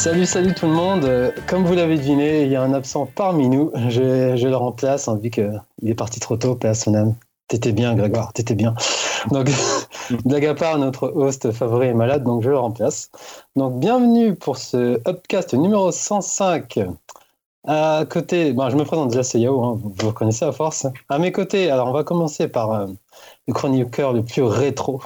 Salut, salut tout le monde. Euh, Comme vous l'avez deviné, il y a un absent parmi nous. Je, le remplace, hein, vu qu'il est parti trop tôt, paix à âme. T'étais bien, Grégoire, t'étais bien. Donc, blague notre host favori est malade, donc je le remplace. Donc, bienvenue pour ce Upcast numéro 105. À côté, bon, je me présente déjà, c'est Yao, hein, vous vous reconnaissez à force. À mes côtés, alors on va commencer par euh, le chroniqueur le plus rétro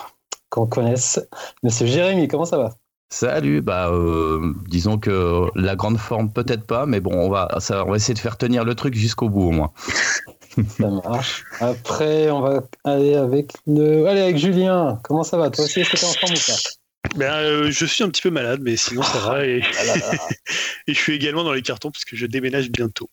qu'on connaisse, Monsieur Jérémy, comment ça va? Salut, bah euh, disons que la grande forme peut-être pas, mais bon, on va, ça, on va essayer de faire tenir le truc jusqu'au bout au moins. Ça marche. Après, on va aller avec le. Allez, avec Julien. Comment ça va? Toi aussi, est-ce que t'es en forme ou pas? Ben, euh, je suis un petit peu malade, mais sinon ça va. Et, Ah là là. et je suis également dans les cartons parce que je déménage bientôt.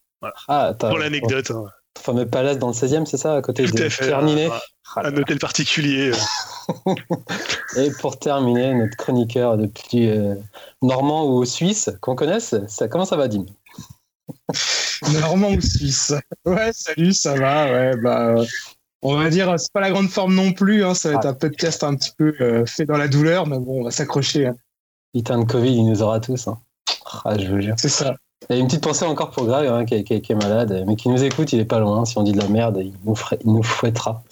Ah, t'as Pour l'anecdote, hein. Fameux palace dans le 16e, c'est ça, à côté tout de. Pierre Ninet un- Ah là Un hôtel particulier. euh. Et pour terminer, notre chroniqueur le plus euh, normand ou suisse qu'on connaisse, ça, comment ça va, Dim Normand ou Suisse Ouais, salut, ça va. Ouais, bah, euh, on va dire, c'est pas la grande forme non plus. Hein, ça va être un podcast un petit peu euh, fait dans la douleur, mais bon, on va s'accrocher. hein. Putain de Covid, il nous aura tous. hein. Ah, je vous jure. C'est ça. Et une petite pensée encore pour Greg, hein, qui, est- malade, mais qui nous écoute, il est pas loin. Si on dit de la merde, il nous, fouettera.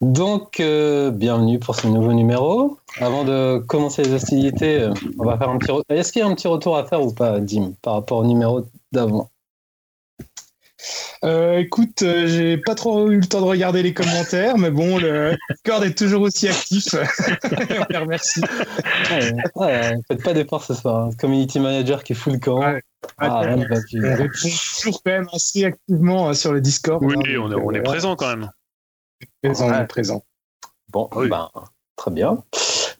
Donc, euh, bienvenue pour ce nouveau numéro. Avant de commencer les hostilités, euh, on va faire un petit. Est-ce qu'il y a un petit retour à faire ou pas, Dim, par rapport au numéro d'avant? Euh, écoute, euh, j'ai pas trop eu le temps de regarder les commentaires, mais bon, le Discord est toujours aussi actif. on les remercie. ouais, ouais, Faites pas d'efforts ce soir. hein. Community manager qui fout le camp. Ouais. Ah. On répond toujours quand même assez activement euh, sur le Discord. Oui, hein, on, est, donc, on est présent quand même. Présent, on Ouais. est présent. Bon, Oui. ben, très bien.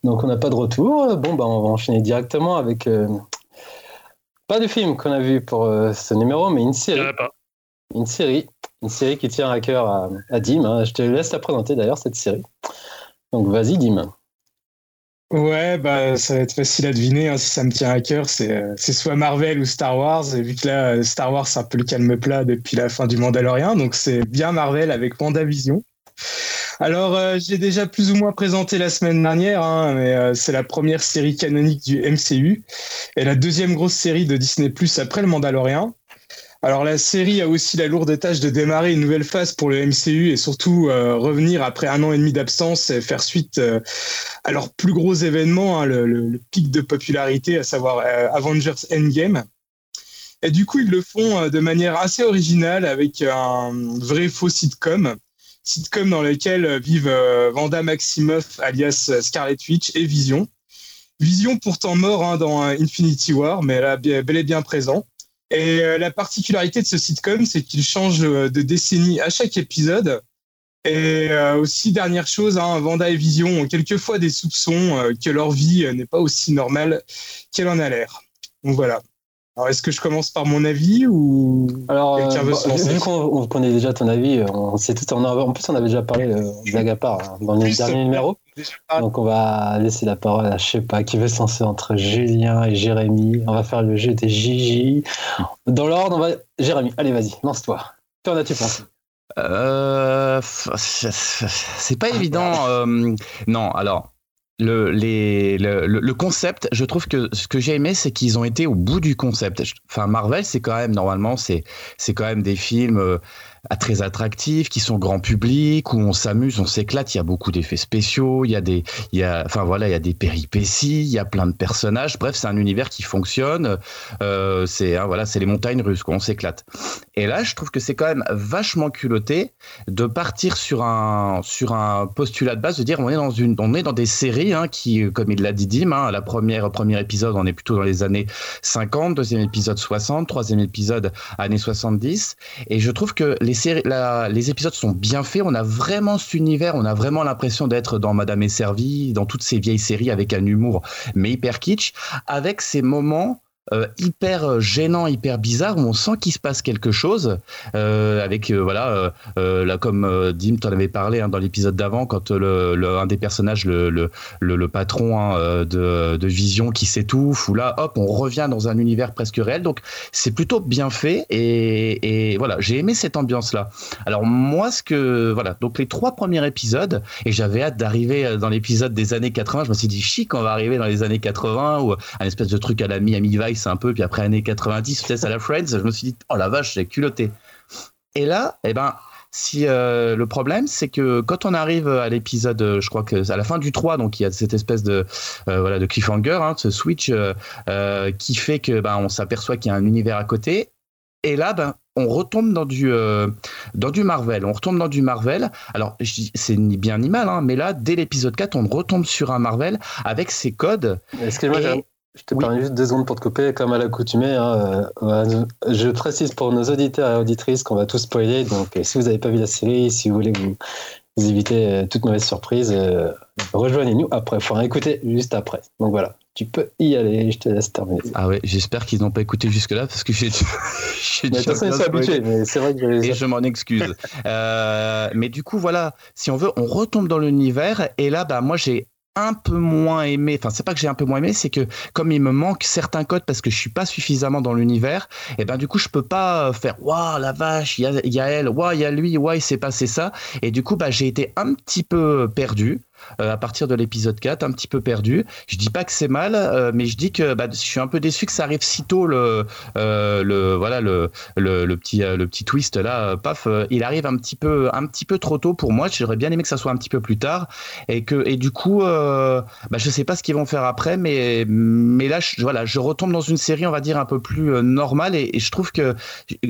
Donc on n'a pas de retour. Bon, ben, on va enchaîner directement avec euh, pas de film qu'on a vu pour euh, ce numéro, mais une Il n'y série. en a pas. Une série. Une série qui tient à cœur à, Dim. hein. Je te laisse la présenter d'ailleurs, cette série. Donc vas-y, Dim. Ouais, bah, ça va être facile à deviner hein, si ça me tient à cœur. C'est euh, c'est soit Marvel ou Star Wars. Et vu que là, euh, Star Wars, c'est un peu le calme plat depuis la fin du Mandalorian. Donc, c'est bien Marvel avec WandaVision. Alors, euh, j'ai déjà plus ou moins présenté la semaine dernière, hein, mais euh, c'est la première série canonique du MCU et la deuxième grosse série de Disney Plus après le Mandalorian. Alors la série a aussi la lourde tâche de démarrer une nouvelle phase pour le MCU et surtout euh, revenir après un an et demi d'absence et faire suite euh, à leur plus gros événement, hein, le, pic de popularité, à savoir euh, Avengers Endgame. Et du coup, ils le font de manière assez originale avec un vrai faux sitcom. Sitcom dans lequel vivent Vanda Maximoff, alias Scarlet Witch, et Vision. Vision pourtant mort hein, dans Infinity War, mais là, bel et bien présent. Et euh, la particularité de ce sitcom, c'est qu'il change euh, de décennie à chaque épisode. Et euh, aussi, dernière chose, hein, Vanda et Vision ont quelquefois des soupçons que leur vie n'est pas aussi normale qu'elle en a l'air. Donc voilà. Alors, est-ce que je commence par mon avis ou Alors, Quelqu'un veut bon, se lancer vu qu'on on connaît déjà ton avis, euh, on sait tout. On a- en plus, on avait déjà parlé euh, blague à part hein, dans les Plus, derniers euh, numéros. Ah. Donc, on va laisser la parole à je sais pas qui veut se lancer entre Julien et Jérémy. On va faire le jeu des Gigi. Dans l'ordre, on va. Jérémy, allez, vas-y, lance-toi. Qu'en as-tu pensé? Euh, c'est c'est pas évident. euh, non, alors. Le, le, le- concept, je trouve que ce que j'ai aimé, c'est qu'ils ont été au bout du concept. Enfin, Marvel, c'est quand même, normalement, c'est quand même des films euh, très attractifs, qui sont grand public, où on s'amuse, on s'éclate. Il y a beaucoup d'effets spéciaux, il y a des, il y a, enfin voilà, il y a des péripéties, il y a plein de personnages. Bref, c'est un univers qui fonctionne. Euh, c'est hein, voilà, c'est les montagnes russes, quoi. On s'éclate. Et là, je trouve que c'est quand même vachement culotté de partir sur un sur un postulat de base, de dire on est dans une, on est dans des séries hein, qui, comme il l'a dit Dim, hein, la première premier épisode, on est plutôt dans les années 50, deuxième épisode 60, troisième épisode années 70. Et je trouve que les les épisodes sont bien faits. On a vraiment cet univers, on a vraiment l'impression d'être dans Madame est servie, dans toutes ces vieilles séries avec un humour mais hyper kitsch, avec ces moments euh, hyper euh, gênant, hyper bizarre, où on sent qu'il se passe quelque chose, euh, avec voilà, là comme Dim t'en avais parlé hein, dans l'épisode d'avant, quand le, un des personnages, le, le, patron hein, de, de Vision qui s'étouffe, ou là, hop, on revient dans un univers presque réel. Donc c'est plutôt bien fait et, voilà, j'ai aimé cette ambiance-là. Alors moi, ce que voilà, donc les trois premiers épisodes, et j'avais hâte d'arriver dans l'épisode des années 80. Je me suis dit chic, on va arriver dans les années 80 ou un espèce de truc à la Miami Vice Spice un peu, puis après années 90, peut-être à la Friends, je me suis dit, oh la vache, j'ai culotté. Et là, eh ben, si euh, le problème, c'est que quand on arrive à l'épisode, je crois que à la fin du 3, donc il y a cette espèce de voilà de cliffhanger, hein, ce switch qui fait que ben, on s'aperçoit qu'il y a un univers à côté. Et là, ben, on retombe dans du, euh, dans du Marvel. On retombe dans du Marvel. Alors, c'est ni bien ni mal, hein, mais là, dès l'épisode 4, on retombe sur un Marvel avec ses codes. Excuse-moi, je te permets juste deux secondes pour te couper, comme à l'accoutumée. Hein, euh, je précise pour nos auditeurs et auditrices qu'on va tout spoiler. Donc, si vous n'avez pas vu la série, si vous voulez vous, vous éviter euh, toute mauvaise surprise, rejoignez-nous après. Enfin, écoutez juste après. Donc voilà tu peux y aller, je te laisse terminer. Ah ouais, j'espère qu'ils n'ont pas écouté jusque-là parce que j'ai. de toute façon, ils sont habitués, mais c'est vrai que je Et je m'en excuse. euh, mais du coup, voilà, si on veut, on retombe dans l'univers et là, bah, moi, j'ai un peu moins aimé, enfin c'est pas que j'ai un peu moins aimé, c'est que comme il me manque certains codes parce que je suis pas suffisamment dans l'univers, et ben du coup je peux pas faire waouh la vache, il y a, y a elle, waouh il y a lui, waouh il s'est passé ça, et du coup bah j'ai été un petit peu perdu. Euh, à partir de l'épisode 4, un petit peu perdu. Je dis pas que c'est mal, euh, mais je dis que bah, je suis un peu déçu que ça arrive si tôt le, euh, le voilà le, le, petit le petit twist là, paf, il arrive un petit peu un petit peu trop tôt pour moi. J'aurais bien aimé que ça soit un petit peu plus tard et que et du coup, bah, je sais pas ce qu'ils vont faire après, mais mais là je, voilà, je retombe dans une série on va dire un peu plus normale et, je trouve que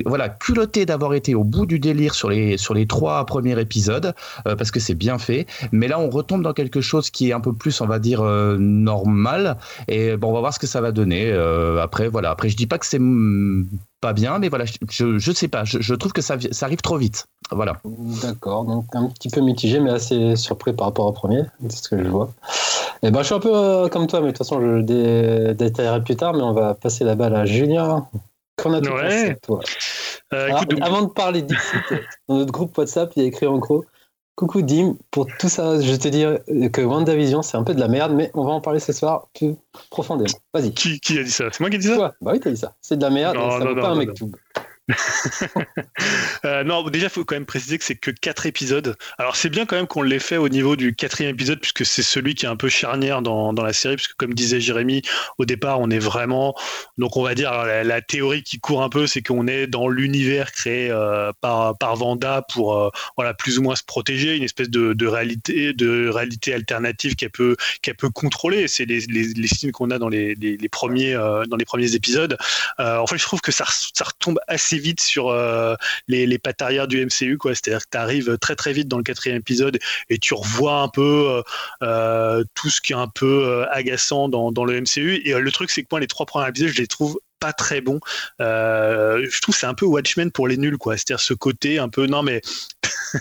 voilà culotté d'avoir été au bout du délire sur les sur les trois premiers épisodes parce que c'est bien fait, mais là on retombe dans quelque chose qui est un peu plus, on va dire, euh, normal. Et bon, on va voir ce que ça va donner. Euh, après, voilà. Après, je dis pas que c'est pas bien, mais voilà, je, je sais pas. Je, trouve que ça, ça arrive trop vite. Voilà. D'accord. Donc, un petit peu mitigé, mais assez surpris par rapport au premier. C'est ce que je vois. Et eh ben, je suis un peu euh, comme toi, mais de toute façon, je détaillerai plus tard. Mais on va passer la balle à Julien. Qu'en as-tu pensé, toi? Avant de parler d'Ixit, dans notre groupe WhatsApp, il y a écrit en gros Coucou Dim, pour tout ça, je vais te dire que WandaVision, c'est un peu de la merde, mais on va en parler ce soir plus profondément. Vas-y. Qui, qui, a dit ça? C'est moi qui ai dit ça? Bah oui, t'as dit ça. C'est de la merde, ça non, vaut pas un mec tout. Euh, non, déjà, il faut quand même préciser que c'est que 4 épisodes. Alors, c'est bien quand même qu'on l'ait fait au niveau du quatrième épisode, puisque c'est celui qui est un peu charnière dans, dans, la série, puisque comme disait Jérémy, au départ, on est vraiment. Donc, on va dire, la, théorie qui court un peu, c'est qu'on est dans l'univers créé euh, par, par Vanda pour euh, voilà, plus ou moins se protéger, une espèce de, réalité, de réalité alternative qu'elle peut, peut contrôler. C'est les, les, les, signes qu'on a dans les, les, premiers, dans les premiers épisodes. en fait, je trouve que ça, ça retombe assez vite sur euh, les, pattes arrière du MCU, quoi. C'est-à-dire que tu arrives très très vite dans le quatrième épisode et tu revois un peu euh, euh, tout ce qui est un peu agaçant dans, dans le MCU. Et le truc, c'est que moi, les trois premiers épisodes, je les trouve pas très bon. Euh, je trouve c'est un peu Watchmen pour les nuls, quoi. C'est-à-dire ce côté un peu, non mais, je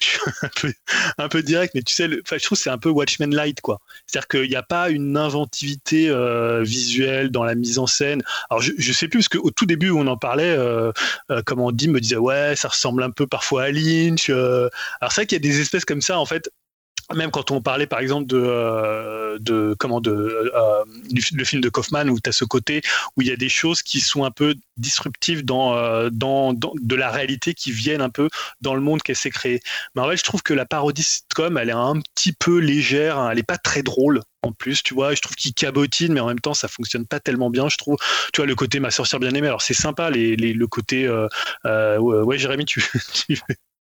suis un peu, direct, mais tu sais, le, je trouve c'est un peu Watchmen light, quoi. C'est-à-dire qu'il n'y a pas une inventivité euh, visuelle dans la mise en scène. Alors je, je sais plus parce qu'au tout début où on en parlait, euh, euh comment dit me disait ouais, ça ressemble un peu parfois à Lynch. Alors c'est vrai qu'il y a des espèces comme ça en fait même quand on parlait par exemple de, euh, comment de euh, le film de Kaufman où tu as ce côté où il y a des choses qui sont un peu disruptives dans, euh, de la réalité qui viennent un peu dans le monde qu'elle s'est créée. Mais en fait, je trouve que la parodie sitcom, elle est un petit peu légère, hein, elle est pas très drôle en plus, tu vois, je trouve qu'il cabotine, mais en même temps, ça fonctionne pas tellement bien, je trouve. Tu vois, le côté ma sorcière bien aimée, alors c'est sympa, les, les, le côté, ouais, Jérémy, tu, tu,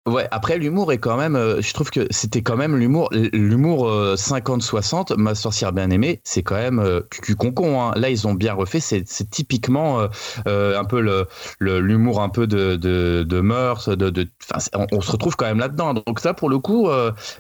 Ouais, après l'humour est quand même, euh, je trouve que c'était quand même l'humour, l'humour 50-60, euh, ma sorcière bien aimée, c'est quand même euh, concon. Hein. Là, ils ont bien refait, c'est, typiquement euh, un peu le, l'humour un peu de, de, de meurtre, de, de on, on, se retrouve quand même là-dedans. Donc ça, pour le coup,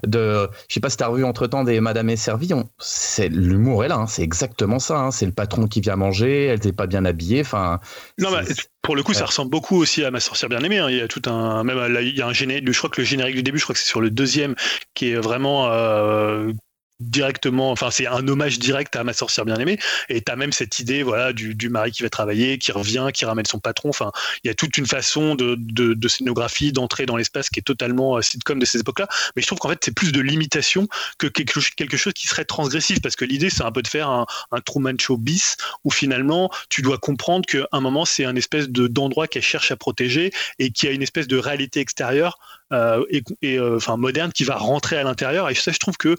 de, je sais pas si t'as revu entre temps des Madame et Servie, c'est l'humour est là, hein. c'est exactement ça. Hein. c'est le patron qui vient manger, elle n'est pas bien habillée, enfin. Non, mais pour le coup, ça ressemble beaucoup aussi à Ma sorcière bien aimée. Hein. Il y a tout un, même il y a un générique. Je crois que le générique du début, je crois que c'est sur le deuxième, qui est vraiment euh, directement, enfin c'est un hommage direct à ma sorcière bien aimée. Et tu as même cette idée, voilà, du, du, mari qui va travailler, qui revient, qui ramène son patron. Enfin, il y a toute une façon de, de, scénographie, d'entrer dans l'espace qui est totalement euh, sitcom de ces époques-là. Mais je trouve qu'en fait c'est plus de limitation que quelque, quelque chose qui serait transgressif, parce que l'idée c'est un peu de faire un, Truman Show bis où finalement tu dois comprendre qu'à un moment c'est un espèce de d'endroit qu'elle cherche à protéger et qui a une espèce de réalité extérieure euh, et, et euh, enfin moderne qui va rentrer à l'intérieur. Et ça, je trouve que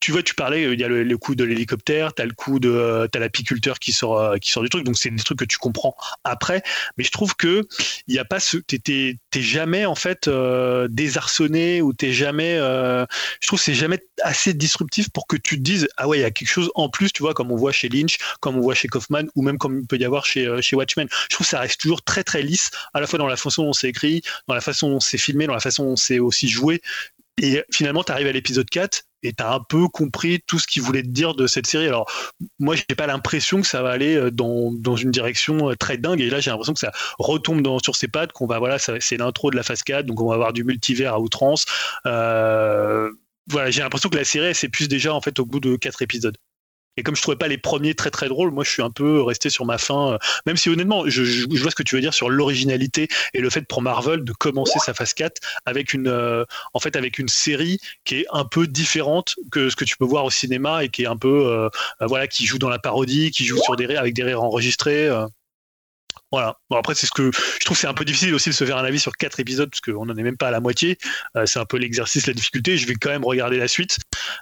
tu vois, tu parlais, il y a le, coup de l'hélicoptère, t'as le coup de, t'as l'apiculteur qui sort, qui sort du truc, donc c'est des trucs que tu comprends après. Mais je trouve que il y a pas ce, t'es, jamais en fait désarçonné ou t'es jamais, je trouve c'est jamais assez disruptif pour que tu te dises ah ouais il y a quelque chose en plus, tu vois, comme on voit chez Lynch, comme on voit chez Kaufman ou même comme il peut y avoir chez chez Watchmen. Je trouve que ça reste toujours très très lisse, à la fois dans la façon dont c'est écrit, dans la façon dont c'est filmé, dans la façon dont c'est aussi joué. Et finalement, tu arrives à l'épisode 4 et tu as un peu compris tout ce qu'il voulait te dire de cette série. Alors, moi, j'ai pas l'impression que ça va aller euh, dans, dans, une direction euh, très dingue. Et là, j'ai l'impression que ça retombe sur ses pattes, qu'on va, voilà, c'est l'intro de la phase 4, donc on va avoir du multivers à outrance. Euh, voilà, j'ai l'impression que la série s'épuise déjà, en fait, au bout de 4 épisodes. Et comme je trouvais pas les premiers très très drôles, moi je suis un peu resté sur ma fin. Euh, même si honnêtement, je, vois ce que tu veux dire sur l'originalité et le fait pour Marvel de commencer sa phase 4 avec une, euh, en fait avec une série qui est un peu différente que ce que tu peux voir au cinéma et qui est un peu, euh, voilà, qui joue dans la parodie, qui joue sur des rires avec des rires enregistrés. Voilà. Bon, après, c'est ce que je trouve c'est un peu difficile aussi de se faire un avis sur quatre épisodes parce qu'on n'en est même pas à la moitié. Euh, c'est un peu l'exercice, la difficulté. Je vais quand même regarder la suite,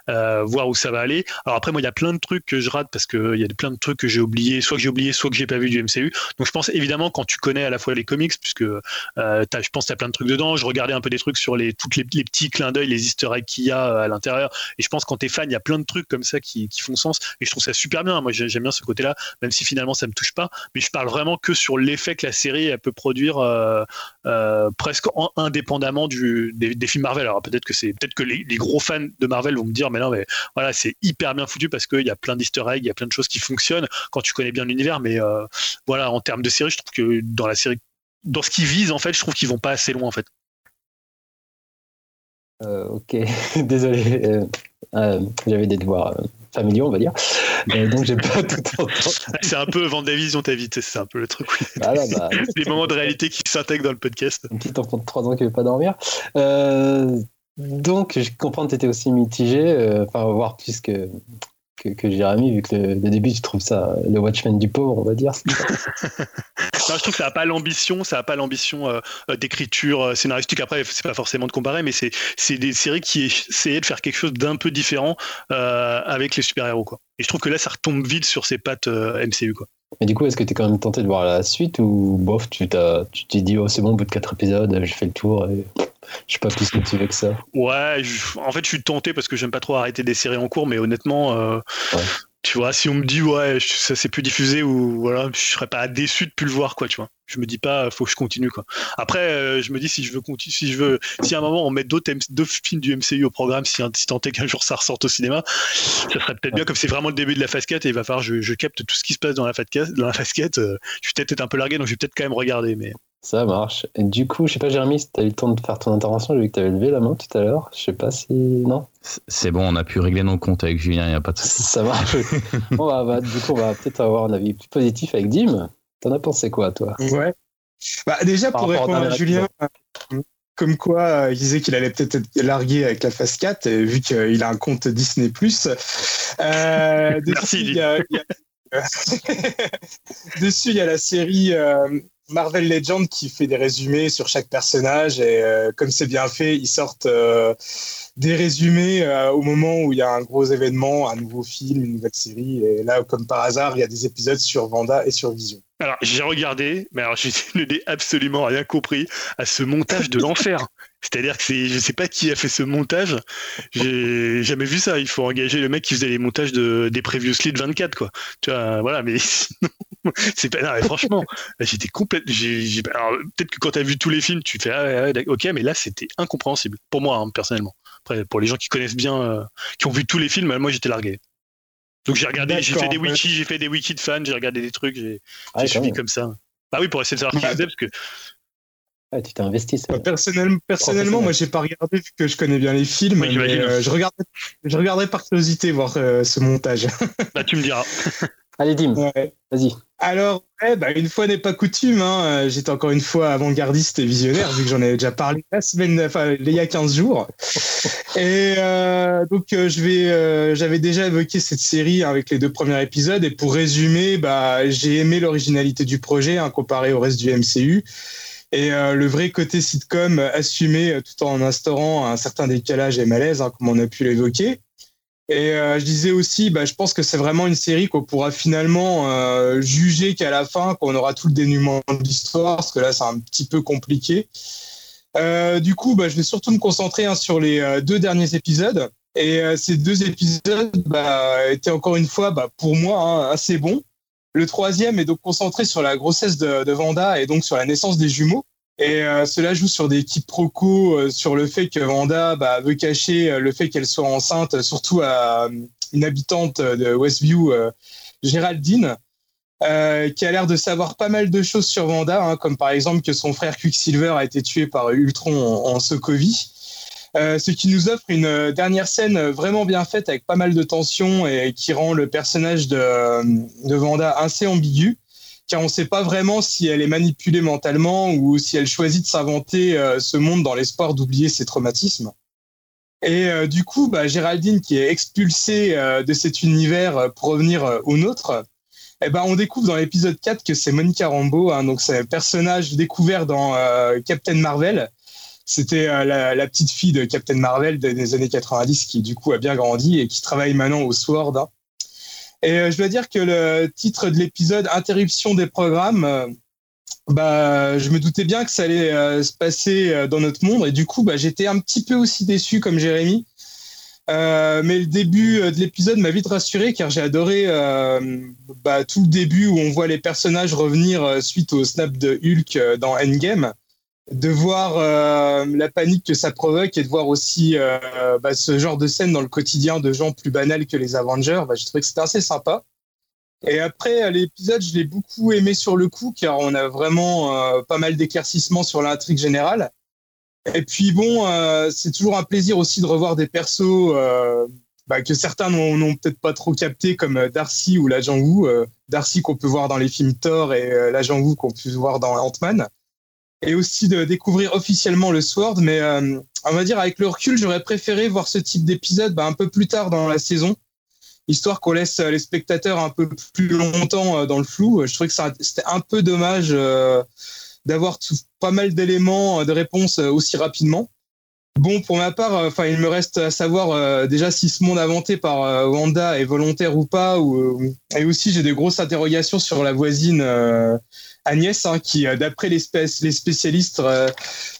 euh, voir où ça va aller. Alors après, moi, il y a plein de trucs que je rate parce qu'il y a plein de trucs que j'ai oubliés, soit que j'ai oublié, soit que j'ai pas vu du MCU. Donc je pense évidemment quand tu connais à la fois les comics, puisque euh, je pense que tu as plein de trucs dedans. Je regardais un peu des trucs sur les, toutes les, petits clins d'œil, les easter eggs qu'il y a à l'intérieur. Et je pense quand tu es fan, il y a plein de trucs comme ça qui, qui font sens. Et je trouve ça super bien. Moi, j'aime bien ce côté-là, même si finalement ça me touche pas. Mais je parle vraiment que sur l'effet que la série peut produire euh, euh, presque indépendamment du, des, films Marvel. Alors peut-être que c'est peut-être que les, gros fans de Marvel vont me dire mais non mais voilà c'est hyper bien foutu parce qu'il y a plein d'easter eggs, il y a plein de choses qui fonctionnent quand tu connais bien l'univers. Mais euh, voilà en termes de série, je trouve que dans la série, dans ce qu'ils visent en fait, je trouve qu'ils vont pas assez loin en fait. ok, désolé. J'avais des devoirs familiaux, on va dire. donc j'ai pas tout entendu. C'est un peu Vendavision ta vie, c'est un peu le truc. Ah bah, les moments de réalité qui s'intègrent dans le podcast. Un petit enfant de 3 ans qui veut pas dormir. Euh, donc je comprends que tu étais aussi mitigé, euh, enfin voir plus que, que, que Jérémy, vu que le, début tu trouves ça le Watchmen du pauvre, on va dire. je trouve que ça n'a pas l'ambition, ça a pas l'ambition euh, d'écriture scénaristique. Après, c'est pas forcément de comparer, mais c'est des séries qui essayaient de faire quelque chose d'un peu différent avec les super-héros. quoi. Et je trouve que là, ça retombe vite sur ses pattes euh, MCU. Quoi. Mais du coup, est-ce que tu es quand même tenté de voir la suite ou bof, tu t'es dit, oh, c'est bon, au bout de 4 épisodes, j'ai fait le tour et je suis pas plus motivé que ça Ouais, en fait, je suis tenté parce que j'aime pas trop arrêter des séries en cours, mais honnêtement, euh, tu vois, si on me dit ouais, ça s'est plus diffusé ou voilà, je serais pas déçu de plus le voir quoi, tu vois. Je me dis pas, faut que je continue quoi. Après, euh, je me dis si je veux continuer, si je veux, si à un moment on met d'autres films du MCU au programme, si, si tant est qu'un jour ça ressorte au cinéma, ça serait peut-être bien comme c'est vraiment le début de la phase 4 et il va falloir je, je capte tout ce qui se passe dans la phase 4, dans la phase 4 euh, je suis peut-être un peu largué donc je vais peut-être quand même regarder mais ça marche. Et du coup, je sais pas, Jérémy, si tu as eu le temps de faire ton intervention, j'ai vu que tu avais levé la main tout à l'heure. Je sais pas si. Non? C'est bon, on a pu régler nos comptes avec Julien, il n'y a pas de souci. Ça marche. bon, bah, bah, du coup, on va peut-être avoir un avis plus positif avec Dim. T'en as pensé quoi, toi? Ouais. Bah, déjà, pour répondre à, Julien, comme quoi euh, il disait qu'il allait peut-être être largué avec la phase 4, vu qu'il a un compte Disney. Euh, Merci. Il y a, dessus, il y a la série euh, Marvel Legends qui fait des résumés sur chaque personnage et euh, comme c'est bien fait, ils sortent euh, des résumés euh, au moment où il y a un gros événement, un nouveau film, une nouvelle série. Et là, comme par hasard, il y a des épisodes sur Vanda et sur Vision. Alors j'ai regardé, mais alors je n'ai absolument rien compris à ce montage de l'enfer. C'est-à-dire que c'est, je sais pas qui a fait ce montage. J'ai jamais vu ça. Il faut engager le mec qui faisait les montages de, des Previously de 24, quoi. Tu vois, voilà, mais c'est pas, non, franchement, j'étais complètement, peut-être que quand tu as vu tous les films, tu fais, ah, ok, mais là, c'était incompréhensible. Pour moi, hein, personnellement. Après, pour les gens qui connaissent bien, euh, qui ont vu tous les films, moi, j'étais largué. Donc j'ai regardé, j'ai fait des wikis, j'ai fait des wikis de fans, j'ai regardé des trucs, j'ai ah, suivi comme ça. Ah oui, pour essayer de savoir qui faisait, parce que ah, tu t'es investi. Bah, personnellement, personnellement moi, j'ai pas regardé vu que je connais bien les films. mais, euh, je, regarderai par curiosité voir euh, ce montage. bah, tu me diras. Allez, Dim, vas-y. Alors, bah, une fois n'est pas coutume, hein, euh, j'étais encore une fois avant-gardiste et visionnaire, vu que j'en avais déjà parlé la semaine, enfin, il y a 15 jours. Et donc, je vais, j'avais déjà évoqué cette série avec les deux premiers épisodes. Et pour résumer, bah, j'ai aimé l'originalité du projet hein, comparé au reste du MCU et euh, le vrai côté sitcom assumé euh, tout en instaurant un certain décalage et malaise, hein, comme on a pu l'évoquer. Et je disais aussi, bah, je pense que c'est vraiment une série qu'on pourra finalement juger qu'à la fin, qu'on aura tout le dénouement de l'histoire, parce que là, c'est un petit peu compliqué. du coup, bah, je vais surtout me concentrer hein, sur les deux derniers épisodes. Et ces deux épisodes bah, étaient encore une fois, bah, pour moi, hein, assez bons. Le troisième est donc concentré sur la grossesse de, Vanda et donc sur la naissance des jumeaux. Et euh, cela joue sur des quiproquos, euh, sur le fait que Vanda bah, veut cacher euh, le fait qu'elle soit enceinte, surtout à une habitante de Westview, Géraldine, qui a l'air de savoir pas mal de choses sur Vanda, hein, comme par exemple que son frère Quicksilver a été tué par Ultron en, en Sokovie. Euh, ce qui nous offre une euh, dernière scène vraiment bien faite avec pas mal de tension et qui rend le personnage de, de Vanda assez ambigu, car on ne sait pas vraiment si elle est manipulée mentalement ou si elle choisit de s'inventer euh, ce monde dans l'espoir d'oublier ses traumatismes. Et du coup, bah, Géraldine, qui est expulsée de cet univers pour revenir au nôtre, eh ben, on découvre dans l'épisode 4 que c'est Monica Rambeau, hein, donc c'est un personnage découvert dans Captain Marvel, c'était euh, la, petite fille de Captain Marvel des années 90 qui du coup a bien grandi et qui travaille maintenant au Sword. Hein. Et euh, je dois dire que le titre de l'épisode Interruption des programmes, euh, bah, je me doutais bien que ça allait se passer dans notre monde et du coup bah, j'étais un petit peu aussi déçu comme Jérémy. mais le début de l'épisode m'a vite rassuré car j'ai adoré bah, tout le début où on voit les personnages revenir suite au snap de Hulk dans Endgame de voir euh, la panique que ça provoque et de voir aussi euh, bah, ce genre de scène dans le quotidien de gens plus banals que les Avengers, bah, j'ai trouvé que c'était assez sympa. Et après, l'épisode, je l'ai beaucoup aimé sur le coup, car on a vraiment euh, pas mal d'éclaircissements sur l'intrigue générale. Et puis bon, c'est toujours un plaisir aussi de revoir des persos bah, que certains n'ont peut-être pas trop capté, comme Darcy ou l'agent Wu. Darcy qu'on peut voir dans les films Thor et l'agent Wu qu'on peut voir dans Ant-Man et aussi de découvrir officiellement le Sword. Mais euh, on va dire, avec le recul, j'aurais préféré voir ce type d'épisode bah, un peu plus tard dans la saison, histoire qu'on laisse les spectateurs un peu plus longtemps euh, dans le flou. Je trouvais que c'était un peu dommage euh, d'avoir pas mal d'éléments de réponse aussi rapidement. Bon, pour ma part, enfin, il me reste à savoir déjà si ce monde inventé par Wanda est volontaire ou pas, ou, et aussi j'ai des grosses interrogations sur la voisine Agnès, hein, qui, euh, d'après les, spécialistes, euh,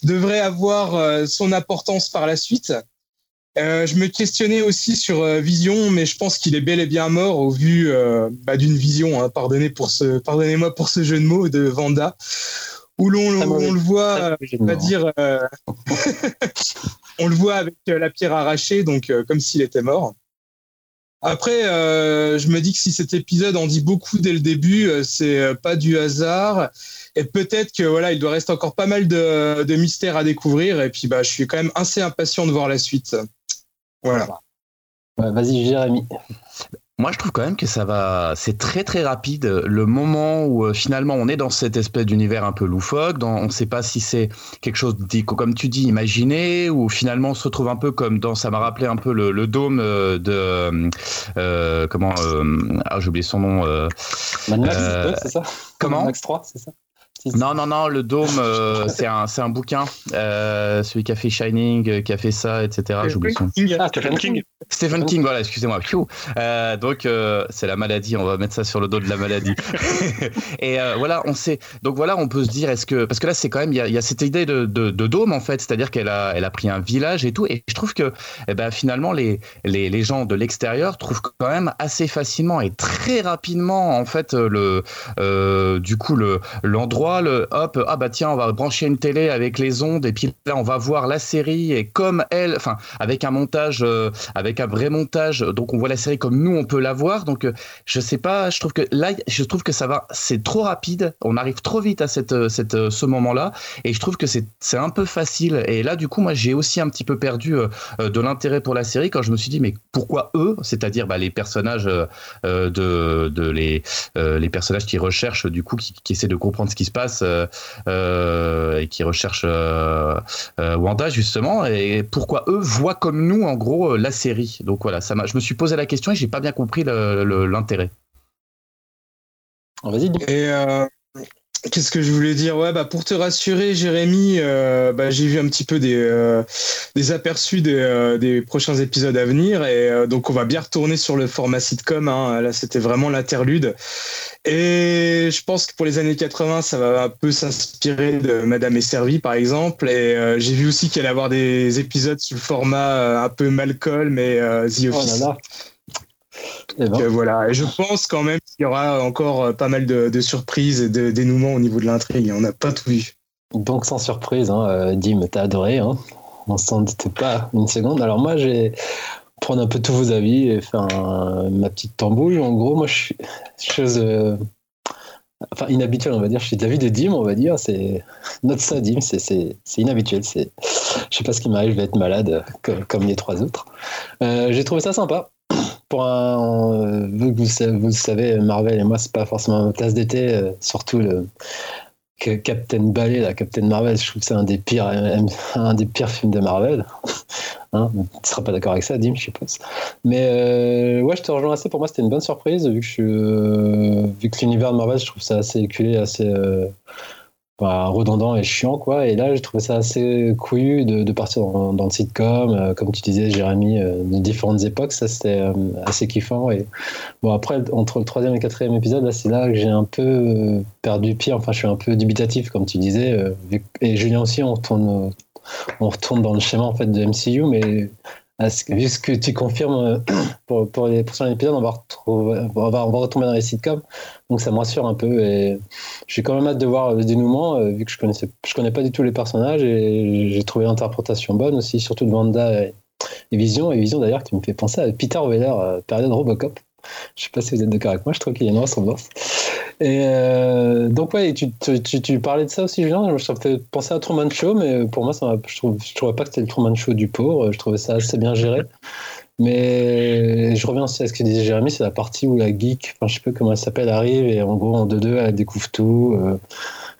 devrait avoir euh, son importance par la suite. je me questionnais aussi sur Vision, mais je pense qu'il est bel et bien mort au vu bah, d'une vision. Hein, pardonnez pour ce, pardonnez-moi pour ce jeu de mots de Vanda, où l'on le voit, va dire, on le voit avec la pierre arrachée, donc comme s'il était mort. Après, euh, je me dis que si cet épisode en dit beaucoup dès le début, euh, c'est euh, pas du hasard. Et peut-être que voilà, il doit rester encore pas mal de, de mystères à découvrir. Et puis, bah, je suis quand même assez impatient de voir la suite. Voilà. Vas-y, Jérémy. Moi, je trouve quand même que ça va. C'est très très rapide. Le moment où euh, finalement on est dans cette espèce d'univers un peu loufoque, dans, on ne sait pas si c'est quelque chose, comme tu dis, imaginé, ou finalement on se retrouve un peu comme dans. Ça m'a rappelé un peu le, dôme euh, de. Euh, comment. ah, j'ai oublié son nom. c'est ça Comment? Max 3, c'est ça? Non, non, non, le Dôme, euh, c'est un, un bouquin. Euh, celui qui a fait Shining, euh, qui a fait ça, etc. J'oublie son ah, Stephen King. Stephen King, voilà, excusez-moi. donc, c'est la maladie, on va mettre ça sur le dos de la maladie. et voilà, on sait. Donc voilà, on peut se dire, est-ce que. Parce que là, c'est quand même, il y, a, cette idée de, de, Dôme, en fait, c'est-à-dire qu'elle a, elle a pris un village et tout. Et je trouve que eh ben, finalement, les, les, les gens de l'extérieur trouvent quand même assez facilement et très rapidement, en fait, le, du coup, l'endroit le hop, ah bah tiens, on va brancher une télé avec les ondes et puis là on va voir la série et comme elle, enfin avec un montage, euh, avec un vrai montage, donc on voit la série comme nous on peut la voir. Donc euh, je sais pas, je trouve que là, je trouve que ça va, c'est trop rapide, on arrive trop vite à cette, euh, ce moment-là et je trouve que c'est un peu facile. Et là du coup moi j'ai aussi un petit peu perdu de l'intérêt pour la série quand je me suis dit mais pourquoi eux, c'est-à-dire bah, les personnages de, de les les personnages qui recherchent du coup qui essaient de comprendre ce qui se passe euh, euh, et qui recherchent euh, Wanda justement et pourquoi eux voient comme nous en gros la série. Donc voilà, ça je me suis posé la question et j'ai pas bien compris l'intérêt. Vas-y. Et Qu'est-ce que je voulais dire? Ouais, bah pour te rassurer, Jérémy, euh, bah, j'ai vu un petit peu des, euh, des aperçus des, euh, des, prochains épisodes à venir, et donc on va bien retourner sur le format sitcom. Hein. Là, c'était vraiment l'interlude, et je pense que pour les années 80, ça va un peu s'inspirer de Madame est servie, par exemple. Et j'ai vu aussi qu'il allait avoir des épisodes sous le format un peu Malcolm et The oh Office. Eh ben. voilà. Et je pense quand même qu'il y aura encore euh, pas mal de, surprises et de dénouements au niveau de l'intrigue. On n'a pas tout vu. Donc sans surprise, hein, euh, Dim, t'as adoré. Hein On s'en doutait pas une seconde. Alors moi, j'ai prendre un peu tous vos avis et faire ma petite tambouille. En gros, moi, je suis chose, enfin inhabituelle, on va dire. Je suis d'avis de Dim, on va dire. C'est notre ça, Dim. C'est inhabituel. C'est, je sais pas ce qui m'arrive. Je vais être malade comme, les trois autres. j'ai trouvé ça sympa pour un, euh, vu que vous, savez, Marvel et moi, c'est pas forcément ma tasse d'été, euh, surtout le Captain Ballet, la Captain Marvel, je trouve que c'est un des pires, un des pires films de Marvel. hein tu seras pas d'accord avec ça, Dim, je suppose. Mais euh, ouais, je te rejoins assez. Pour moi, c'était une bonne surprise, vu que, vu que l'univers de Marvel, je trouve ça assez éculé, assez redondant et chiant quoi. Et là j'ai trouvé ça assez couillu de, partir dans, le sitcom euh, comme tu disais Jérémy euh, de différentes époques. Ça c'était euh, assez kiffant. Et bon après entre le troisième et le quatrième épisode là c'est là que j'ai un peu perdu pied. Enfin je suis un peu dubitatif comme tu disais et Julien aussi on retourne on retourne dans le schéma en fait de MCU mais vu ce que tu confirmes pour, pour les prochains épisodes, on va, retrouver, on, va, on va retomber dans les sitcoms. Donc ça me rassure un peu. Et j'ai quand même hâte de voir le dénouement, euh, vu que je connaissais, je connais pas du tout les personnages et j'ai trouvé l'interprétation bonne aussi, surtout de Wanda et, Vision. Et Vision d'ailleurs qui me fait penser à Peter Weller, euh, période Robocop. Je sais pas si vous êtes d'accord avec moi, je trouve qu'il y a une ressemblance. Et euh, donc, ouais, tu, tu, tu, parlais de ça aussi, Julien. Je fait penser à Truman Show, mais pour moi, ça, je, trouve, je trouvais pas que c'était le Truman Show du pauvre. Je trouvais ça assez bien géré. Mais je reviens aussi à ce que disait Jérémy, c'est la partie où la geek, enfin, je sais pas comment elle s'appelle, arrive et en gros, en 2-2, elle découvre tout, euh,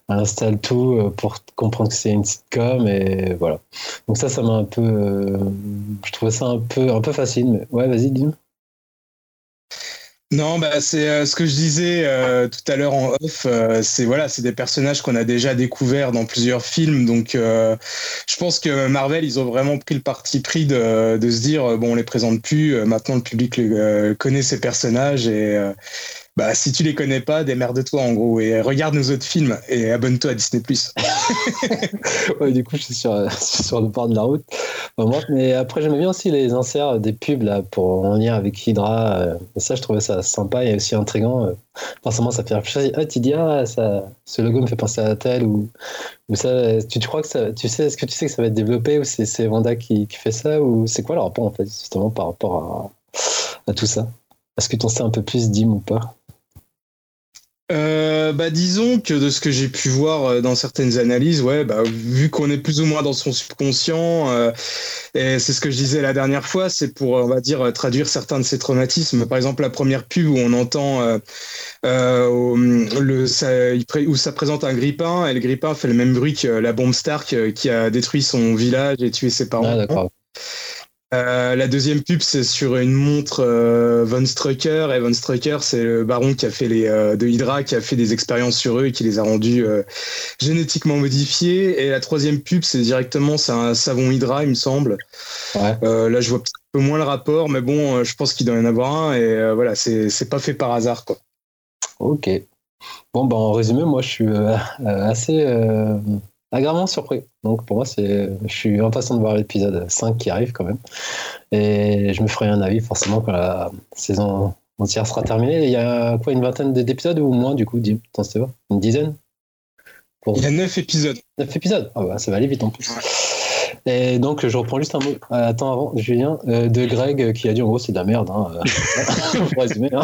elle installe tout euh, pour comprendre que c'est une sitcom et voilà. Donc ça, ça m'a un peu, je trouvais ça un peu, un peu facile, mais ouais, vas-y, dis-nous. Non, bah c'est euh, ce que je disais euh, tout à l'heure en off. Euh, c'est voilà, c'est des personnages qu'on a déjà découverts dans plusieurs films. Donc, je pense que Marvel, ils ont vraiment pris le parti pris de, de se dire bon, on les présente plus. maintenant, le public connaît ces personnages et bah, si tu les connais pas, démerde-toi en gros et regarde nos autres films et abonne-toi à Disney+. ouais, du coup, je suis sur, le bord de la route. mais après, j'aimais bien aussi les inserts des pubs là, pour, en lien avec Hydra. Euh, ça, je trouvais ça sympa et aussi intriguant. Euh. Forcément, ça fait réfléchir. Ah, tu dis, ah, ça, ce logo me fait penser à tel ou, ou ça. Tu, tu crois que ça. Tu sais, est-ce que tu sais que ça va être développé ou c'est Vanda qui, qui, fait ça ou c'est quoi le rapport en fait, justement, par rapport à, à tout ça? Est-ce que tu en sais un peu plus, Dim, ou pas? Euh, bah disons que de ce que j'ai pu voir euh, dans certaines analyses, ouais, bah, vu qu'on est plus ou moins dans son subconscient, euh, et c'est ce que je disais la dernière fois, c'est pour on va dire traduire certains de ces traumatismes. Par exemple, la première pub où on entend le ça, où ça présente un grippin et le grippin fait le même bruit que la bombe Stark qui a détruit son village et tué ses parents. Ah, euh, la deuxième pub, c'est sur une montre euh, Von Strucker. Et Von Strucker, c'est le baron qui a fait les, euh, de Hydra, qui a fait des expériences sur eux et qui les a rendus génétiquement modifiés. Et la troisième pub, c'est directement, c'est un savon Hydra, il me semble. là, je vois un peu moins le rapport, mais bon, je pense qu'il doit y en avoir un. Et voilà, c'est pas fait par hasard, quoi. Ok. Bon, bah, en résumé, moi, je suis assez agréablement surpris. Donc pour moi, c'est, je suis impatient de voir l'épisode 5 qui arrive quand même. Et je me ferai un avis forcément quand la saison entière sera terminée. Il y a quoi, une vingtaine d'épisodes ou moins du coup, pas? Une dizaine? Il y a 9 épisodes. 9 épisodes? Ah bah, Ça va aller vite en plus. Et donc, je reprends juste un mot. Euh, attends, avant, Julien, euh, de Greg qui a dit en gros, c'est de la merde. Hein, euh, pour résumer. Hein.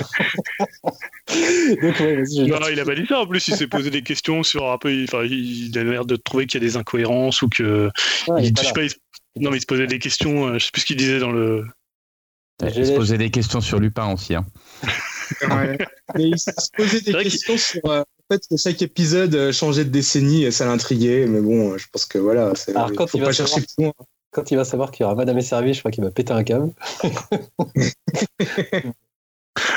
Donc, non, il a pas dit ça. En plus, il s'est posé des questions sur un peu. Enfin, il a l'air de trouver qu'il y a des incohérences ou que. il, je sais pas, non, mais il se posait des questions. je sais plus ce qu'il disait dans le. Il se posait des questions sur Lupin aussi. Hein. ouais. Mais il se posait des questions sur fait, chaque épisode euh, changeait de décennie et ça l'intriguait. Mais bon, je pense que voilà, Alors, quand faut il pas va chercher plus loin. Quand il va savoir qu'il y aura Madame et Servie, je crois qu'il va péter un câble.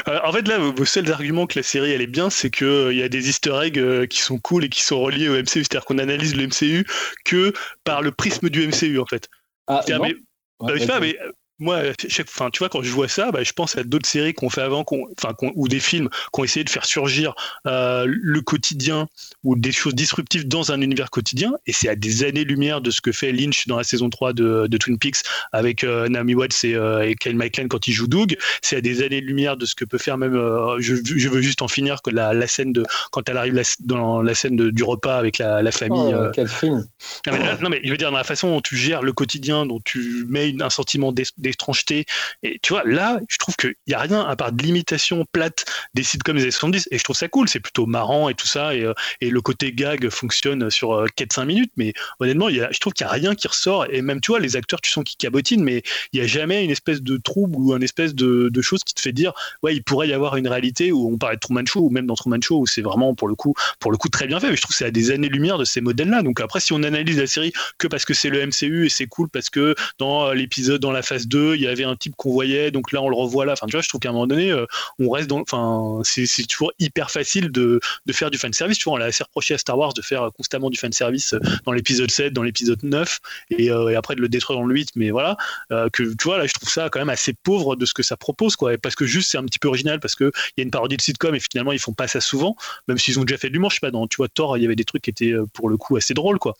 Euh, en fait, là, vos seuls arguments que la série elle est bien, c'est qu'il euh, il y a des easter eggs euh, qui sont cool et qui sont reliés au MCU. C'est-à-dire qu'on analyse le MCU que par le prisme du MCU, en fait. Ah, C'est-à-dire, non. mais- Ouais, je sais pas, vas-y. mais moi, chaque, enfin, tu vois, quand je vois ça, bah, je pense à d'autres séries qu'on fait avant, qu'on, enfin, qu'on- ou des films qui ont essayé de faire surgir euh, le quotidien ou des choses disruptives dans un univers quotidien. Et c'est à des années-lumière de ce que fait Lynch dans la saison 3 de, de Twin Peaks avec euh, Naomi Watts et, euh, et Kyle MacLachlan quand il joue Doug. C'est à des années-lumière de ce que peut faire même. euh, je, je veux juste en finir que la, la scène de quand elle arrive la- dans la scène de- du repas avec la, la famille. Oh, euh, quel film. non mais, là- non, mais je veux dire, dans la façon dont tu gères le quotidien, dont tu mets une- un sentiment d'es- d'étrangeté, et tu vois, là, je trouve qu'il n'y a rien à part de l'imitation plate des sitcoms des années 70, et je trouve ça cool, c'est plutôt marrant et tout ça, et, euh, et le côté gag fonctionne sur euh, 4-5 minutes, mais honnêtement, y a, je trouve qu'il n'y a rien qui ressort, et même, tu vois, les acteurs, tu sens qu'ils cabotinent, mais il n'y a jamais une espèce de trouble ou une espèce de, de chose qui te fait dire, ouais, il pourrait y avoir une réalité où on parlait de Truman Show, ou même dans Truman Show, où c'est vraiment, pour le coup, pour le coup, très bien fait, mais je trouve que c'est à des années-lumière de ces modèles-là, donc après, si on analyse la série que parce que c'est le MCU et c'est cool parce que dans euh, l'épisode dans la phase 2 il y avait un type qu'on voyait donc là on le revoit là. Enfin tu vois je trouve qu'à un moment donné euh, on reste dans enfin c'est toujours hyper facile de, de faire du fan service tu vois on l'a assez reproché à Star Wars de faire euh, constamment du fan service dans l'épisode 7 dans l'épisode 9 et, euh, après de le détruire dans le 8 mais voilà. Euh, que tu vois là je trouve ça quand même assez pauvre de ce que ça propose quoi. Parce que juste c'est un petit peu original parce que il y a une parodie de sitcom et finalement ils font pas ça souvent même s'ils ont déjà fait de l'humour je sais pas dans tu vois Thor il y avait des trucs qui étaient euh, pour le coup assez drôles quoi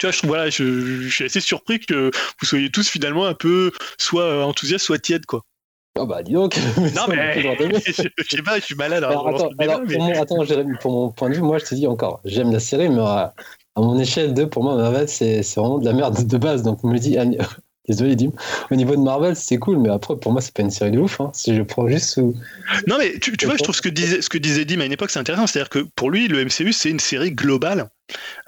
tu vois, je, trouve- voilà, je, je suis assez surpris que vous soyez tous finalement un peu soit euh, enthousiastes, soit tièdes, quoi. Oh bah dis donc. Non, mais je, je sais pas, je suis malade. Alors, alors, attends, alors, pour, mon, attends, Jérémy, pour mon point de vue, moi je te dis encore, j'aime la série, mais à, à mon échelle de, pour moi, Marvel, c'est vraiment de la merde de base. Donc, je me dis, ah, désolé, Dim, au niveau de Marvel, c'est cool, mais après, pour moi, c'est pas une série de ouf. Hein, si je prends juste sous. Non, mais tu, tu vois, je trouve ce que disait, ce que disait Dim à une époque, c'est intéressant. C'est-à-dire que pour lui, le MCU, c'est une série globale.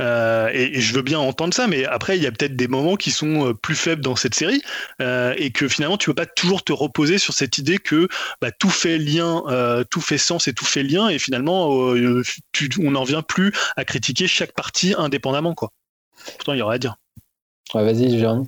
Euh, et, et je veux bien entendre ça, mais après, il y a peut-être des moments qui sont euh, plus faibles dans cette série euh, et que finalement, tu peux pas toujours te reposer sur cette idée que bah, tout fait lien, euh, tout fait sens et tout fait lien, et finalement, tu- on n'en vient plus à critiquer chaque partie indépendamment, quoi. Pourtant, il y aurait à dire. Ouais, vas-y, Jérémy.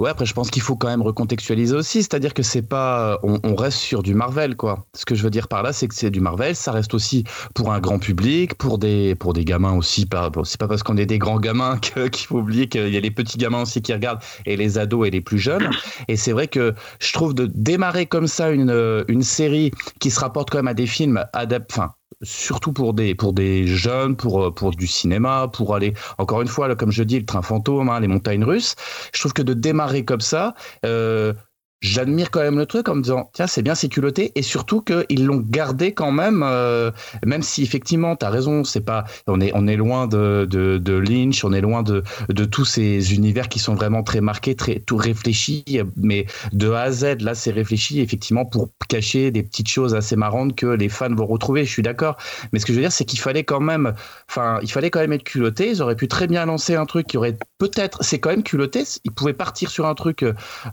Ouais, après, je pense qu'il faut quand même recontextualiser aussi, c'est-à-dire que c'est pas, on, reste sur du Marvel, quoi. Ce que je veux dire par là, c'est que c'est du Marvel, ça reste aussi pour un grand public, pour des, pour des gamins aussi. C'est pas parce qu'on est des grands gamins qu'il faut oublier qu'il y a les petits gamins aussi qui regardent et les ados et les plus jeunes. Et c'est vrai que je trouve de démarrer comme ça une, une série qui se rapporte quand même à des films adaptés, surtout pour des, pour des jeunes, pour, euh, pour du cinéma, pour aller, encore une fois, là, comme je dis, le train fantôme, hein, les montagnes russes. Je trouve que de démarrer comme ça, euh, j'admire quand même le truc en me disant, tiens, c'est bien, c'est culotté, et surtout qu'ils l'ont gardé quand même, euh, même si effectivement, tu as raison, c'est pas, on est, on est loin de, de, Lynch, on est loin de, de tous ces univers qui sont vraiment très marqués, très, tout réfléchis, mais de A à Z, là, c'est réfléchi effectivement pour cacher des petites choses assez marrantes que les fans vont retrouver, je suis d'accord. Mais ce que je veux dire, c'est qu'il fallait quand même, enfin, il fallait quand même être culotté. Ils auraient pu très bien lancer un truc qui aurait peut-être, c'est quand même culotté. Ils pouvaient partir sur un truc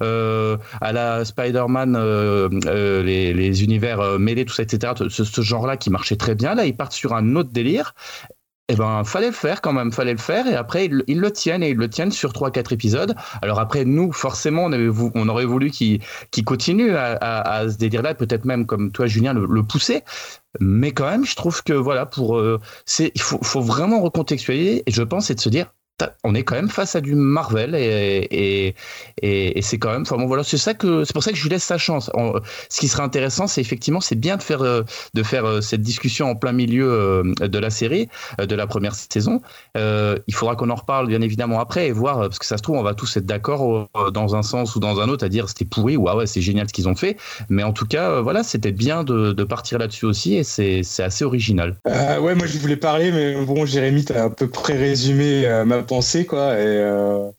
euh, à Spider-Man, euh, euh, les, univers euh, mêlés, tout ça, etc. Ce, genre-là qui marchait très bien. Là, ils partent sur un autre délire. Eh ben, fallait le faire quand même, fallait le faire. Et après, ils, le tiennent et ils le tiennent sur 3-4 épisodes. Alors après, nous, forcément, on, avait, on aurait voulu qu'ils qu continuent à, à, à, ce délire-là, peut-être même comme toi, Julien, le, pousser. Mais quand même, je trouve que voilà, pour, c'est, il faut, faut vraiment recontextualiser. Et je pense, c'est de se dire, on est quand même face à du Marvel et, et, et, c'est quand même enfin bon voilà c'est ça que c'est pour ça que je lui laisse sa chance. Ce qui serait intéressant c'est effectivement c'est bien de faire de faire cette discussion en plein milieu de la série de la première saison. Euh, il faudra qu'on en reparle bien évidemment après et voir parce que ça se trouve on va tous être d'accord dans un sens ou dans un autre à dire c'était pourri ou ah ouais c'est génial ce qu'ils ont fait. Mais en tout cas voilà c'était bien de, de partir là-dessus aussi et c'est assez original. Euh, ouais moi je voulais parler mais bon Jérémy t'as à peu près résumé euh, ma pensée quoi et euh,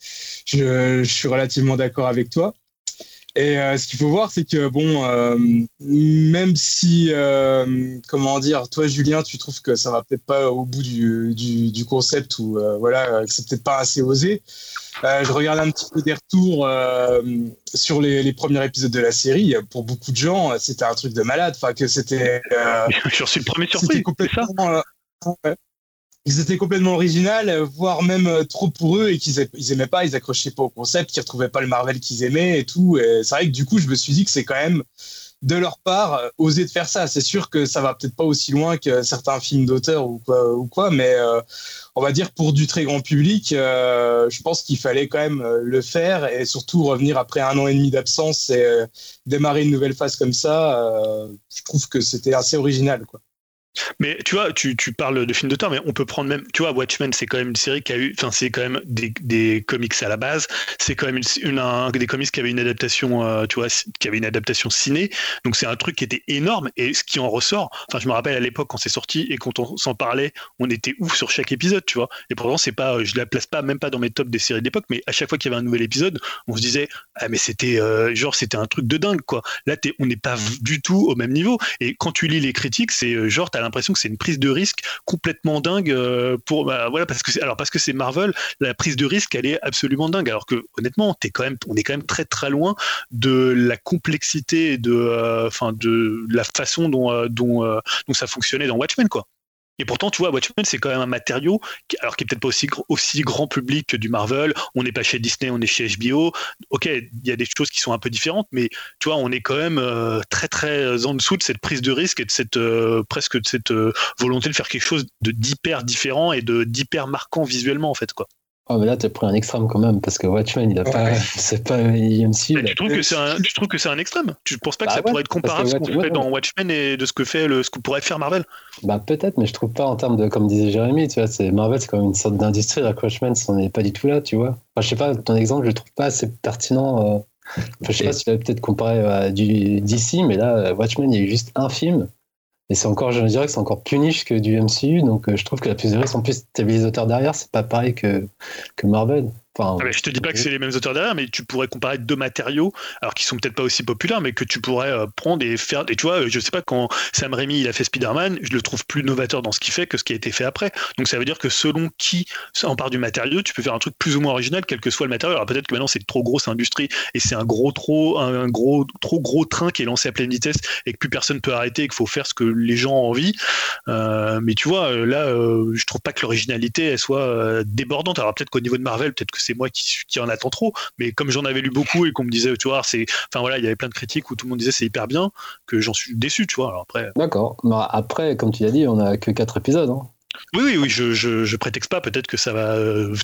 je, je, suis relativement d'accord avec toi et euh, ce qu'il faut voir c'est que bon euh, même si euh, comment dire toi Julien tu trouves que ça va peut-être pas au bout du, du, du concept ou voilà que c'est peut-être pas assez osé je regarde un petit peu des retours sur les, les, premiers épisodes de la série. Pour beaucoup de gens, c'était un truc de malade. Enfin, que c'était. Je suis le premier surpris. Complètement, euh, ils étaient complètement original, voire même euh, trop pour eux et qu'ils ils aimaient pas, ils accrochaient pas au concept, qu'ils retrouvaient pas le Marvel qu'ils aimaient et tout. Et c'est vrai que du coup, je me suis dit que c'est quand même de leur part, oser de faire ça. C'est sûr que ça va peut-être pas aussi loin que certains films d'auteur ou quoi, ou quoi mais on va dire pour du très grand public, je pense qu'il fallait quand même le faire et surtout revenir après un an et demi d'absence et démarrer une nouvelle phase comme ça. je trouve que c'était assez original, quoi. Mais tu vois, tu, tu parles de films d'auteur, mais on peut prendre même, tu vois, Watchmen, c'est quand même une série qui a eu, enfin, c'est quand même des, des, comics à la base, c'est quand même une, un, des comics qui avait une adaptation, euh, tu vois, qui avait une adaptation ciné, donc c'est un truc qui était énorme, et ce qui en ressort, enfin, je me rappelle à l'époque quand c'est sorti et quand on s'en parlait, on était ouf sur chaque épisode, tu vois, et pourtant, c'est pas, je la place pas, même pas dans mes tops des séries d'époque, mais à chaque fois qu'il y avait un nouvel épisode, on se disait, ah, mais c'était, euh, genre, c'était un truc de dingue, quoi. Là, on n'est pas du tout au même niveau, et quand tu lis les critiques, c'est euh, genre, t'as l'impression que c'est une prise de risque complètement dingue euh, pour bah, voilà parce que alors parce que c'est Marvel la prise de risque elle est absolument dingue. Alors que honnêtement quand même on est quand même très très loin de la complexité de euh, enfin de la façon dont euh, dont ça fonctionnait dans Watchmen quoi et pourtant, tu vois, Watchmen, c'est quand même un matériau, qui, alors qui est peut-être pas aussi, aussi grand public que du Marvel. On n'est pas chez Disney, on est chez HBO. Ok, il y a des choses qui sont un peu différentes, mais tu vois, on est quand même euh, très très en dessous de cette prise de risque et de cette euh, presque de cette euh, volonté de faire quelque chose de d'hyper différent et de d'hyper marquant visuellement en fait quoi. Oh, mais là, tu as pris un extrême quand même, parce que Watchmen, il a pas. C'est pas IMC. tu, trouves que c'est un, tu trouves que c'est un extrême? Tu ne penses pas que bah ça pourrait être comparable à ce qu'on fait dans Watchmen et de ce que, fait le, ce que pourrait faire Marvel? Bah, peut-être, mais je trouve pas en termes de. Comme disait Jérémy, tu vois, c'est, Marvel, c'est comme une sorte d'industrie. La Watchmen, on n'est pas du tout là, tu vois. Enfin, je sais pas, ton exemple, je le trouve pas assez pertinent. Euh... Enfin, je sais pas si tu l'avais peut-être comparé à du DC, mais là, Watchmen, il y a eu juste un film. Et c'est encore, je dirais que c'est encore plus niche que du MCU, donc euh, je trouve que la plus en plus, auteurs derrière, c'est pas pareil que, que Marvel. Enfin, ah je te dis pas que c'est les mêmes auteurs derrière, mais tu pourrais comparer deux matériaux, alors qui sont peut-être pas aussi populaires, mais que tu pourrais euh, prendre et faire. Et tu vois, je sais pas, quand Sam Raimi a fait Spider-Man, je le trouve plus novateur dans ce qu'il fait que ce qui a été fait après. Donc ça veut dire que selon qui part du matériau, tu peux faire un truc plus ou moins original, quel que soit le matériau. Alors peut-être que maintenant c'est trop grosse industrie et c'est un gros trop, un gros, trop gros train qui est lancé à pleine vitesse et que plus personne peut arrêter et qu'il faut faire ce que les gens ont envie. Euh, mais tu vois, là, euh, je trouve pas que l'originalité elle soit débordante. Alors peut-être qu'au niveau de Marvel, peut-être que c'est moi qui, en attend trop. Mais comme j'en avais lu beaucoup et qu'on me disait, tu vois, c'est, enfin voilà, il y avait plein de critiques où tout le monde disait c'est hyper bien, que j'en suis déçu, tu vois. Après. D'accord. Bah, après, comme tu l'as dit, on a que quatre épisodes. Hein. Oui, oui, oui, je, je, je prétexte pas. Peut-être que ça va,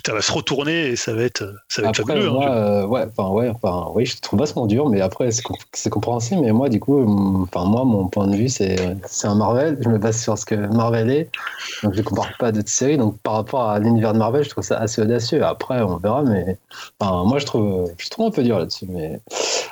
ça va se retourner et ça va être, ça va être fabuleux. Hein, moi, euh, ouais, enfin, ouais, enfin, oui, je trouve vachement dur, mais après, c'est compréhensible. Mais moi, du coup, enfin, moi, mon point de vue, c'est, c'est un Marvel. Je me base sur ce que Marvel est, donc je compare pas d'autres séries. Donc, par rapport à l'univers de Marvel, je trouve ça assez audacieux. Après, on verra, mais enfin, moi, je trouve, je trouve un peu dur là-dessus. Mais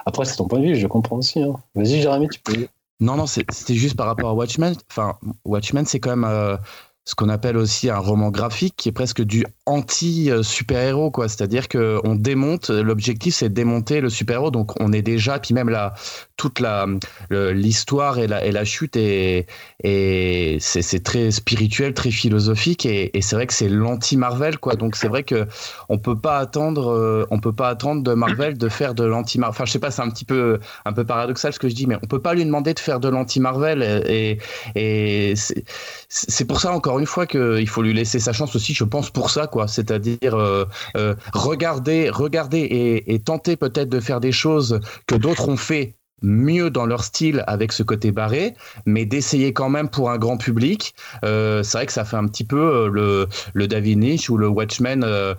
après, c'est ton point de vue, je comprends aussi. Hein. Vas-y, Jérémy, tu peux. Non, non, c'était juste par rapport à Watchmen. Enfin, Watchmen, c'est quand même. Euh, ce qu'on appelle aussi un roman graphique qui est presque du anti-super-héros, quoi. C'est-à-dire qu'on démonte, l'objectif c'est de démonter le super-héros, donc on est déjà, puis même la, toute la, l'histoire et la, et la chute et, et c'est, très spirituel, très philosophique et, c'est vrai que c'est l'anti-Marvel, quoi. Donc c'est vrai que on peut pas attendre, euh, peut pas attendre de Marvel de faire de l'anti-Marvel. Enfin, je sais pas, c'est un petit peu, un peu paradoxal ce que je dis, mais on peut pas lui demander de faire de l'anti-Marvel et, et c'est pour ça encore une fois qu'il faut lui laisser sa chance aussi, je pense pour ça, quoi. C'est-à-dire euh, euh, regarder, regarder et, et tenter peut-être de faire des choses que d'autres ont fait mieux dans leur style avec ce côté barré, mais d'essayer quand même pour un grand public. Euh, c'est vrai que ça fait un petit peu euh, le, le David Niche ou le Watchmen euh,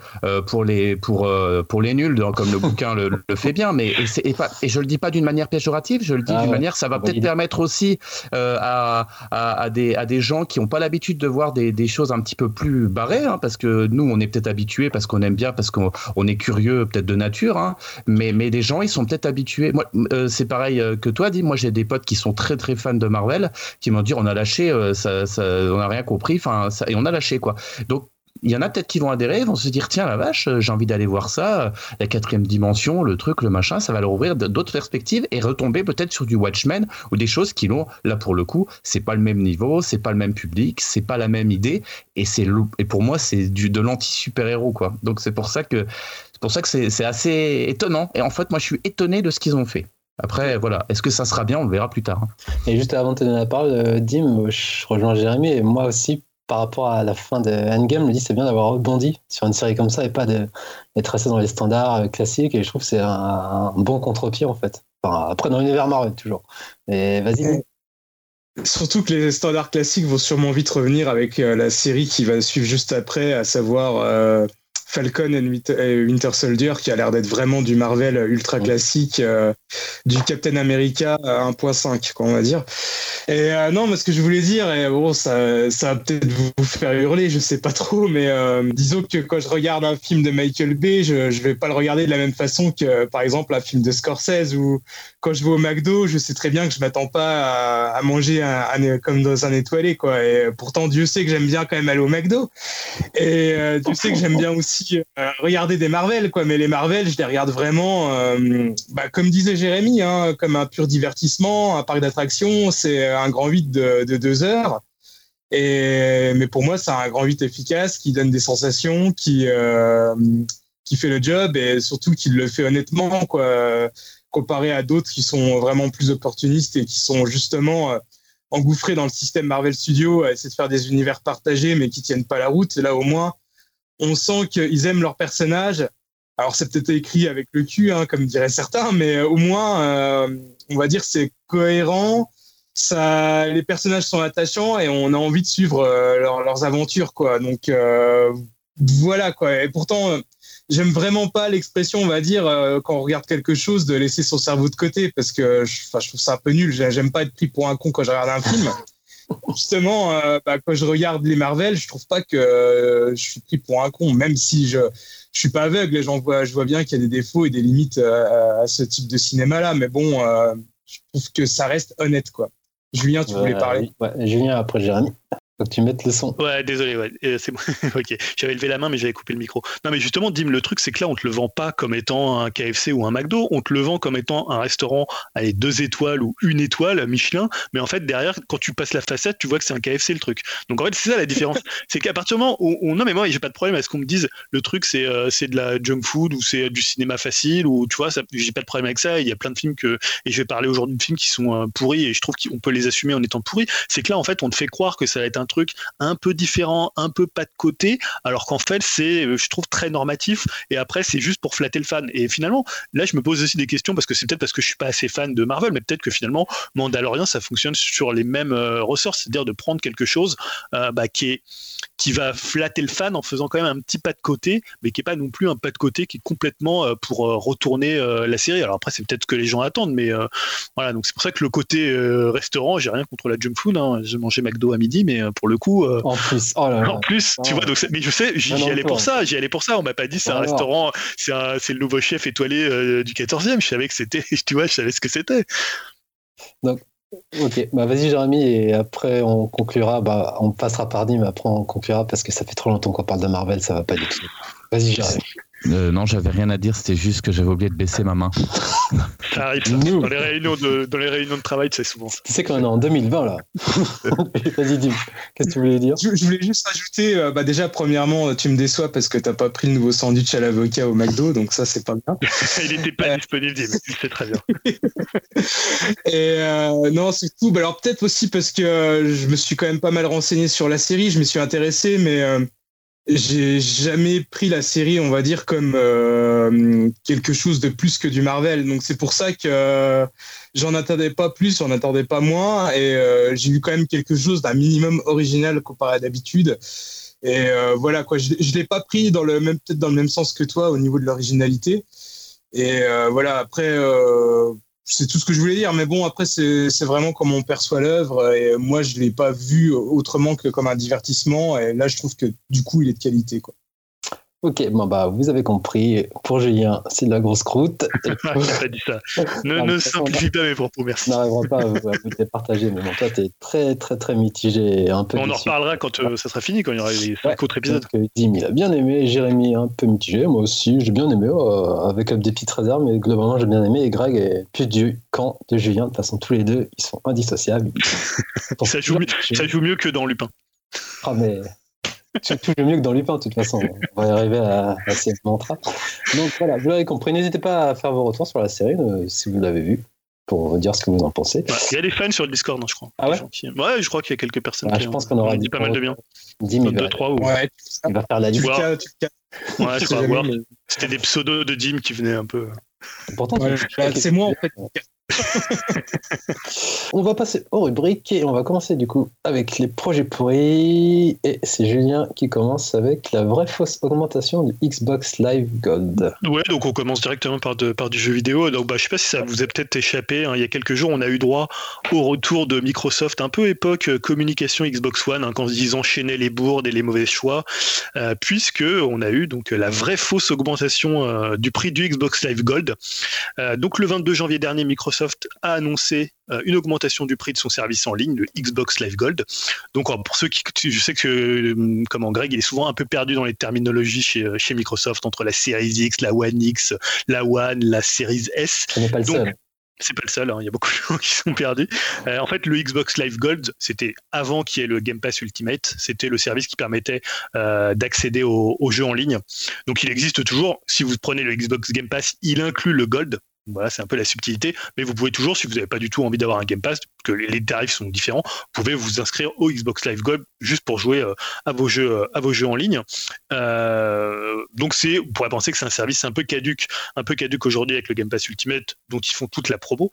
pour les pour pour les nuls, comme le bouquin le, le, fait bien. Mais et, et, pas, et je le dis pas d'une manière péjorative, je le dis ah d'une manière, ça va peut-être permettre aussi à, à, à, des à des gens qui n'ont pas l'habitude de voir des, des choses un petit peu plus barrées, hein, parce que nous on est peut-être habitués, parce qu'on aime bien, parce qu'on on est curieux peut-être de nature, hein, mais mais des gens ils sont peut-être habitués. Moi c'est pareil euh, que toi, dis. Moi, j'ai des potes qui sont très très fans de Marvel, qui m'ont dit on a lâché, euh, ça, on n'a rien compris, enfin, et on a lâché quoi. Donc il y en a peut-être qui vont adhérer, vont se dire tiens la vache, j'ai envie d'aller voir ça, la quatrième dimension, le truc, le machin, ça va leur ouvrir d'autres perspectives et retomber peut-être sur du Watchmen ou des choses qui l'ont là pour le coup, c'est pas le même niveau, c'est pas le même public, c'est pas la même idée et c'est et pour moi c'est de l'anti super héros quoi. Donc c'est pour ça que c'est pour ça que c'est assez étonnant et en fait moi je suis étonné de ce qu'ils ont fait. Après, voilà, est-ce que ça sera bien? On verra plus tard. Hein. Et juste avant de te donner la parole, euh, Dim, je rejoins Jérémy, et moi aussi, par rapport à la fin de Endgame, je me dis c'est bien d'avoir rebondi sur une série comme ça et pas d'être resté dans les standards euh, classiques, et je trouve que c'est un, bon contre-pied en fait. Enfin, après, dans l'univers Marvel, toujours. Mais vas-y. Surtout que les standards classiques vont sûrement vite revenir avec la série qui va suivre juste après, à savoir Falcon et Winter Soldier, qui a l'air d'être vraiment du Marvel ultra classique, euh, du Captain America 1.5, on va dire. Et euh, non, mais ce que je voulais dire, et bon, ça, ça va peut-être vous faire hurler, je sais pas trop, mais euh, disons que quand je regarde un film de Michael Bay, je, je vais pas le regarder de la même façon que, par exemple, un film de Scorsese, ou quand je vais au McDo, je sais très bien que je m'attends pas à, manger un, comme dans un étoilé, quoi. Et pourtant, Dieu sait que j'aime bien quand même aller au McDo. Et Dieu sait que j'aime bien aussi euh, regarder des Marvel, quoi. Mais les Marvel, je les regarde vraiment, euh, bah, comme disait Jérémy, hein, comme un pur divertissement, un parc d'attractions. C'est un grand vide de, deux heures. Mais pour moi, c'est un grand vide efficace qui donne des sensations, qui, euh, qui fait le job et surtout qui le fait honnêtement, quoi, comparé à d'autres qui sont vraiment plus opportunistes et qui sont justement engouffrés dans le système Marvel Studios à essayer de faire des univers partagés mais qui tiennent pas la route. Là, au moins, on sent qu'ils aiment leur personnage. Alors c'est peut-être écrit avec le cul, hein, comme diraient certains, mais au moins, euh, on va dire c'est cohérent. Ça, les personnages sont attachants et on a envie de suivre euh, leurs aventures, quoi. Donc euh, voilà, quoi. Et pourtant, j'aime vraiment pas l'expression, on va dire, quand on regarde quelque chose, de laisser son cerveau de côté, parce que je, je trouve ça un peu nul. J'aime pas être pris pour un con quand je regarde un film justement, euh, bah, quand je regarde les Marvel, je trouve pas que euh, je suis pris pour un con, même si je je suis pas aveugle. J'en vois, je vois bien qu'il y a des défauts et des limites euh, à ce type de cinéma-là, mais bon, je trouve que ça reste honnête, quoi. Julien, tu voulais parler? Julien après Jérémy. Faut que tu mettes le son. Ouais, désolé, ouais. c'est bon. ok, j'avais levé la main, mais j'avais coupé le micro. Non, mais justement, Dim, le truc, c'est que là, on te le vend pas comme étant un KFC ou un McDo, on te le vend comme étant un restaurant avec deux étoiles ou une étoile, Michelin, mais en fait, derrière, quand tu passes la façade, tu vois que c'est un KFC le truc. Donc en fait, c'est ça la différence. c'est qu'à partir du moment où, on... non, mais moi, j'ai pas de problème à ce qu'on me dise le truc, c'est euh, c'est de la junk food ou c'est du cinéma facile ou tu vois, j'ai pas de problème avec ça. Il y a plein de films que, et je vais parler aujourd'hui de films qui sont euh, pourris et je trouve qu'on peut les assumer en étant pourris. C'est que là, en fait, on te fait croire que ça va être un truc un peu différent, un peu pas de côté, alors qu'en fait, c'est, euh, je trouve, très normatif. Et après, c'est juste pour flatter le fan. Et finalement, là, je me pose aussi des questions parce que c'est peut-être parce que je suis pas assez fan de Marvel, mais peut-être que finalement, Mandalorian, ça fonctionne sur les mêmes euh, ressorts, c'est-à-dire de prendre quelque chose euh, bah, qui est qui va flatter le fan en faisant quand même un petit pas de côté, mais qui est pas non plus un pas de côté qui est complètement pour retourner la série. Alors après, c'est peut-être ce que les gens attendent, mais voilà. Donc c'est pour ça que le côté restaurant, j'ai rien contre la junk food. Hein. J'ai mangé McDo à midi, mais pour le coup, en plus, oh en plus, tu vois, donc mais je sais, j'y allais pour ça, j'y allais pour ça. On m'a pas dit c'est un restaurant, c'est le nouveau chef étoilé euh, du 14e. Je savais que c'était, tu vois, je savais ce que c'était. Donc, ok, bah vas-y Jérémy, et après on conclura, bah on passera par mais après on conclura parce que ça fait trop longtemps qu'on parle de Marvel, ça va pas du tout. Vas-y Jérémy. Euh, non, j'avais rien à dire, c'était juste que j'avais oublié de baisser ma main. Ça arrive, Dans, les réunions de, dans les réunions de travail, c'est souvent ça. Tu sais qu'on est en 2020 là. Vas-y, dis qu'est-ce que tu voulais dire? Je, voulais juste ajouter, euh, bah, déjà, premièrement, tu me déçois parce que t'as pas pris le nouveau sandwich à l'avocat au McDo, donc ça, c'est pas bien. Il n'était pas euh. disponible, Dim, c'est très bien. Et non, c'est tout. Bah, alors, peut-être aussi parce que je me suis quand même pas mal renseigné sur la série, je me suis intéressé, mais j'ai jamais pris la série, on va dire, comme euh, quelque chose de plus que du Marvel. Donc c'est pour ça que euh, j'en attendais pas plus, j'en attendais pas moins, et euh, j'ai eu quand même quelque chose d'un minimum original comparé à d'habitude. Et voilà quoi, je, je l'ai pas pris dans le même peut-être dans le même sens que toi au niveau de l'originalité. Et voilà après c'est tout ce que je voulais dire. Mais bon, après, c'est vraiment comment on perçoit l'œuvre. Et moi, je l'ai pas vu autrement que comme un divertissement. Et là, je trouve que du coup, il est de qualité. Quoi. Ok, bon bah vous avez compris. Pour Julien, c'est de la grosse croûte. pas dit ça. Ne, ne simplifie pas mes propos, merci. On n'arrivera pas à vous, les partager, mais bon, toi, tu es très, très, très mitigé. Un peu On en reparlera quand euh, ça sera fini, quand il y aura les cinq autres épisodes. Dim, il a bien aimé. Jérémy, un peu mitigé. Moi aussi, j'ai bien aimé, euh, avec des petites réserves, mais globalement, j'ai bien aimé. Et Greg est plus du camp de Julien. De toute façon, tous les deux, ils sont indissociables. ça, joue mieux, ça joue mieux que dans Lupin. Ah, mais Surtout le mieux que dans Lupin, de toute façon. On va y arriver à, à ces mantras. Donc voilà, vous l'avez compris. N'hésitez pas à faire vos retours sur la série euh, si vous l'avez vue pour vous dire ce que vous en pensez. Il y a des fans sur le Discord, non, je crois. Ah ouais Ouais, je crois qu'il y a quelques personnes ah, qui je pense qu'on aura dit pas mal de bien. 10 000. 2, 3 ou... Ouais, il va faire la liste. Ouais, je crois C'était des pseudos de Dim qui venaient un peu. Pourtant, ouais, c'est moi en fait on va passer aux rubriques et on va commencer du coup avec les projets pourris. Et c'est Julien qui commence avec la vraie fausse augmentation du Xbox Live Gold. Ouais, donc on commence directement par, du jeu vidéo. Donc bah, je sais pas si ça vous a peut-être échappé. Hein. Il y a quelques jours, on a eu droit au retour de Microsoft, un peu époque euh, communication Xbox One, hein, quand ils enchaînaient les bourdes et les mauvais choix, euh, puisque on a eu donc la vraie fausse augmentation euh, du prix du Xbox Live Gold. donc le 22 janvier dernier, Microsoft a annoncé euh, une augmentation du prix de son service en ligne, le Xbox Live Gold. Donc pour ceux qui, je sais que euh, comment Greg, il est souvent un peu perdu dans les terminologies chez, euh, chez Microsoft entre la Series X, la One X, la One, la Series S. N'est pas le seul. C'est pas le seul, hein, il y a beaucoup de gens qui sont perdus. en fait, le Xbox Live Gold, c'était avant qu'il y ait le Game Pass Ultimate. C'était le service qui permettait d'accéder aux, aux, jeux en ligne. Donc, il existe toujours. Si vous prenez le Xbox Game Pass, il inclut le Gold. Voilà, c'est un peu la subtilité. Mais vous pouvez toujours, si vous n'avez pas du tout envie d'avoir un Game Pass, que les tarifs sont différents, vous pouvez vous inscrire au Xbox Live Gold juste pour jouer euh, à vos jeux, euh, à vos jeux en ligne. Euh, donc c'est, on pourrait penser que c'est un service un peu caduque, un peu caduque aujourd'hui avec le Game Pass Ultimate, dont ils font toute la promo.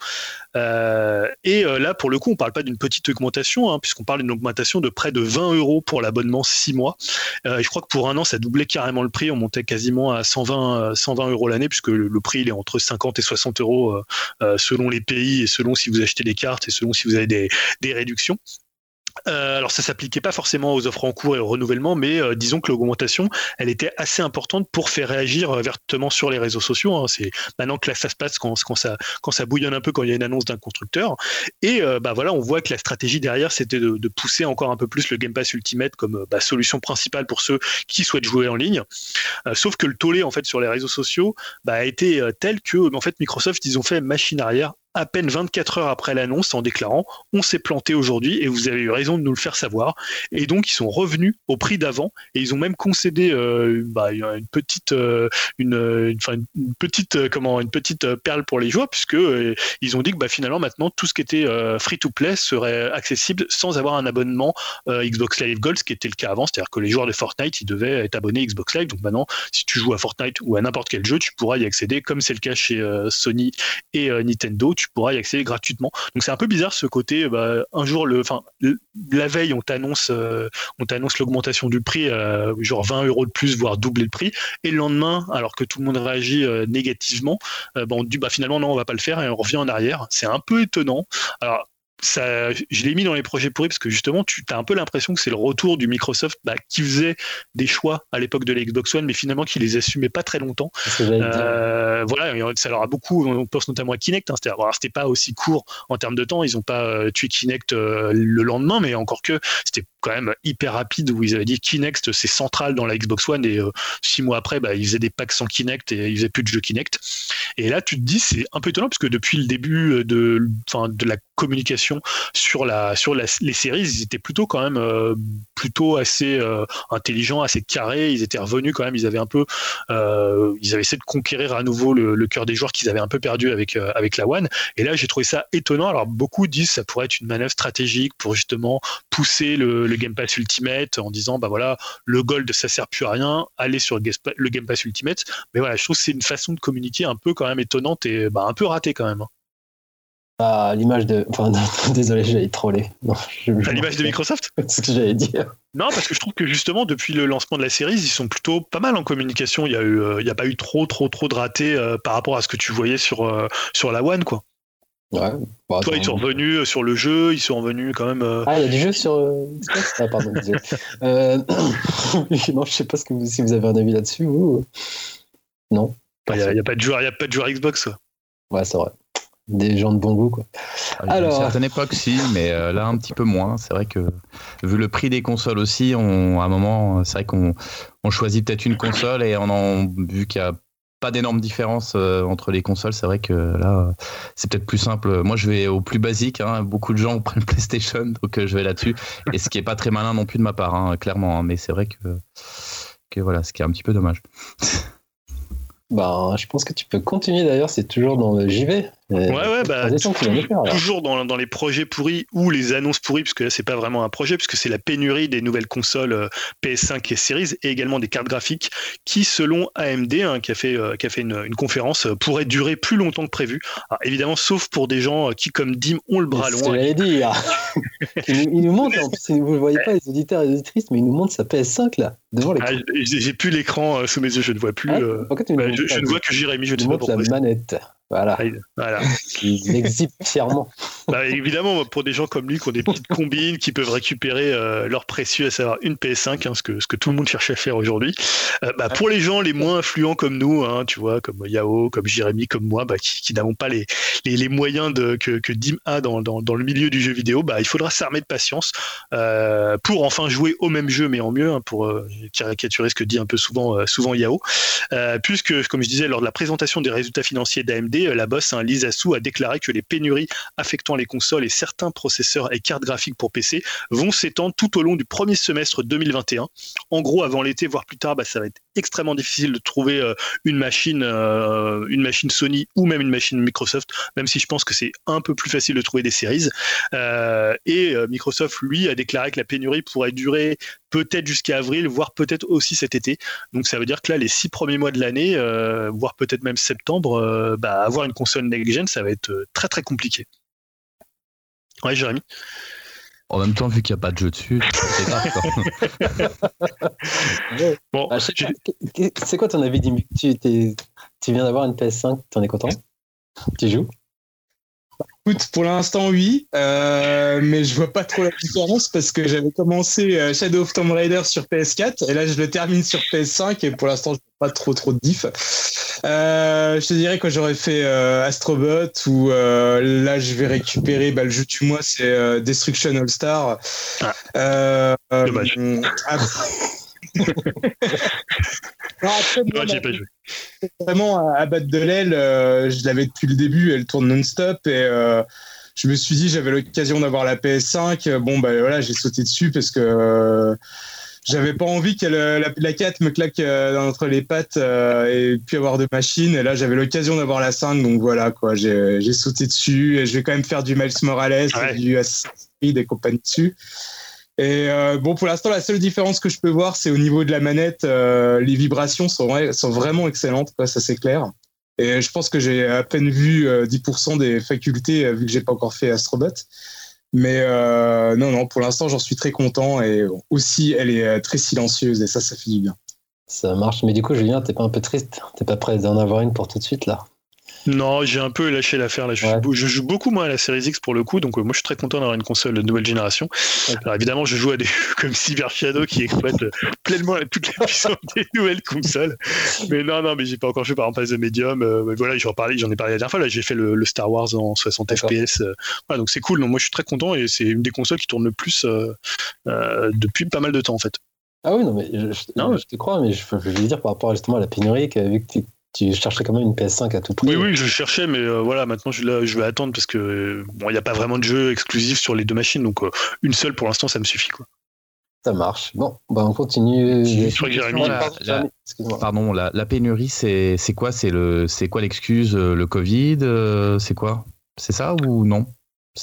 et là, pour le coup, on parle pas d'une petite augmentation, hein, puisqu'on parle d'une augmentation de près de 20 euros pour l'abonnement 6 mois. je crois que pour un an, ça doublait carrément le prix. On montait quasiment à 120, 120 euros l'année, puisque le, prix il est entre 50 et 60 euros selon les pays et selon si vous achetez des cartes et selon si vous avez des, réductions. Euh, alors ça s'appliquait pas forcément aux offres en cours et au renouvellement, mais euh, disons que l'augmentation, elle était assez importante pour faire réagir euh, vertement sur les réseaux sociaux. Hein. C'est maintenant que là ça se passe quand, ça, bouillonne un peu quand il y a une annonce d'un constructeur. Et bah voilà, on voit que la stratégie derrière, c'était de, pousser encore un peu plus le Game Pass Ultimate comme bah, solution principale pour ceux qui souhaitent jouer en ligne. sauf que le tollé en fait sur les réseaux sociaux bah, a été tel que en fait Microsoft ils ont fait machine arrière à peine 24 heures après l'annonce en déclarant on s'est planté aujourd'hui et vous avez eu raison de nous le faire savoir. Et donc ils sont revenus au prix d'avant et ils ont même concédé euh, une petite, euh, une, une, une, petite, euh, comment, une petite perle pour les joueurs puisque ils ont dit que bah, finalement maintenant tout ce qui était free to play serait accessible sans avoir un abonnement Xbox Live Gold, ce qui était le cas avant, c'est-à-dire que les joueurs de Fortnite ils devaient être abonnés Xbox Live. Donc maintenant, si tu joues à Fortnite ou à n'importe quel jeu, tu pourras y accéder comme c'est le cas chez Sony et Nintendo tu pourras y accéder gratuitement. Donc c'est un peu bizarre ce côté. Bah, un jour, le, la veille, on t'annonce, euh, on t'annonce l'augmentation du prix, euh, genre 20 euros de plus, voire doubler le prix. Et le lendemain, alors que tout le monde réagit euh, négativement, bah, on dit bah finalement non, on va pas le faire et on revient en arrière. C'est un peu étonnant. Alors ça, je l'ai mis dans les projets pourris parce que justement, tu as un peu l'impression que c'est le retour du Microsoft bah, qui faisait des choix à l'époque de la Xbox One, mais finalement qui les assumait pas très longtemps. Euh, voilà, ça leur a beaucoup. On pense notamment à Kinect. Hein, c'était pas aussi court en termes de temps. Ils n'ont pas euh, tué Kinect euh, le lendemain, mais encore que c'était quand même hyper rapide où ils avaient dit Kinect c'est central dans la Xbox One et six mois après, bah, ils faisaient des packs sans Kinect et ils faisaient plus de jeux Kinect. Et là, tu te dis c'est un peu étonnant parce que depuis le début de, de la communication sur la sur les séries, ils étaient plutôt quand même euh, plutôt assez euh, intelligents, assez carrés. Ils étaient revenus quand même. Ils avaient un peu, euh, ils avaient essayé de conquérir à nouveau le, cœur des joueurs qu'ils avaient un peu perdu avec la One. Et là, j'ai trouvé ça étonnant. Alors beaucoup disent que ça pourrait être une manœuvre stratégique pour justement pousser le, Game Pass Ultimate en disant bah voilà le Gold ça sert plus à rien, allez sur le Game Pass Ultimate. Mais voilà, je trouve que c'est une façon de communiquer un peu quand même étonnante et bah, un peu ratée quand même. À l'image de. Enfin, désolé, j'allais troller. à l'image de Microsoft C'est ce que j'allais dire. Non, parce que je trouve que justement, depuis le lancement de la série, ils sont plutôt pas mal en communication. Il n'y a, eu, euh, il y a pas eu trop, trop, trop de ratés euh, par rapport à ce que tu voyais sur, euh, sur la One, quoi. Ouais. Bah, Toi, ils sont revenus sur le jeu, ils sont revenus quand même. Ah, il y a du jeu sur Ah, pardon, euh... non, je sais pas ce que si vous avez un avis là-dessus, ou. Non. Il n'y a, a, pas de joueur, a pas de joueur Xbox. Quoi. Ouais, c'est vrai des gens de bon goût. Quoi. Alors, à une certaine époque, si, mais euh, là, un petit peu moins. C'est vrai que, vu le prix des consoles aussi, on, à un moment, c'est vrai qu'on on choisit peut-être une console et on en, vu qu'il y a pas d'énorme différence euh, entre les consoles. C'est vrai que là, c'est peut-être plus simple. Moi, je vais au plus basique. Hein. Beaucoup de gens prennent PlayStation, donc euh, je vais là-dessus. Et ce qui est pas très malin non plus de ma part, hein, clairement. Hein. Mais c'est vrai que, que voilà, ce qui est un petit peu dommage. Bah, je pense que tu peux continuer d'ailleurs, c'est toujours dans le JV. Ouais, ouais, bah, toujours dans, dans, les projets pourris ou les annonces pourries, parce que là, c'est pas vraiment un projet, puisque c'est la pénurie des nouvelles consoles euh, PS5 et Series, et également des cartes graphiques, qui, selon AMD, hein, qui a fait, euh, qui a fait une, une conférence, euh, pourraient durer plus longtemps que prévu. Alors, évidemment, sauf pour des gens qui, comme Dim, ont le bras long. C'est dire. il, nous montre, en plus, vous ne voyez pas, les auditeurs et les auditrices, mais il nous montre sa PS5, là, devant l'écran. Ah, J'ai plus l'écran sous mes yeux, je ne vois plus. Ah, bah, je, je, ne vois que Jérémy, je ne sais pas pourquoi. la manette. Voilà. voilà. Il exhibe fièrement. Bah, évidemment, pour des gens comme lui qui ont des petites combines, qui peuvent récupérer euh, leur précieux, à savoir une PS5, hein, ce, que, ce que tout le monde cherche à faire aujourd'hui. Euh, bah, pour les gens les moins influents comme nous, hein, tu vois, comme Yao, comme Jérémy, comme moi, bah, qui, n'avons pas les, les, moyens de, que, que Dim a dans, dans, dans, le milieu du jeu vidéo, bah, il faudra s'armer de patience euh, pour enfin jouer au même jeu, mais en mieux, hein, pour caricaturer ce que dit un peu souvent, souvent Yao. puisque, comme je disais, lors de la présentation des résultats financiers d'AMD, la boss, hein, Lisa Su, a déclaré que les pénuries affectant les consoles et certains processeurs et cartes graphiques pour PC vont s'étendre tout au long du premier semestre 2021. En gros, avant l'été, voire plus tard, bah, ça va être extrêmement difficile de trouver euh, une machine, euh, une machine Sony ou même une machine Microsoft, même si je pense que c'est un peu plus facile de trouver des séries. Euh, et Microsoft, lui, a déclaré que la pénurie pourrait durer peut-être jusqu'à avril, voire peut-être aussi cet été. Donc ça veut dire que là, les six premiers mois de l'année, voire peut-être même septembre, bah, avoir une console next-gen, ça va être très très compliqué. Ouais, Jérémy en même temps, vu qu'il n'y a pas de jeu dessus, c'est grave. bon, bah, c'est quoi ton avis, Dim tu, tu viens d'avoir une PS5, tu en es content? Tu joues? Écoute, pour l'instant, oui, euh, mais je vois pas trop la différence parce que j'avais commencé euh, Shadow of Tomb Raider sur PS4 et là je le termine sur PS5 et pour l'instant je vois pas trop trop de diff. Euh, je te dirais que j'aurais fait Astrobot ou là je vais récupérer bah, le jeu du mois c'est Destruction All Star. Ah. Dommage. non, pas joué vraiment à, battre de l'aile. Euh, je l'avais depuis le début, elle tourne non-stop et euh, je me suis dit j'avais l'occasion d'avoir la PS5. Bon bah voilà, j'ai sauté dessus parce que euh, j'avais pas envie que la, la 4 me claque entre les pattes et puis avoir de machines. Et là j'avais l'occasion d'avoir la 5, donc voilà quoi, j'ai sauté dessus et je vais quand même faire du Miles Morales, du Assassin's Creed et compagnie dessus. Et euh, bon, pour l'instant, la seule différence que je peux voir, c'est au niveau de la manette. Euh, les vibrations sont, vraiment excellentes, ça c'est clair. Et je pense que j'ai à peine vu 10% euh, des facultés, vu que j'ai pas encore fait Astrobot. Mais non, non, pour l'instant, j'en suis très content. Et aussi, elle est très silencieuse, et ça, ça fait du bien. Ça marche. Mais du coup, Julien, t'es pas un peu triste? T'es pas prêt d'en avoir une pour tout de suite, là? Non, j'ai un peu lâché l'affaire là. Je, joue, beaucoup moins à la Series X pour le coup, donc euh, moi je suis très content d'avoir une console de nouvelle génération. Alors évidemment, je joue à des jeux comme Cyber Shadow qui exploite euh, pleinement toute la puissance des nouvelles consoles. Mais non, non, mais j'ai pas encore joué par exemple à The Medium. Euh, voilà, j'en parlais, j'en ai parlé la dernière fois. Là, j'ai fait le, Star Wars en 60 FPS. voilà, donc c'est cool. Donc moi je suis très content et c'est une des consoles qui tourne le plus depuis pas mal de temps en fait. Ah oui, non, mais je, non, je te crois, mais je, je veux dire par rapport justement à la pénurie, vu que tu tu cherchais quand même une PS5 à tout prix. Oui, oui, je cherchais, mais euh, voilà, maintenant je, je, vais attendre parce que bon, il n'y a pas vraiment de jeu exclusif sur les deux machines, donc euh, une seule pour l'instant, ça me suffit. Quoi. Ça marche. Bon, bah on continue. pardon, la, la pénurie, c'est quoi? C'est le, c'est quoi l'excuse Le Covid C'est quoi? C'est ça ou non?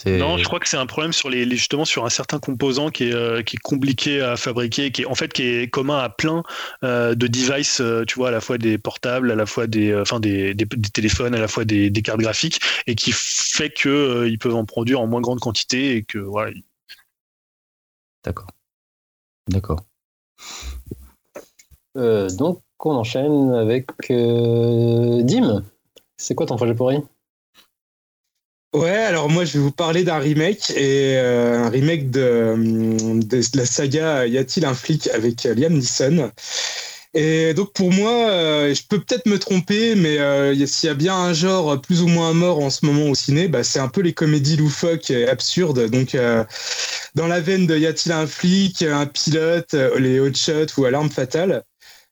Non, je crois que c'est un problème sur les, justement sur un certain composant qui est, euh, qui est compliqué à fabriquer, qui est en fait qui est commun à plein euh, de devices, euh, tu vois, à la fois des portables, à la fois des, enfin des, des, téléphones, à la fois des, des, cartes graphiques, et qui fait que ils peuvent en produire en moins grande quantité et que voilà. D'accord. D'accord. donc on enchaîne avec Dim. C'est quoi ton projet pour Ouais, alors moi je vais vous parler d'un remake et euh, un remake de, la saga Y a-t-il un flic avec Liam Neeson. Et donc pour moi, euh, je peux peut-être me tromper, mais euh, s'il y a bien un genre plus ou moins mort en ce moment au ciné, bah, c'est un peu les comédies loufoques et absurdes. Donc dans la veine de Y a-t-il un flic, un pilote, les hot shots ou alarme fatale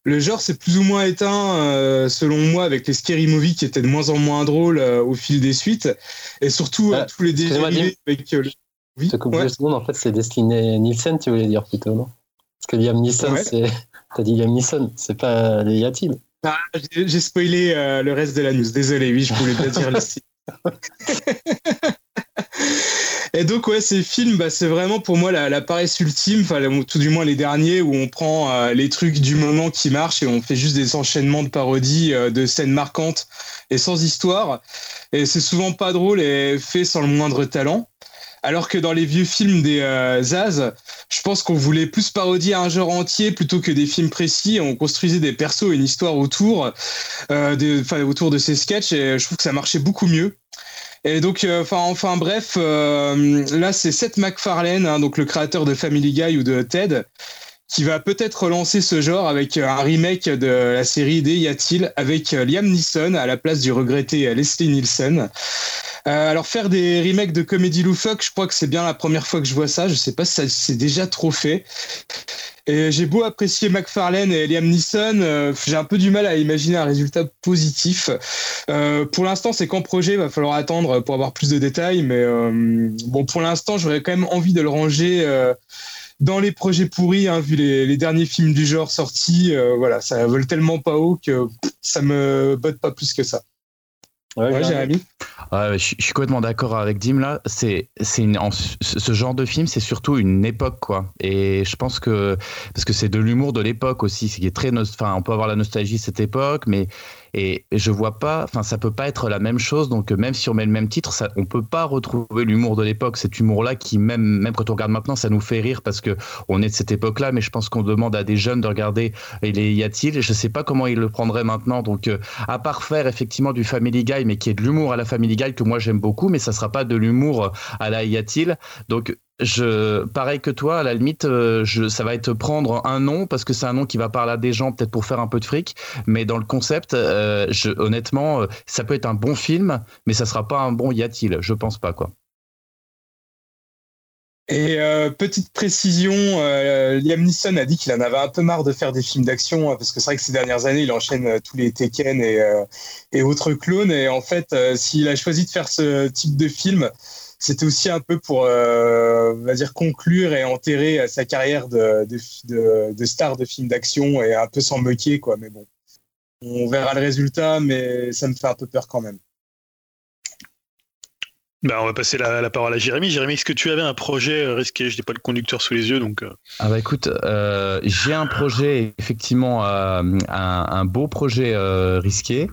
le genre s'est plus ou moins éteint, euh, selon moi, avec les scary movies qui étaient de moins en moins drôles euh, au fil des suites. Et surtout, euh, tous les dérivés avec. oui, secondes, en fait, c'est Destiné Nielsen, tu voulais dire plutôt, non? Parce que Liam Neeson, c'est. T'as dit Liam Neeson, c'est pas les y a-t-il? Ah, J'ai spoilé le reste de la news, désolé, oui, je voulais pas dire Et donc, ouais, ces films, bah, c'est vraiment pour moi la, paresse ultime, enfin, tout du moins les derniers, où on prend euh, les trucs du moment qui marchent et on fait juste des enchaînements de parodies, euh, de scènes marquantes et sans histoire. Et c'est souvent pas drôle et fait sans le moindre talent. Alors que dans les vieux films des euh, Zaz, je pense qu'on voulait plus parodier un genre entier plutôt que des films précis. On construisait des persos et une histoire autour, de, autour de ces sketchs et je trouve que ça marchait beaucoup mieux. Et donc, euh, enfin, bref, euh, là, c'est Seth MacFarlane, hein, donc le créateur de Family Guy ou de Ted, qui va peut-être relancer ce genre avec un remake de la série des Y a-t-il avec Liam Neeson à la place du regretté Leslie Nielsen. Euh, alors faire des remakes de comédie loufoque, je crois que c'est bien la première fois que je vois ça. Je sais pas si c'est déjà trop fait. Et j'ai beau apprécier McFarlane et Liam Neeson, euh, j'ai un peu du mal à imaginer un résultat positif. Euh, pour l'instant, c'est qu'en projet, il va falloir attendre pour avoir plus de détails. Mais bon, pour l'instant, j'aurais quand même envie de le ranger dans les projets pourris, hein, vu les, derniers films du genre sortis. voilà, ça vole tellement pas haut que ça me botte pas plus que ça. Ouais, Jérémy je, suis complètement d'accord avec Dim là. C'est, c'est ce genre de film, c'est surtout une époque quoi. Et je pense que parce que c'est de l'humour de l'époque aussi, ce qui est très, enfin, on peut avoir la nostalgie de cette époque, mais et je vois pas, enfin, ça peut pas être la même chose. Donc, même si on met le même titre, ça, on peut pas retrouver l'humour de l'époque. Cet humour-là qui, même, même quand on regarde maintenant, ça nous fait rire parce que on est de cette époque-là. Mais je pense qu'on demande à des jeunes de regarder les y a-t-il. Je sais pas comment ils le prendraient maintenant. Donc, euh, à part faire effectivement du Family Guy, mais qui est de l'humour à la Family Guy que moi j'aime beaucoup, mais ça sera pas de l'humour à la y a-t-il. Donc, je pareil que toi à la limite euh, ça va être prendre un nom parce que c'est un nom qui va parler à des gens peut-être pour faire un peu de fric. Mais dans le concept euh, honnêtement euh, ça peut être un bon film mais ça sera pas un bon y a-t-il je pense pas quoi. Et petite précision, Liam Neeson a dit qu'il en avait un peu marre de faire des films d'action hein, parce que c'est vrai que ces dernières années il enchaîne tous les Tekken et, et autres clones. Et en fait s'il a choisi de faire ce type de film c'était aussi un peu pour, euh, on va dire, conclure et enterrer sa carrière de, de, star de film d'action et un peu s'en moquer, quoi. Mais bon, on verra le résultat, mais ça me fait un peu peur quand même. Bah, on va passer la, parole à Jérémy. Jérémy, est-ce que tu avais un projet euh, risqué? Je n'ai pas le conducteur sous les yeux, donc. Euh. Ah bah écoute, j'ai un projet effectivement, un, beau projet risqué.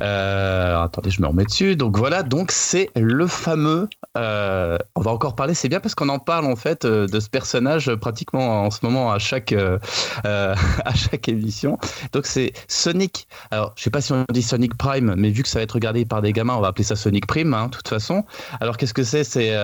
attendez, je me remets dessus. Donc voilà, donc c'est le fameux euh, on va encore parler, c'est bien parce qu'on en parle en fait euh, de ce personnage pratiquement en ce moment à chaque, euh, à chaque émission. Donc c'est Sonic. Alors je sais pas si on dit Sonic Prime, mais vu que ça va être regardé par des gamins, on va appeler ça Sonic Prime, hein, de toute façon. Alors qu'est-ce que c'est? C'est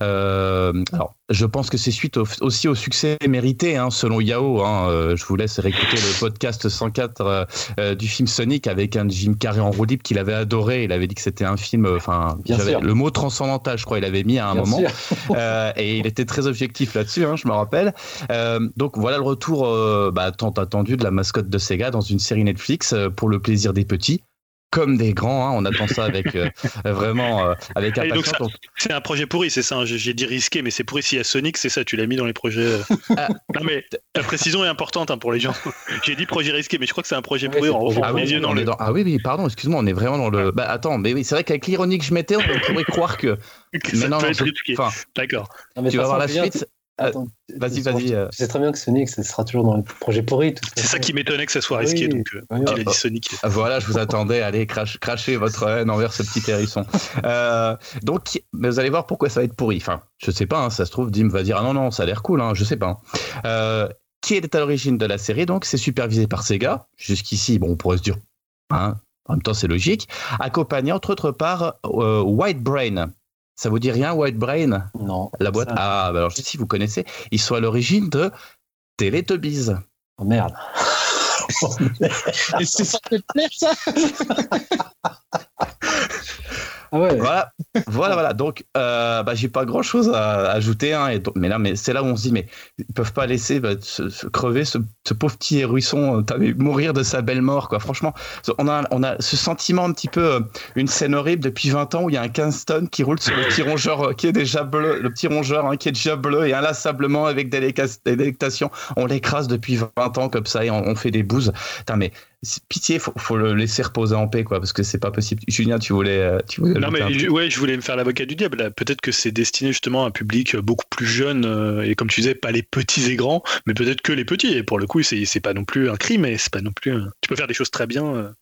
alors je pense que c'est suite aussi au succès mérité, hein, selon Yao. Hein, je vous laisse réécouter le podcast 104 du film Sonic avec un Jim Carrey en roue qu'il avait adoré. Il avait dit que c'était un film, enfin, le mot transcendant je crois, il avait mis à un moment. Euh, et il était très objectif là-dessus, hein, je me rappelle. Euh, donc voilà le retour euh, bah, tant attendu de la mascotte de Sega dans une série Netflix pour le plaisir des petits comme des grands. Hein. On attend ça avec vraiment avec impatience. C'est un projet pourri, c'est ça. Hein. J'ai dit risqué, mais c'est pourri. S'il y a Sonic, c'est ça. Tu l'as mis dans les projets. Ah. non mais la précision est importante pour les gens. J'ai dit projet risqué, mais je crois que c'est un projet pourri. ah, oui, dans le... ah oui, oui, pardon. Excuse-moi, on est vraiment dans le. Bah attends, mais oui, c'est vrai qu'avec l'ironie que je mettais, on pourrait croire que mais non, non, D'accord. Tu vas voir la suite. Euh, vas-y, vas-y. Euh. C'est très bien que Sonic, ça sera toujours dans le projet pourri. C'est ça qui m'étonnait que ça soit risqué. donc, euh, il a dit Sonic. Ah, voilà, je vous attendais. Allez, cracher votre haine envers ce petit hérisson. donc, vous allez voir pourquoi ça va être pourri. Enfin, je sais pas, hein, ça se trouve, Dim va dire Ah non, non, ça a l'air cool, hein, je sais pas. qui est à l'origine de la série Donc, c'est supervisé par Sega. Jusqu'ici, bon, on pourrait se dire hein, en même temps, c'est logique. Accompagné entre autres par White Brain. Ça vous dit rien, White Brain? Non. La boîte? Ah, bah alors si vous connaissez, ils sont à l'origine de Teletubbies. Oh merde. Et c'est ça te plaire, ça? Ah voilà, voilà, voilà. Donc, euh, bah, j'ai pas grand chose à, ajouter. Hein, et mais là, mais c'est là où on se dit, mais ils peuvent pas laisser bah, se, crever ce, pauvre petit hérisson, euh, mourir de sa belle mort, quoi. Franchement, on a, on a ce sentiment un petit peu, euh, une scène horrible depuis 20 ans où il y a un Kingston qui roule sur le petit rongeur qui est déjà bleu, le petit rongeur hein, qui est déjà bleu et inlassablement avec délectation, on l'écrase depuis 20 ans comme ça et on, fait des bouses. Putain, mais pitié, faut, faut le laisser reposer en paix, quoi, parce que c'est pas possible. Julien, tu voulais, euh, tu voulais Non, mais ouais, je voulais me faire l'avocat du diable. Peut-être que c'est destiné justement à un public beaucoup plus jeune, euh, et comme tu disais, pas les petits et grands, mais peut-être que les petits. Et pour le coup, c'est pas non plus un crime, et c'est pas non plus. Tu peux faire des choses très bien.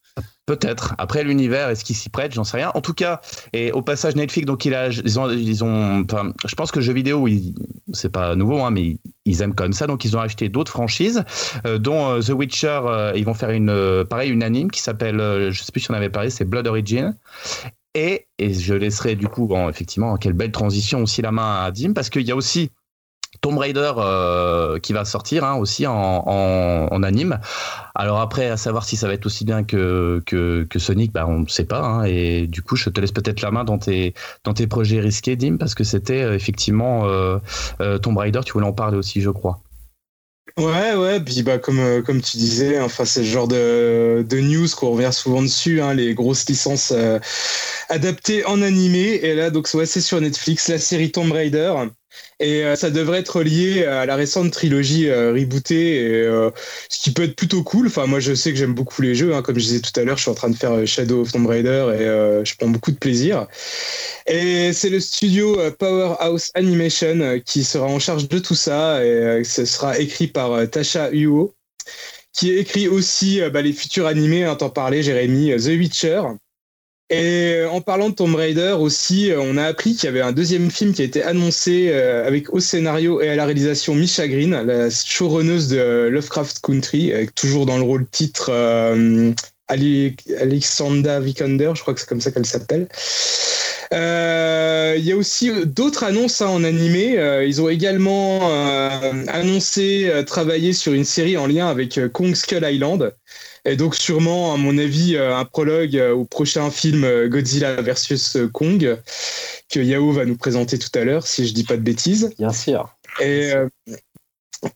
Peut-être. Après l'univers, est-ce qu'il s'y prête? J'en sais rien. En tout cas, et au passage Netflix, donc il a, ils ont, ils ont, je pense que jeux vidéo, c'est pas nouveau, hein, mais ils aiment comme ça, donc ils ont acheté d'autres franchises, euh, dont euh, The Witcher. Euh, ils vont faire une, pareil, une anime qui s'appelle, je sais plus si on avait parlé, c'est Blood Origin. Et, je laisserai du coup, effectivement, quelle belle transition aussi la main à Dim, parce qu'il y a aussi Tomb Raider euh, qui va sortir hein, aussi en, en, anime. Alors après, à savoir si ça va être aussi bien que, que, Sonic, bah, on ne sait pas. Hein. et du coup, je te laisse peut-être la main dans tes, dans tes projets risqués, Dim, parce que c'était euh, effectivement euh, Tomb Raider, tu voulais en parler aussi, je crois. Ouais, ouais, puis bah, comme, comme tu disais, enfin, c'est le genre de, de news qu'on revient souvent dessus, hein, les grosses licences adaptées en animé. Et là, donc, ouais, c'est sur Netflix, la série Tomb Raider. Et euh, ça devrait être lié à la récente trilogie euh, rebootée, euh, ce qui peut être plutôt cool. Enfin, moi, je sais que j'aime beaucoup les jeux. Hein. Comme je disais tout à l'heure, je suis en train de faire Shadow of Tomb Raider et je prends beaucoup de plaisir. Et c'est le studio Powerhouse Animation qui sera en charge de tout ça. Et ce sera écrit par Tasha Uo, qui écrit aussi bah, les futurs animés, hein, t'en parlais, Jérémy, The Witcher. Et euh, en parlant de Tomb Raider aussi, euh, on a appris qu'il y avait un deuxième film qui a été annoncé euh, avec au scénario et à la réalisation Misha Green, la showrunneuse de Lovecraft Country, avec toujours dans le rôle titre euh, Alexandra Vikander, je crois que c'est comme ça qu'elle s'appelle. Il y a aussi d'autres annonces hein, en animé. ils ont également annoncé travailler sur une série en lien avec Kong Skull Island. Et donc sûrement, à mon avis, euh, un prologue euh, au prochain film euh, Godzilla versus Kong que Yao va nous présenter tout à l'heure, si je dis pas de bêtises. Bien sûr. Et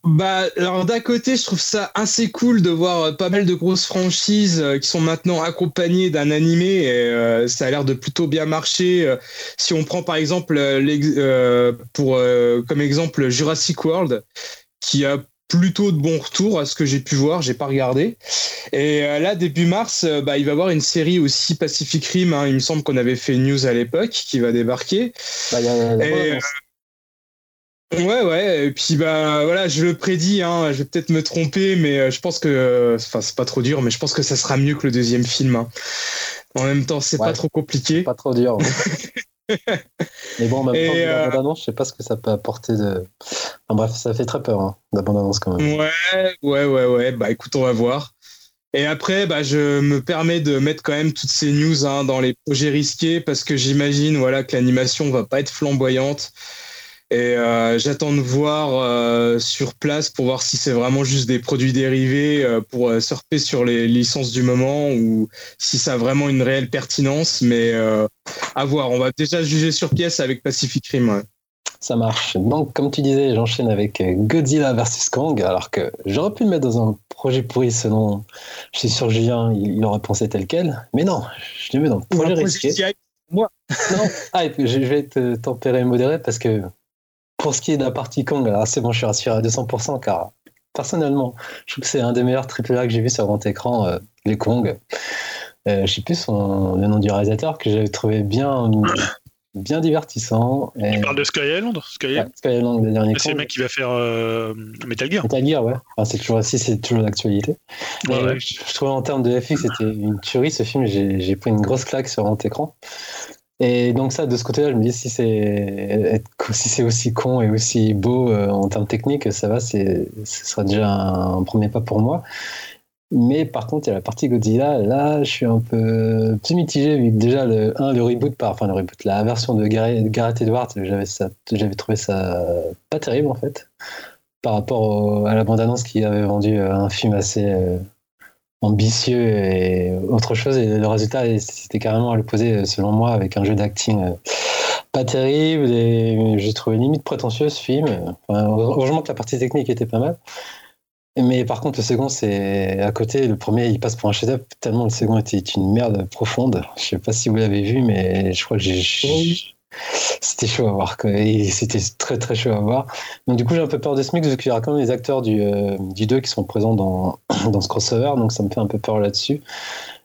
bah, alors d'un côté, je trouve ça assez cool de voir pas mal de grosses franchises qui sont maintenant accompagnées d'un animé et ça a l'air de plutôt bien marcher. si on prend par exemple pour comme exemple Jurassic World, qui a plutôt de bons retours à ce que j'ai pu voir, j'ai pas regardé. Et euh, là, début mars, euh, bah, il va y avoir une série aussi Pacific Rim, hein. il me semble qu'on avait fait une news à l'époque, qui va débarquer. Bah, y a, euh, Ouais, ouais, et puis bah voilà, je le prédis, hein, je vais peut-être me tromper, mais je pense que, enfin, c'est pas trop dur, mais je pense que ça sera mieux que le deuxième film. Hein. En même temps, c'est pas trop compliqué. Pas trop dur. Mais bon, en même temps, euh... la bande-annonce, je sais pas ce que ça peut apporter de. Enfin, bref, ça fait très peur, hein, la bande-annonce quand même. Ouais, ouais, ouais, ouais. Bah écoute, on va voir. Et après, bah, je me permets de mettre quand même toutes ces news hein, dans les projets risqués parce que j'imagine voilà, que l'animation va pas être flamboyante. Et euh, j'attends de voir euh, sur place pour voir si c'est vraiment juste des produits dérivés euh, pour surfer sur les licences du moment ou si ça a vraiment une réelle pertinence. Mais à voir. On va déjà juger sur pièce avec Pacific Rim. Ouais. Ça marche. Donc, comme tu disais, j'enchaîne avec Godzilla vs Kong, alors que j'aurais pu le mettre dans un projet pourri selon. Je suis sûr, Julien, il, aurait pensé tel quel. Mais non, je le mets dans le projet risqué. Moi. Non, ah, et puis je vais être tempéré et modéré parce que pour ce qui est de la partie Kong, alors c'est bon, je suis rassuré à 200% car personnellement, je trouve que c'est un des meilleurs AAA que j'ai vu sur grand écran, euh, les Kong. Euh, je sais plus son, le nom du réalisateur que j'avais trouvé bien, bien divertissant. Et... Tu parles de Sky Island Sky, ouais, Sky Island, le dernier. C'est le mec qui va faire euh, Metal Gear. Metal Gear, ouais. Enfin, c'est toujours si c'est toujours d'actualité. Ouais, ouais. Je, je trouvais en termes de FX, c'était une tuerie ce film. J'ai pris une grosse claque sur grand écran. Et donc ça, de ce côté-là, je me dis si c'est si c'est aussi con et aussi beau euh, en termes techniques, ça va, c'est ce sera déjà un, premier pas pour moi. Mais par contre, il y a la partie Godzilla, là, je suis un peu mitigé vu que déjà le un le reboot par enfin le reboot, la version de Gareth, Edwards, j'avais trouvé ça pas terrible en fait par rapport à la bande-annonce qui avait vendu un film assez euh, ambitieux et autre chose. Et le résultat, c'était carrément à l'opposé, selon moi, avec un jeu d'acting euh, pas terrible. Et j'ai trouvé limite prétentieux ce film. Heureusement que la partie technique était pas mal. Mais par contre, le second, c'est à côté. Le premier, il passe pour un chef-d'œuvre, tellement le second était une merde profonde. Je sais pas si vous l'avez vu, mais je crois que j'ai. C'était chaud à voir. C'était très très chaud à voir. Donc du coup, j'ai un peu peur de ce mix vu qu'il y aura quand même les acteurs du, du 2 qui sont présents dans, dans ce crossover, donc ça me fait un peu peur là-dessus.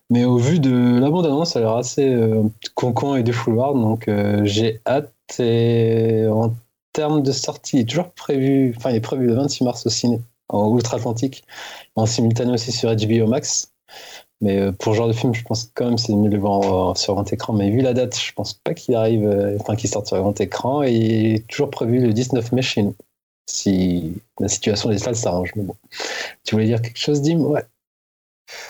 Mais au vu de la bande-annonce, ça a l'air assez euh, concon et défouloir, donc euh, j'ai hâte. Et en termes de sortie, il est toujours prévu, enfin il est prévu le 26 mars au ciné, en outre-Atlantique, en simultané aussi sur HBO Max. Mais euh, pour ce genre de film, je pense quand même c'est mieux de le voir sur grand écran. Mais vu la date, je pense pas qu'il arrive, enfin qu'il sorte sur grand écran. Et il est toujours prévu le 19 mai chez nous. Si la situation des salles s'arrange. Mais bon. Tu voulais dire quelque chose, Dim? Ouais.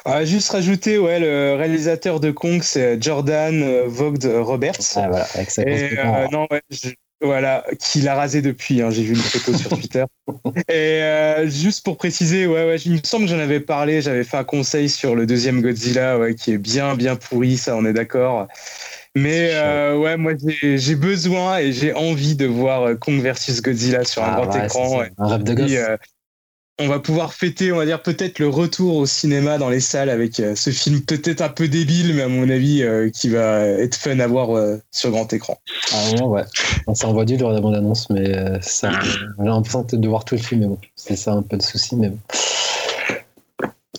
Ah, juste rajouter, ouais, le réalisateur de Kong, c'est Jordan euh, Vogt Roberts. Ah, voilà, avec sa Et, euh, non, ouais, voilà, qui l'a rasé depuis. Hein, J'ai vu une photo sur Twitter. Et euh, juste pour préciser, ouais, ouais, il me semble que j'en avais parlé. J'avais fait un conseil sur le deuxième Godzilla, ouais, qui est bien, bien pourri. Ça, on est d'accord. Mais euh, ouais, moi j'ai besoin et j'ai envie de voir Kong versus Godzilla sur un Ah, grand ouais, écran. Un rêve de gosse. Euh, on va pouvoir fêter, on va dire peut-être le retour au cinéma dans les salles avec euh, ce film peut-être un peu débile, mais à mon avis euh, qui va être fun à voir euh, sur grand écran. Ah ouais. Ça envoie du lors de la bande-annonce, mais ça, j'ai l'impression de voir tout le film, mais bon, c'est ça un peu le souci, mais bon.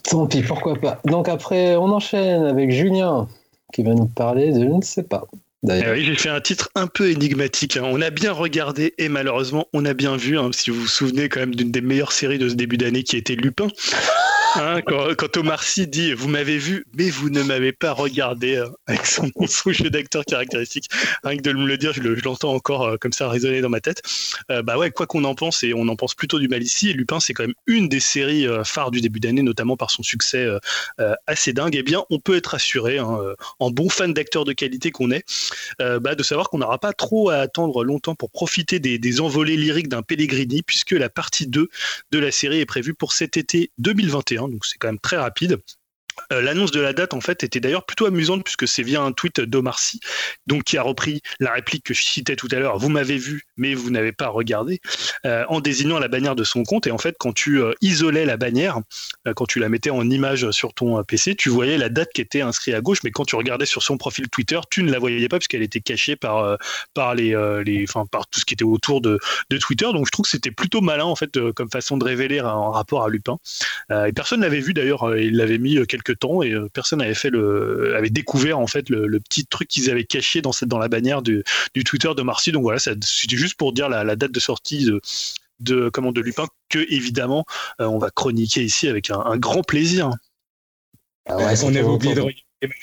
Tant pis, pourquoi pas. Donc après, on enchaîne avec Julien, qui va nous parler de je ne sais pas. Eh oui, j'ai fait un titre un peu énigmatique. hein. On a bien regardé et malheureusement, on a bien vu. hein, si vous vous souvenez quand même d'une des meilleures séries de ce début d'année qui était Lupin. Hein, quand, quand Omar Sy dit Vous m'avez vu, mais vous ne m'avez pas regardé, euh, avec son, son jeu d'acteur caractéristique. Rien que de me le dire, je le- je l'entends encore euh, comme ça résonner dans ma tête. Euh, bah ouais, quoi qu'on en pense, et on en pense plutôt du mal ici, et Lupin, c'est quand même une des séries phares du début d'année, notamment par son succès assez dingue. Eh bien, on peut être assuré, hein, en bon fan d'acteur de qualité qu'on est, bah, de savoir qu'on n'aura pas trop à attendre longtemps pour profiter des, des envolées lyriques d'un Pellegrini, puisque la partie 2 de la série est prévue pour cet été 2021, donc c'est quand même très rapide. Euh, L'annonce de la date, en fait, était d'ailleurs plutôt amusante puisque c'est via un tweet d'Omar Sy, donc qui a repris la réplique que je citais tout à l'heure. Vous m'avez vu, mais vous n'avez pas regardé, euh, en désignant la bannière de son compte. Et en fait, quand tu euh, isolais la bannière, quand tu la mettais en image sur ton PC, tu voyais la date qui était inscrite à gauche, mais quand tu regardais sur son profil Twitter, tu ne la voyais pas puisqu'elle était cachée par par les, les, enfin par tout ce qui était autour de, Twitter. Donc je trouve que c'était plutôt malin en fait comme façon de révéler un, rapport à Lupin. Et personne l'avait vu d'ailleurs. Il l'avait mis euh, quelques temps et euh, personne n'avait fait le, avait découvert en fait le, le petit truc qu'ils avaient caché dans cette dans la bannière du, du Twitter de Marcy. Donc voilà, ça- c'était juste pour dire la, la date de sortie de de comment de Lupin que évidemment euh, on va chroniquer ici avec un, un grand plaisir. ah ouais, on avait oublié de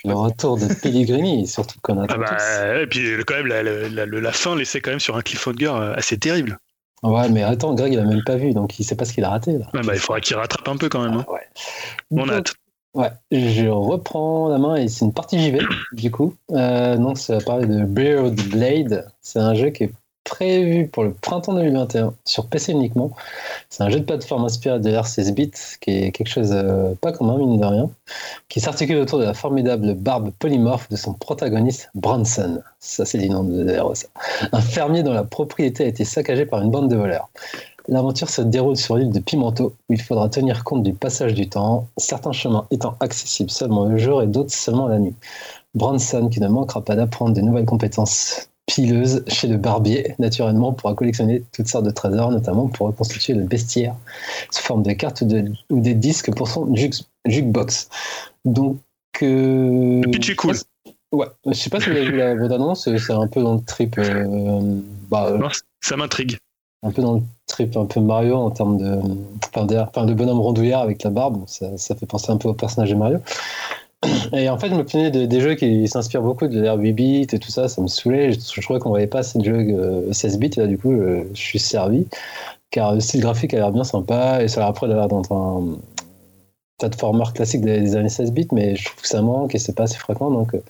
le retour de Pellegrini, surtout qu'on Ah attend bah, tous. et puis quand même la, la, la- la fin laissait quand même sur un cliffhanger euh, assez terrible. Ouais, mais attends, Greg, il a même pas vu, donc il sait pas ce qu'il a raté là. Ouais, bah, il faudra qu'il rattrape un peu quand même. hein. Ouais. On a hâte. Ouais, je reprends la main et c'est une partie JV du coup. Euh, donc ça va parler de Beard Blade. C'est un jeu qui est prévu pour le printemps 2021 sur PC uniquement. C'est un jeu de plateforme inspiré de R16 bits qui est quelque chose euh, pas commun mine de rien, qui s'articule autour de la formidable barbe polymorphe de son protagoniste Bronson. Ça c'est du nom de d'ailleurs, ça. Un fermier dont la propriété a été saccagée par une bande de voleurs. L'aventure se déroule sur l'île de Pimento, où il faudra tenir compte du passage du temps, certains chemins étant accessibles seulement le jour et d'autres seulement la nuit. Branson, qui ne manquera pas d'apprendre de nouvelles compétences pileuses chez le barbier, naturellement, pourra collectionner toutes sortes de trésors, notamment pour reconstituer le bestiaire sous forme de cartes ou, de- ou des disques pour son jukebox. Donc, euh, Le pitch est cool. Ouais, je sais pas si vous avez vu la bande-annonce, c'est un peu dans le trip, euh, bah, Non, ça m'intrigue. Un peu dans le trip un peu Mario en termes de, enfin, d'ailleurs, enfin, de bonhomme rondouillard avec la barbe. Ça, ça fait penser un peu au personnage de Mario. Et en fait, je me plaignais de- des jeux qui s'inspirent beaucoup de l'ère 8 bits et tout ça. Ça me saoulait. Je, je trouvais qu'on voyait pas assez de jeux euh, 16 bits. Et là, du coup, euh, je suis servi. Car le style graphique a l'air bien sympa. Et ça a l'air après d'avoir dans un platformer classique des, années 16 bits. Mais je trouve que ça manque et c'est pas assez fréquent. Donc, euh,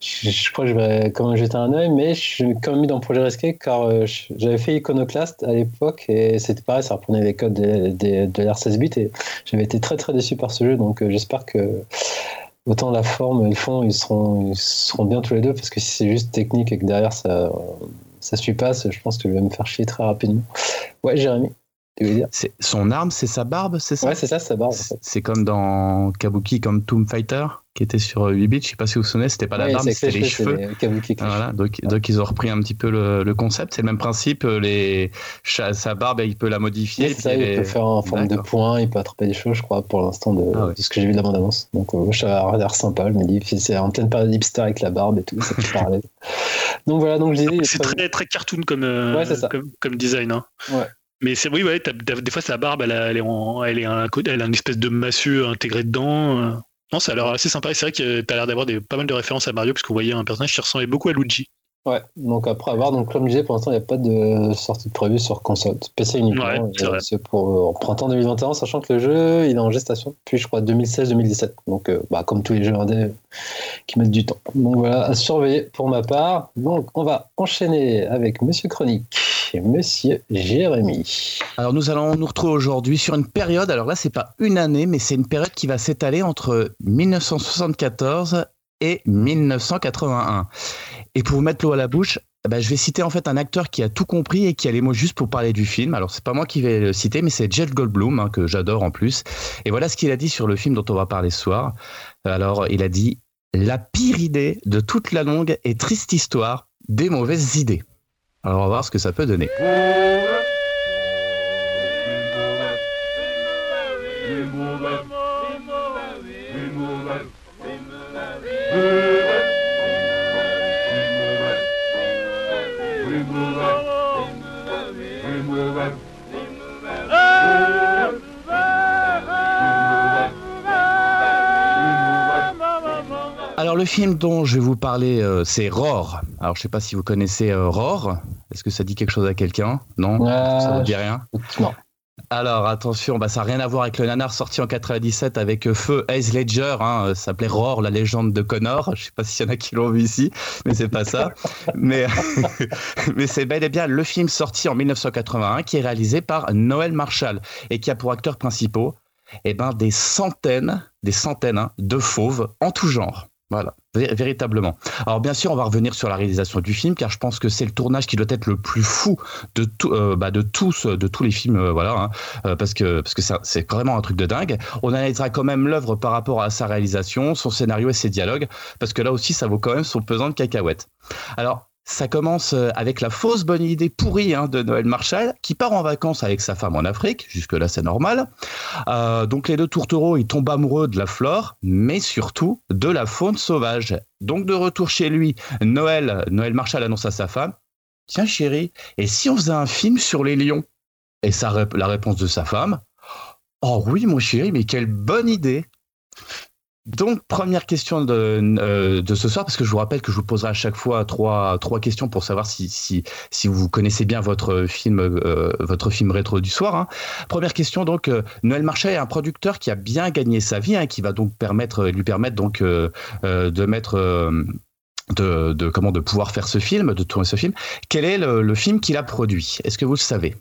je, crois que je vais quand même jeter un œil. Mais je suis quand même mis dans le projet risqué car euh, j'avais fait Iconoclast à l'époque. Et c'était pareil, ça reprenait les codes des- des- de l'ère 16 bits. Et j'avais été très très déçu par ce jeu. Donc, euh, j'espère que autant la forme et le fond, ils seront, ils seront bien tous les deux, parce que si c'est juste technique et que derrière ça, ça suit pas, je pense que je vais me faire chier très rapidement. Ouais, Jérémy. C'est son arme, c'est sa barbe, c'est ça? Ouais, c'est ça, sa barbe. C'est comme dans Kabuki, comme Tomb Fighter, qui était sur 8 bits. Je sais pas si vous vous souvenez, c'était pas la barbe, c'était les cheveux. Kabuki, voilà, donc, donc, ils ont repris un petit peu le, concept. C'est le même principe. Les, sa barbe, il peut la modifier. Oui, ça, il peut faire en forme de point, il peut attraper des choses, je crois, pour l'instant, de, ah ce que j'ai vu de la bande-annonce. Donc, euh, ça a l'air sympa. Je me dis, c'est en pleine période hipster avec la barbe et tout, ça peut parler. donc voilà, donc j'ai C'est très, très cartoon comme, euh, comme, comme, design. Hein. Ouais. Mais c'est oui, ouais, des fois sa barbe, elle, a, est en, elle est un, une espèce de massue intégré dedans. Euh. Non, ça a l'air assez sympa. C'est vrai que tu l'air d'avoir pas mal de références à Mario, parce qu'on voyait un personnage qui ressemblait beaucoup à Luigi. Ouais, donc après avoir, donc comme je disais, pour l'instant, il n'y a pas de sortie prévue sur console. PC uniquement. Ouais, c'est pour euh, printemps 2021, sachant que le jeu, il est en gestation depuis, je crois, 2016-2017. Donc, euh, bah, comme tous les jeux indés qui mettent du temps. Donc voilà, à surveiller pour ma part. Donc, on va enchaîner avec Monsieur Chronique. Monsieur Jérémy. Alors nous allons nous retrouver aujourd'hui sur une période, alors là c'est pas une année, mais c'est une période qui va s'étaler entre 1974 et 1981. Et pour vous mettre l'eau à la bouche, bah, je vais citer en fait un acteur qui a tout compris et qui a les mots juste pour parler du film. Alors c'est pas moi qui vais le citer, mais c'est Jeff Goldblum hein, que j'adore en plus. Et voilà ce qu'il a dit sur le film dont on va parler ce soir. Alors il a dit la pire idée de toute la longue et triste histoire des mauvaises idées. Alors on va voir ce que ça peut donner. Alors le film dont je vais vous parler, euh, c'est Roar. Alors je ne sais pas si vous connaissez euh, Roar. Est-ce que ça dit quelque chose à quelqu'un? Non? Ça vous dit rien? Non. Alors attention, bah, ça n'a rien à voir avec le nanar sorti en 97 avec euh, Feu Ace Ledger, hein, ça s'appelait Roar, la légende de Connor. Je ne sais pas s'il y en a qui l'ont vu ici, mais c'est pas ça. mais mais c'est bel et bien le film sorti en 1981 qui est réalisé par Noël Marshall et qui a pour acteurs principaux eh ben, des centaines, des centaines hein, de fauves en tout genre. Voilà, véritablement. Alors bien sûr, on va revenir sur la réalisation du film, car je pense que c'est le tournage qui doit être le plus fou de, tout, euh, bah, de tous, de tous les films, euh, voilà, hein, euh, parce que parce que c'est vraiment un truc de dingue. On analysera quand même l'œuvre par rapport à sa réalisation, son scénario et ses dialogues, parce que là aussi, ça vaut quand même son pesant de cacahuètes. Alors ça commence euh, avec la fausse bonne idée pourrie hein, de Noël Marshall qui part en vacances avec sa femme en Afrique. Jusque-là, c'est normal. Euh, donc les deux tourtereaux, ils tombent amoureux de la flore, mais surtout de la faune sauvage. Donc de retour chez lui, Noël, Noël Marshall annonce à sa femme Tiens chérie, et si on faisait un film sur les lions? Et la réponse de sa femme Oh oui, mon chéri, mais quelle bonne idée donc, première question euh, de, ce soir, parce que je vous rappelle que je vous poserai à chaque fois trois, trois questions pour savoir si, si, si vous connaissez bien votre film, euh, votre film rétro du soir. Hein. Première question, donc, euh, Noël Marchais est un producteur qui a bien gagné sa vie, hein, qui va donc permettre, lui permettre donc, de mettre. De, de, comment de pouvoir faire ce film, de tourner ce film. Quel est le, film qu'il a produit? Est-ce que vous le savez?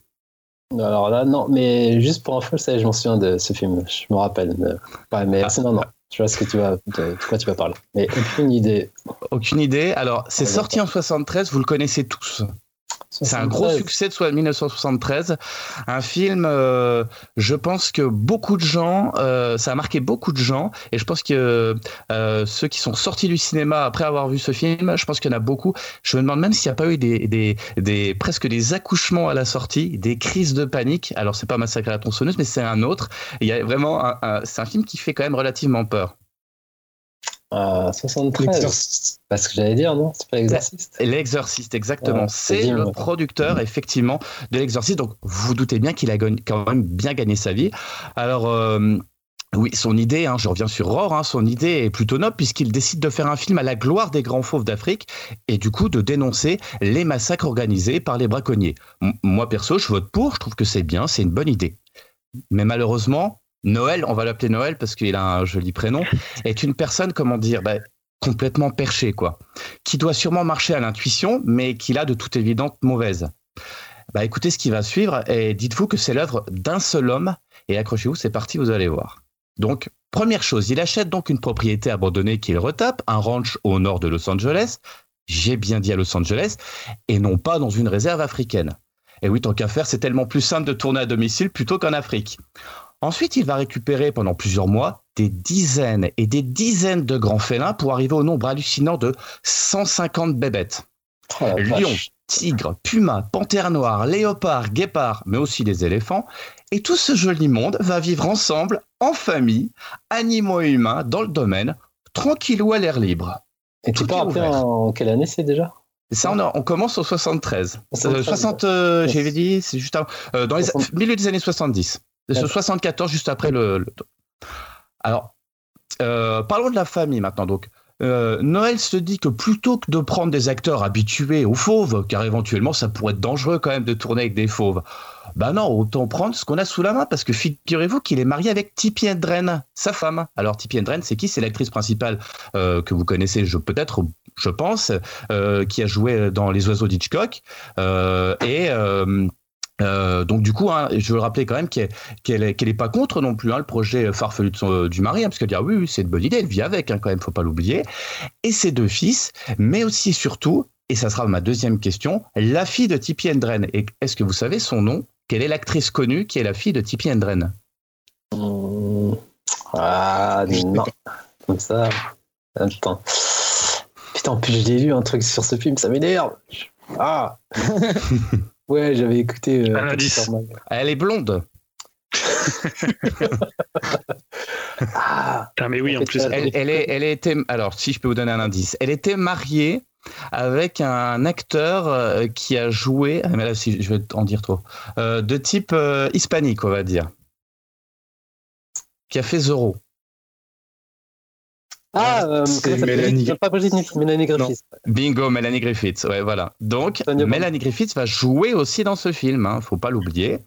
Alors là, non, mais juste pour info, je m'en souviens de ce film, je me rappelle. Mais, mais ah. non, non. Je vois ce que tu vas, de quoi tu vas parler. Mais aucune idée. Aucune idée. Alors, c'est sorti en 73, vous le connaissez tous. C'est un gros succès de 1973. Un film, euh, je pense que beaucoup de gens, euh, ça a marqué beaucoup de gens. Et je pense que euh, ceux qui sont sortis du cinéma après avoir vu ce film, je pense qu'il y en a beaucoup. Je me demande même s'il n'y a pas eu des, des, des, presque des accouchements à la sortie, des crises de panique. Alors, c'est pas Massacre à la tronçonneuse, mais c'est un autre. Il y a vraiment c'est un film qui fait quand même relativement peur. 73. Parce que j'allais dire, non C'est pas l'exorciste L'exorciste, exactement. c'est le producteur, effectivement, de l'exorciste. Donc, vous vous doutez bien qu'il a quand même bien gagné sa vie. Alors. Euh, oui, son idée, hein, je reviens sur Roar, hein, son idée est plutôt noble puisqu'il décide de faire un film à la gloire des grands fauves d'Afrique et du coup de dénoncer les massacres organisés par les braconniers. moi perso, je vote pour, je trouve que c'est bien, c'est une bonne idée. Mais malheureusement, Noël, on va l'appeler Noël parce qu'il a un joli prénom, est une personne, comment dire, bah, complètement perchée, quoi, qui doit sûrement marcher à l'intuition, mais qui l'a de toute évidence mauvaise. Bah, écoutez ce qui va suivre et dites-vous que c'est l'œuvre d'un seul homme et accrochez-vous, c'est parti, vous allez voir. Donc, première chose, il achète donc une propriété abandonnée qu'il retape, un ranch au nord de Los Angeles, j'ai bien dit à Los Angeles, et non pas dans une réserve africaine. Et oui, tant qu'à faire, c'est tellement plus simple de tourner à domicile plutôt qu'en Afrique. Ensuite, il va récupérer pendant plusieurs mois des dizaines et des dizaines de grands félins pour arriver au nombre hallucinant de 150 bébêtes. Oh vache. tigres, pumas, panthères noires, léopards, guépards, mais aussi des éléphants. Et tout ce joli monde va vivre ensemble, en famille, animaux et humains, dans le domaine, tranquillou à l'air libre. Et tu tout peux ouvert. en quelle année c'est déjà? Ça, on, a- on commence au 73. Euh, 73, 60, euh, j'avais dit, c'est juste avant, euh, dans les 60. milieu des années 70. D'accord. 74, juste après le. le- Alors, euh, parlons de la famille maintenant. Donc, euh, Noël se dit que plutôt que de prendre des acteurs habitués aux fauves, car éventuellement ça pourrait être dangereux quand même de tourner avec des fauves, bah non, autant prendre ce qu'on a sous la main, parce que figurez-vous qu'il est marié avec Tippi Hedren, sa femme. Alors Tippi Hedren, c'est qui? C'est l'actrice principale euh, que vous connaissez, je peut-être, je pense, euh, qui a joué dans Les Oiseaux d'Hitchcock. Et euh, euh, donc du coup, hein, je veux le rappeler quand même qu'elle qu'elle est, qu'elle est pas contre non plus hein, le projet farfelu de son- du mari, hein, parce qu'elle dit ah oui, oui c'est une bonne idée, elle vit avec hein, quand même, faut pas l'oublier. Et ses deux fils, mais aussi surtout, et ça sera ma deuxième question, la fille de Tippi Hedren. Et est-ce que vous savez son nom? Quelle est l'actrice connue qui est la fille de Tippi Hedren Hum, Ah non. Comme ça. Attends. Putain, en plus j'ai lu un truc sur ce film, ça m'énerve. Ah Ouais, j'avais écouté. euh, Un indice. Superman. Elle est blonde. Ah Ah, mais oui, en plus. Elle- est, elle était, alors si je peux vous donner un indice, elle était mariée avec un acteur euh, qui a joué, ah, mais là si je vais en dire trop, euh, de type euh, hispanique on va dire, qui a fait Zorro. Ah, euh, C'est Mélanie- Pas Brigitte, Mélanie Griffith. Bingo, Melanie Griffiths, ouais voilà. Donc. Melanie Griffiths va jouer aussi dans ce film, hein, faut pas l'oublier.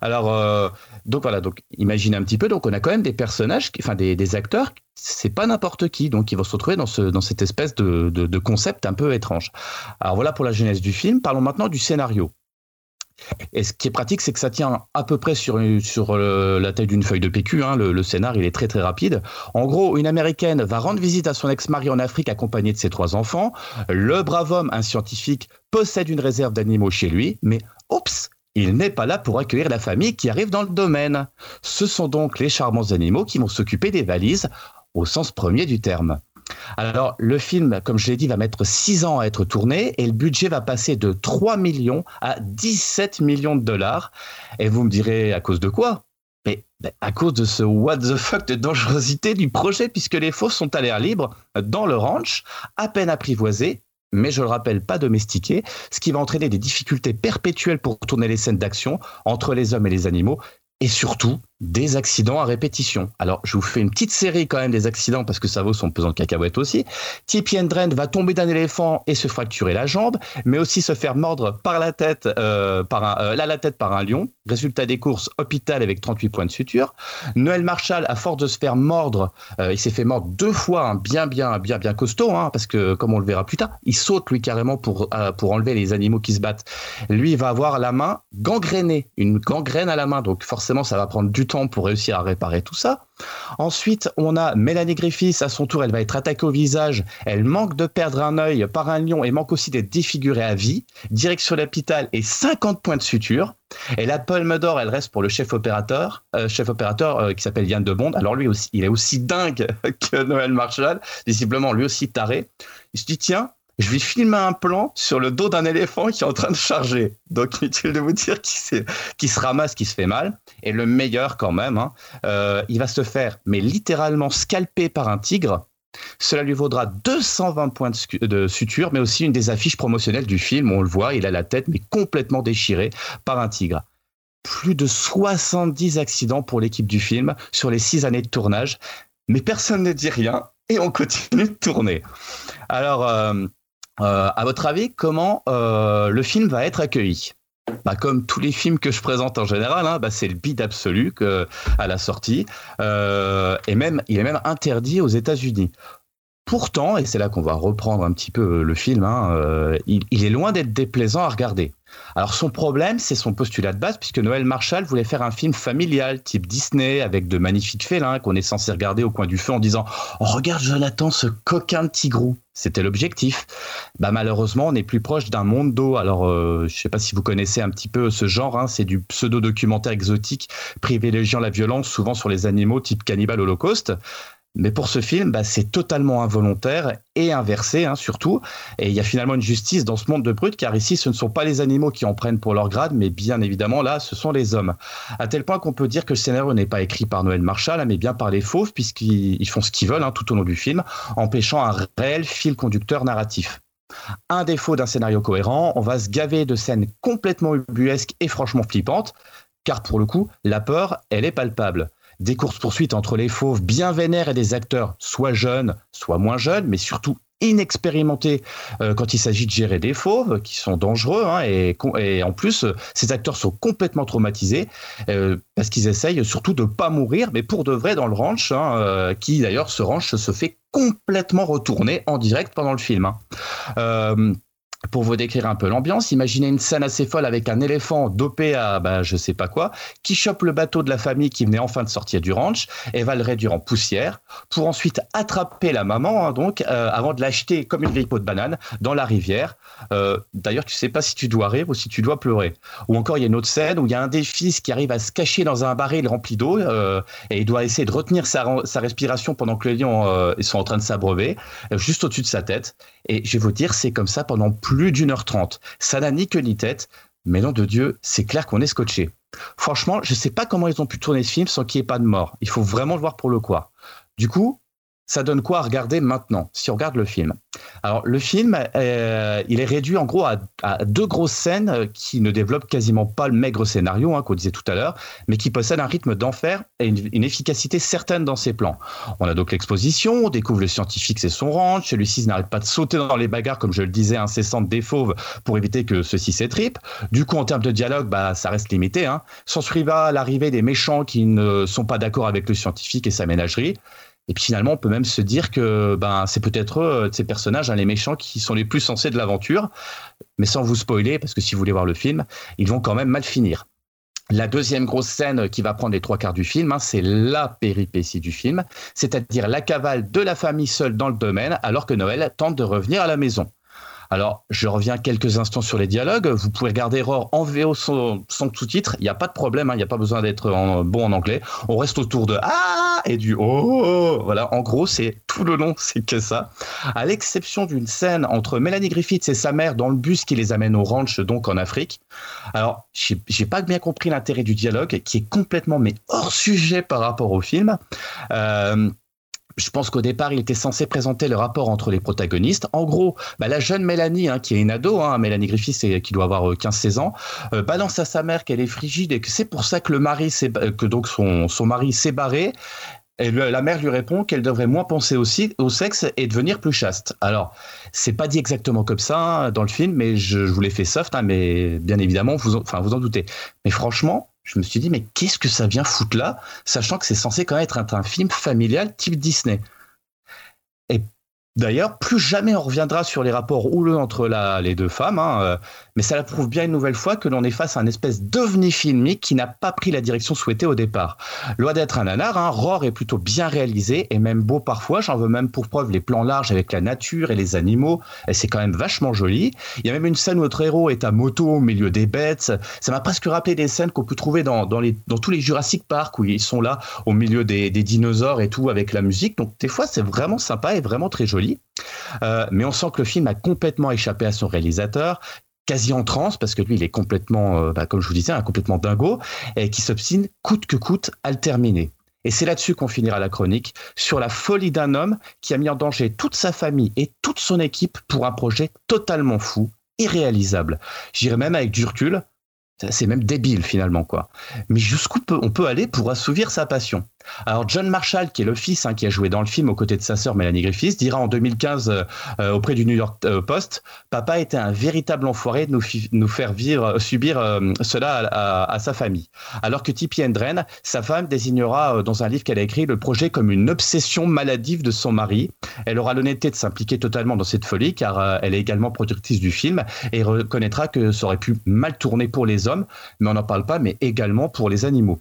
Alors euh, donc voilà, donc imaginez un petit peu, donc on a quand même des personnages, enfin des, des acteurs, c'est pas n'importe qui, donc ils vont se retrouver dans ce dans cette espèce de, de, de concept un peu étrange. Alors voilà pour la genèse du film. Parlons maintenant du scénario. Et ce qui est pratique, c'est que ça tient à peu près sur, euh, la taille d'une feuille de PQ. hein. Le, le scénar, il est très très rapide. En gros, une américaine va rendre visite à son ex-mari en Afrique accompagnée de ses trois enfants. Le brave homme, un scientifique, possède une réserve d'animaux chez lui, mais oups, il n'est pas là pour accueillir la famille qui arrive dans le domaine. Ce sont donc les charmants animaux qui vont s'occuper des valises au sens premier du terme. Alors, le film, comme je l'ai dit, va mettre 6 ans à être tourné et le budget va passer de 3 millions à 17 millions de dollars. Et vous me direz, à cause de quoi? Mais ben, à cause de ce what the fuck de dangerosité du projet, puisque les faux sont à l'air libre dans le ranch, à peine apprivoisés, mais je le rappelle, pas domestiqués, ce qui va entraîner des difficultés perpétuelles pour tourner les scènes d'action entre les hommes et les animaux, et surtout des accidents à répétition. Alors, je vous fais une petite série quand même des accidents parce que ça vaut son pesant de cacahuètes aussi. Tippi Hendren va tomber d'un éléphant et se fracturer la jambe, mais aussi se faire mordre par la tête, euh, par un, euh, là, la tête par un lion. Résultat des courses, hôpital avec 38 points de suture. Noël Marshall, à force de se faire mordre, euh, il s'est fait mordre deux fois, hein, bien, bien, bien, bien costaud, hein, parce que comme on le verra plus tard, il saute lui carrément pour, pour enlever les animaux qui se battent. Lui, il va avoir la main gangrénée, une gangrène à la main, donc forcément, ça va prendre du pour réussir à réparer tout ça. Ensuite, on a Mélanie Griffiths, à son tour, elle va être attaquée au visage. Elle manque de perdre un œil par un lion et manque aussi d'être défigurée à vie. Direction l'hôpital et 50 points de suture. Et la palme d'or, elle reste pour le chef opérateur, euh, chef opérateur euh, qui s'appelle Yann de Bond. Alors lui aussi, il est aussi dingue que Noël Marshall, visiblement lui aussi taré. Il se dit tiens, je vais filmer un plan sur le dos d'un éléphant qui est en train de charger. Donc inutile de vous dire qui, se ramasse, qui se fait mal. Et le meilleur quand même, hein, euh, il va se faire, mais littéralement scalpé par un tigre. Cela lui vaudra 220 points de, suture, mais aussi une des affiches promotionnelles du film. On le voit, il a la tête mais complètement déchirée par un tigre. Plus de 70 accidents pour l'équipe du film sur les six années de tournage, mais personne ne dit rien et on continue de tourner. Alors, euh, à votre avis, comment euh, le film va être accueilli? Bah, comme tous les films que je présente en général, hein, bah, c'est le bide absolu à la sortie. Euh, et il est même interdit aux États-Unis. Pourtant, et c'est là qu'on va reprendre un petit peu le film, hein, euh, il est loin d'être déplaisant à regarder. Alors son problème, c'est son postulat de base, puisque Noël Marshall voulait faire un film familial, type Disney, avec de magnifiques félins qu'on est censé regarder au coin du feu en disant oh, Regarde Jonathan, ce coquin de tigrou !» C'était l'objectif. Bah, malheureusement, on est plus proche d'un monde d'eau. Alors, euh, je ne sais pas si vous connaissez un petit peu ce genre, hein, c'est du pseudo-documentaire exotique privilégiant la violence, souvent sur les animaux, type Cannibal Holocaust. Mais pour ce film, bah, c'est totalement involontaire et inversé, hein, surtout. Et il y a finalement une justice dans ce monde de brut, car ici, ce ne sont pas les animaux qui en prennent pour leur grade, mais bien évidemment, là, ce sont les hommes. À tel point qu'on peut dire que le scénario n'est pas écrit par Noël Marshall, mais bien par les fauves, puisqu'ils font ce qu'ils veulent hein, tout au long du film, empêchant un réel fil conducteur narratif. Un défaut d'un scénario cohérent, on va se gaver de scènes complètement ubuesques et franchement flippantes, car pour le coup, la peur, elle est palpable des courses-poursuites entre les fauves bien vénères et des acteurs soit jeunes, soit moins jeunes, mais surtout inexpérimentés euh, quand il s'agit de gérer des fauves qui sont dangereux hein, et, en plus ces acteurs sont complètement traumatisés euh, parce qu'ils essayent surtout de pas mourir mais pour de vrai dans le ranch hein, euh, qui d'ailleurs ce ranch se fait complètement retourner en direct pendant le film. Hein. Pour vous décrire un peu l'ambiance, imaginez une scène assez folle avec un éléphant dopé à bah, je sais pas quoi, qui chope le bateau de la famille qui venait enfin de sortir du ranch et va le réduire en poussière pour ensuite attraper la maman, hein, donc, euh, avant de l'acheter comme une vieille peau de banane dans la rivière. Euh, d'ailleurs, tu sais pas si tu dois rire ou si tu dois pleurer. Ou encore, il y a une autre scène où il y a un des fils qui arrive à se cacher dans un baril rempli d'eau euh, et il doit essayer de retenir sa, respiration pendant que les lions sont en train de s'abreuver, juste au-dessus de sa tête. Et je vais vous dire, c'est comme ça pendant plus d'une heure trente. Ça n'a ni queue ni tête, mais nom de Dieu, c'est clair qu'on est scotché. Franchement, je ne sais pas comment ils ont pu tourner ce film sans qu'il n'y ait pas de mort. Il faut vraiment le voir pour le quoi. Du coup, ça donne quoi à regarder maintenant, si on regarde le film? Alors, le film, euh, il est réduit en gros à, deux grosses scènes euh, qui ne développent quasiment pas le maigre scénario hein, qu'on disait tout à l'heure, mais qui possèdent un rythme d'enfer et une, efficacité certaine dans ses plans. On a donc l'exposition, on découvre le scientifique, c'est son ranch, celui-ci n'arrête pas de sauter dans les bagarres, comme je le disais, incessantes des fauves pour éviter que ceux-ci s'étripent. Du coup, en termes de dialogue, bah, ça reste limité. Hein. S'ensuivra l'arrivée des méchants qui ne sont pas d'accord avec le scientifique et sa ménagerie. Et puis finalement, on peut même se dire que ben, c'est peut-être eux, ces personnages, hein, les méchants, qui sont les plus sensés de l'aventure. Mais sans vous spoiler, parce que si vous voulez voir le film, ils vont quand même mal finir. La deuxième grosse scène qui va prendre les trois quarts du film, hein, c'est la péripétie du film, c'est-à-dire la cavale de la famille seule dans le domaine, alors que Noël tente de revenir à la maison. Alors, je reviens quelques instants sur les dialogues. Vous pouvez regarder Error en VO sans, sous-titres. Il n'y a pas de problème. Hein. Il n'y a pas besoin d'être bon en anglais. On reste autour de Ah et du Oh. Voilà. En gros, c'est tout le long, c'est que ça. À l'exception d'une scène entre Melanie Griffiths et sa mère dans le bus qui les amène au ranch, donc en Afrique. Alors, j'ai pas bien compris l'intérêt du dialogue, qui est complètement mais hors sujet par rapport au film. Euh, je pense qu'au départ, il était censé présenter le rapport entre les protagonistes. En gros, bah, la jeune Mélanie, hein, qui est une ado, hein, Mélanie Griffith, qui doit avoir 15-16 euh, ans, euh, balance à sa mère qu'elle est frigide et que c'est pour ça que le mari, que donc son, mari s'est barré. Et la mère lui répond qu'elle devrait moins penser aussi au sexe et devenir plus chaste. Alors, c'est pas dit exactement comme ça hein, dans le film, mais je, vous l'ai fait soft, mais bien évidemment, vous en doutez. Mais franchement, je me suis dit, mais qu'est-ce que ça vient foutre là, sachant que c'est censé quand même être un, film familial type Disney? D'ailleurs, plus jamais on reviendra sur les rapports houleux entre les deux femmes, hein, euh, mais ça prouve bien une nouvelle fois que l'on est face à un espèce d'ovni filmique qui n'a pas pris la direction souhaitée au départ. Loin d'être un nanar, hein, Roar est plutôt bien réalisé et même beau parfois. J'en veux même pour preuve les plans larges avec la nature et les animaux, et c'est quand même vachement joli. Il y a même une scène où notre héros est à moto au milieu des bêtes. Ça m'a presque rappelé des scènes qu'on peut trouver dans, tous les Jurassic Park où ils sont là au milieu des, des dinosaures et tout avec la musique. Donc des fois, c'est vraiment sympa et vraiment très joli. Euh, mais on sent que le film a complètement échappé à son réalisateur, quasi en transe, parce que lui, il est complètement, euh, bah, comme je vous disais, un complètement dingo, et qui s'obstine coûte que coûte à le terminer. Et c'est là-dessus qu'on finira la chronique, sur la folie d'un homme qui a mis en danger toute sa famille et toute son équipe pour un projet totalement fou, irréalisable. J'irais même avec du recul, c'est même débile finalement quoi. Mais jusqu'où on peut aller pour assouvir sa passion? Alors John Marshall, qui est le fils, hein, qui a joué dans le film aux côtés de sa sœur Melanie Griffiths, dira en 2015 euh, auprès du New York euh, Post, Papa était un véritable enfoiré de nous, faire vivre, subir cela à, sa famille. Alors que Tippi Hendren, sa femme, désignera dans un livre qu'elle a écrit le projet comme une obsession maladive de son mari. Elle aura l'honnêteté de s'impliquer totalement dans cette folie, car elle est également productrice du film et reconnaîtra que ça aurait pu mal tourner pour les hommes, mais on n'en parle pas, mais également pour les animaux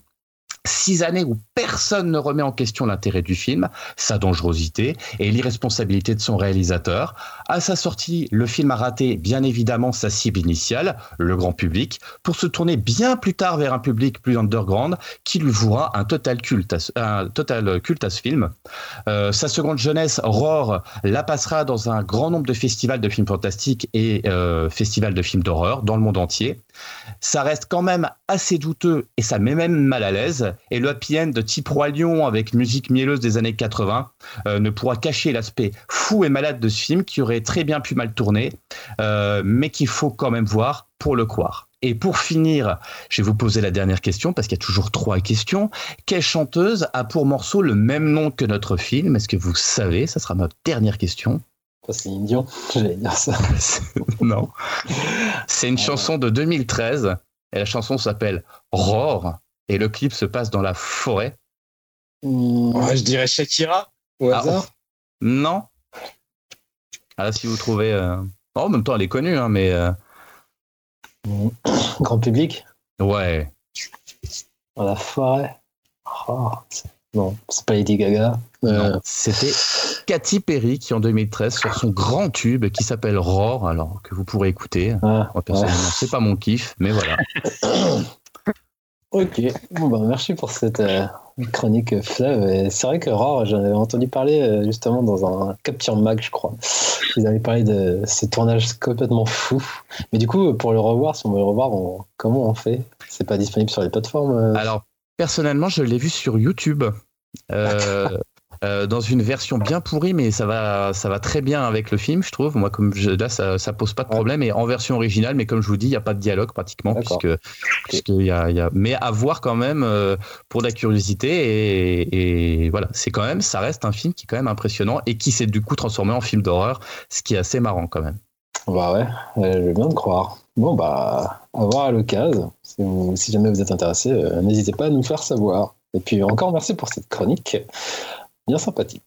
six années où personne ne remet en question l'intérêt du film, sa dangerosité et l'irresponsabilité de son réalisateur. À sa sortie, le film a raté bien évidemment sa cible initiale, le grand public, pour se tourner bien plus tard vers un public plus underground qui lui vouera un total culte à, un total culte à ce film. Euh, sa seconde jeunesse, Roar, la passera dans un grand nombre de festivals de films fantastiques et euh, festivals de films d'horreur dans le monde entier. Ça reste quand même assez douteux et ça met même mal à l'aise. Et le happy end de type Roi Lion avec musique mielleuse des années 80 euh, ne pourra cacher l'aspect fou et malade de ce film qui aurait très bien pu mal tourner, euh, mais qu'il faut quand même voir pour le croire. Et pour finir, je vais vous poser la dernière question parce qu'il y a toujours trois questions. Quelle chanteuse a pour morceau le même nom que notre film? Est-ce que vous savez? Ça sera ma dernière question. C'est Indian, j'allais dire ça. non. C'est une chanson de 2013. Et la chanson s'appelle Roar. Et le clip se passe dans la forêt. Hmm. je dirais Shakira, au ah, hasard. non. Ah, si vous trouvez. Euh, oh, en même temps, elle est connue, hein, mais. Euh, Grand public Ouais. Dans la forêt. Oh, non, c'est pas Lady Gaga. Euh, c'était Katy Perry qui en 2013 sur son grand tube qui s'appelle Roar, alors que vous pourrez écouter. Ah, personnellement, c'est pas mon kiff, mais voilà. ok, bon bah merci pour cette chronique fleuve. C'est vrai que Roar, j'en avais entendu parler euh, justement dans un Capture Mag, je crois. Ils avaient parlé de ces tournages complètement fous. Mais du coup, pour le revoir, si on veut le revoir, comment on fait? C'est pas disponible sur les plateformes Alors Personnellement, je l'ai vu sur YouTube. Euh, euh, dans une version bien pourrie, mais ça va, ça va très bien avec le film, je trouve. Moi, comme je, là, ça, ça pose pas de problème. Et en version originale, mais comme je vous dis, il n'y a pas de dialogue pratiquement, puisque, puisque y a, y a, mais à voir quand même euh, pour la curiosité. Et, et voilà, c'est quand même, ça reste un film qui est quand même impressionnant et qui s'est du coup transformé en film d'horreur, ce qui est assez marrant quand même. Bah ouais, je veux bien te croire. Bon, bah, à voir à l'occasion. Si, jamais vous êtes intéressé, euh, n'hésitez pas à nous faire savoir. Et puis encore merci pour cette chronique. Bien sympathique.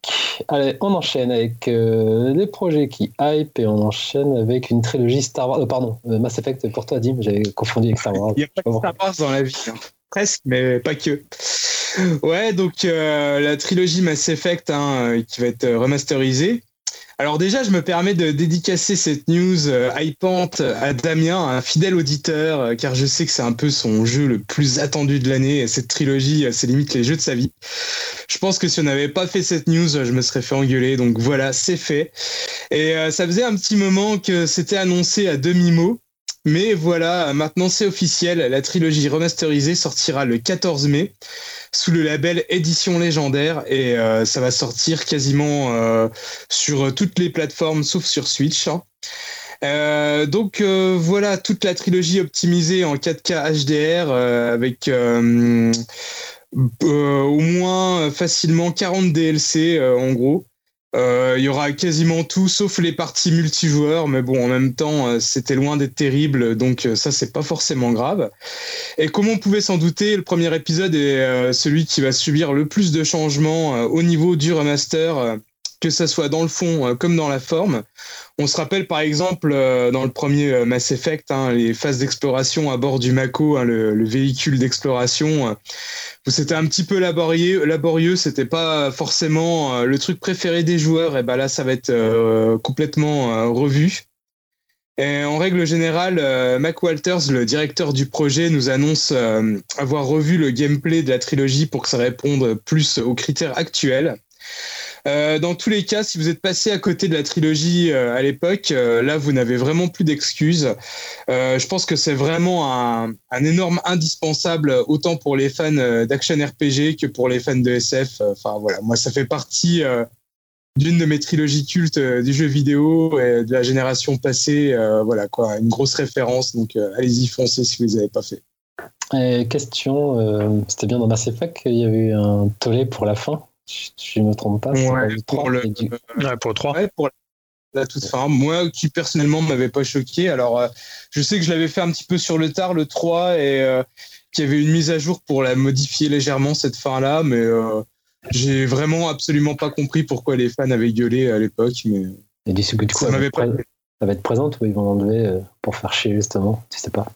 Allez, on enchaîne avec euh, des projets qui hype et on enchaîne avec une trilogie Star Wars. Euh, pardon, Mass Effect pour toi, Dim, j'avais confondu avec Star Wars. Il n'y a pas de Star Wars dans la vie, hein. presque, mais pas que. Ouais, donc la trilogie Mass Effect hein, qui va être remasterisée. Alors déjà, je me permets de dédicacer cette news euh, hypante à Damien, un fidèle auditeur, euh, car je sais que c'est un peu son jeu le plus attendu de l'année. Cette trilogie, euh, c'est limite les jeux de sa vie. Je pense que si on n'avait pas fait cette news, je me serais fait engueuler. Donc voilà, c'est fait. Et ça faisait un petit moment que c'était annoncé à demi-mot. Mais voilà, maintenant c'est officiel, la trilogie remasterisée sortira le 14 mai sous le label Édition Légendaire et euh, ça va sortir quasiment euh, sur toutes les plateformes sauf sur Switch. Hein. Euh, donc voilà toute la trilogie optimisée en 4K HDR avec au moins facilement 40 DLC en gros. Euh, il y aura quasiment tout sauf les parties multijoueurs, mais bon, en même temps, euh, c'était loin d'être terrible, donc euh, ça, c'est pas forcément grave. Et comme on pouvait s'en douter, le premier épisode est celui qui va subir le plus de changements au niveau du remaster, que ça soit dans le fond comme dans la forme. On se rappelle par exemple dans le premier Mass Effect, hein, les phases d'exploration à bord du Mako, hein, le, le, véhicule d'exploration c'était un petit peu laborieux, laborieux c'était pas forcément euh, le truc préféré des joueurs, et ben là ça va être euh, complètement euh, revu. En règle générale, Mac Walters, le directeur du projet, nous annonce avoir revu le gameplay de la trilogie pour que ça réponde plus aux critères actuels. Euh, dans tous les cas, si vous êtes passé à côté de la trilogie euh, à l'époque, euh, là, vous n'avez vraiment plus d'excuses. je pense que c'est vraiment un, énorme indispensable, autant pour les fans d'action RPG que pour les fans de SF. Enfin, voilà, moi, ça fait partie d'une de mes trilogies cultes du jeu vidéo et de la génération passée. voilà, quoi, une grosse référence. Donc, allez-y, foncez si vous ne les avez pas fait. Question, c'était bien dans Mass Effect qu'il y avait un tollé pour la fin je ne me trompe pas. Ouais, pour, le... ouais, pour le 3. Ouais, pour la toute fin. Moi, qui personnellement ne m'avait pas choqué. Alors, euh, je sais que je l'avais fait un petit peu sur le tard, le 3, et euh, qu'il y avait une mise à jour pour la modifier légèrement, cette fin-là, mais euh, j'ai vraiment absolument pas compris pourquoi les fans avaient gueulé à l'époque. Mais... Et du coup, ça, m'avait pas... ça va être présente ou ils vont l'enlever pour faire chier, justement Tu sais pas.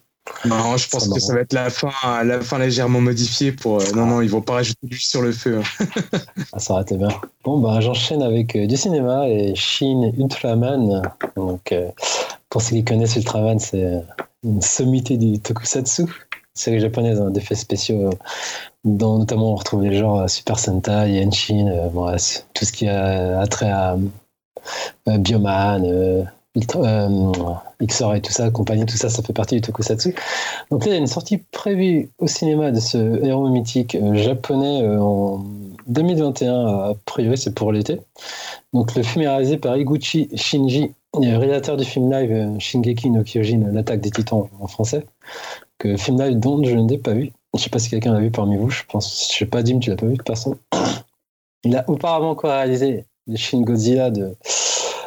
Non, je pense que ça va être la fin, la fin légèrement modifiée pour. Euh, non, non, ils vont pas rajouter du sur le feu. Hein. ah, ça aurait été bien. Bon, bah, j'enchaîne avec euh, du cinéma et Shin Ultraman. Donc, euh, pour ceux qui connaissent Ultraman, c'est une sommité du tokusatsu, série japonaise hein, d'effets spéciaux, dont notamment on retrouve les genres Super Sentai, Yenshin, bon, tout ce qui a, trait à Bioman euh, et tout ça, compagnie, tout ça, ça fait partie du tokusatsu. Donc là, il y a une sortie prévue au cinéma de ce héros mythique euh, japonais euh, en 2021, a priori c'est pour l'été. Donc le film est réalisé par Iguchi Shinji, réalisateur du film live euh, Shingeki no Kyojin, l'attaque des titans en français, que film live dont je ne l'ai pas vu. Je ne sais pas si quelqu'un l'a vu parmi vous, je pense, je sais pas, Dim, tu l'as pas vu de personne. Il a auparavant encore réalisé Shin Godzilla de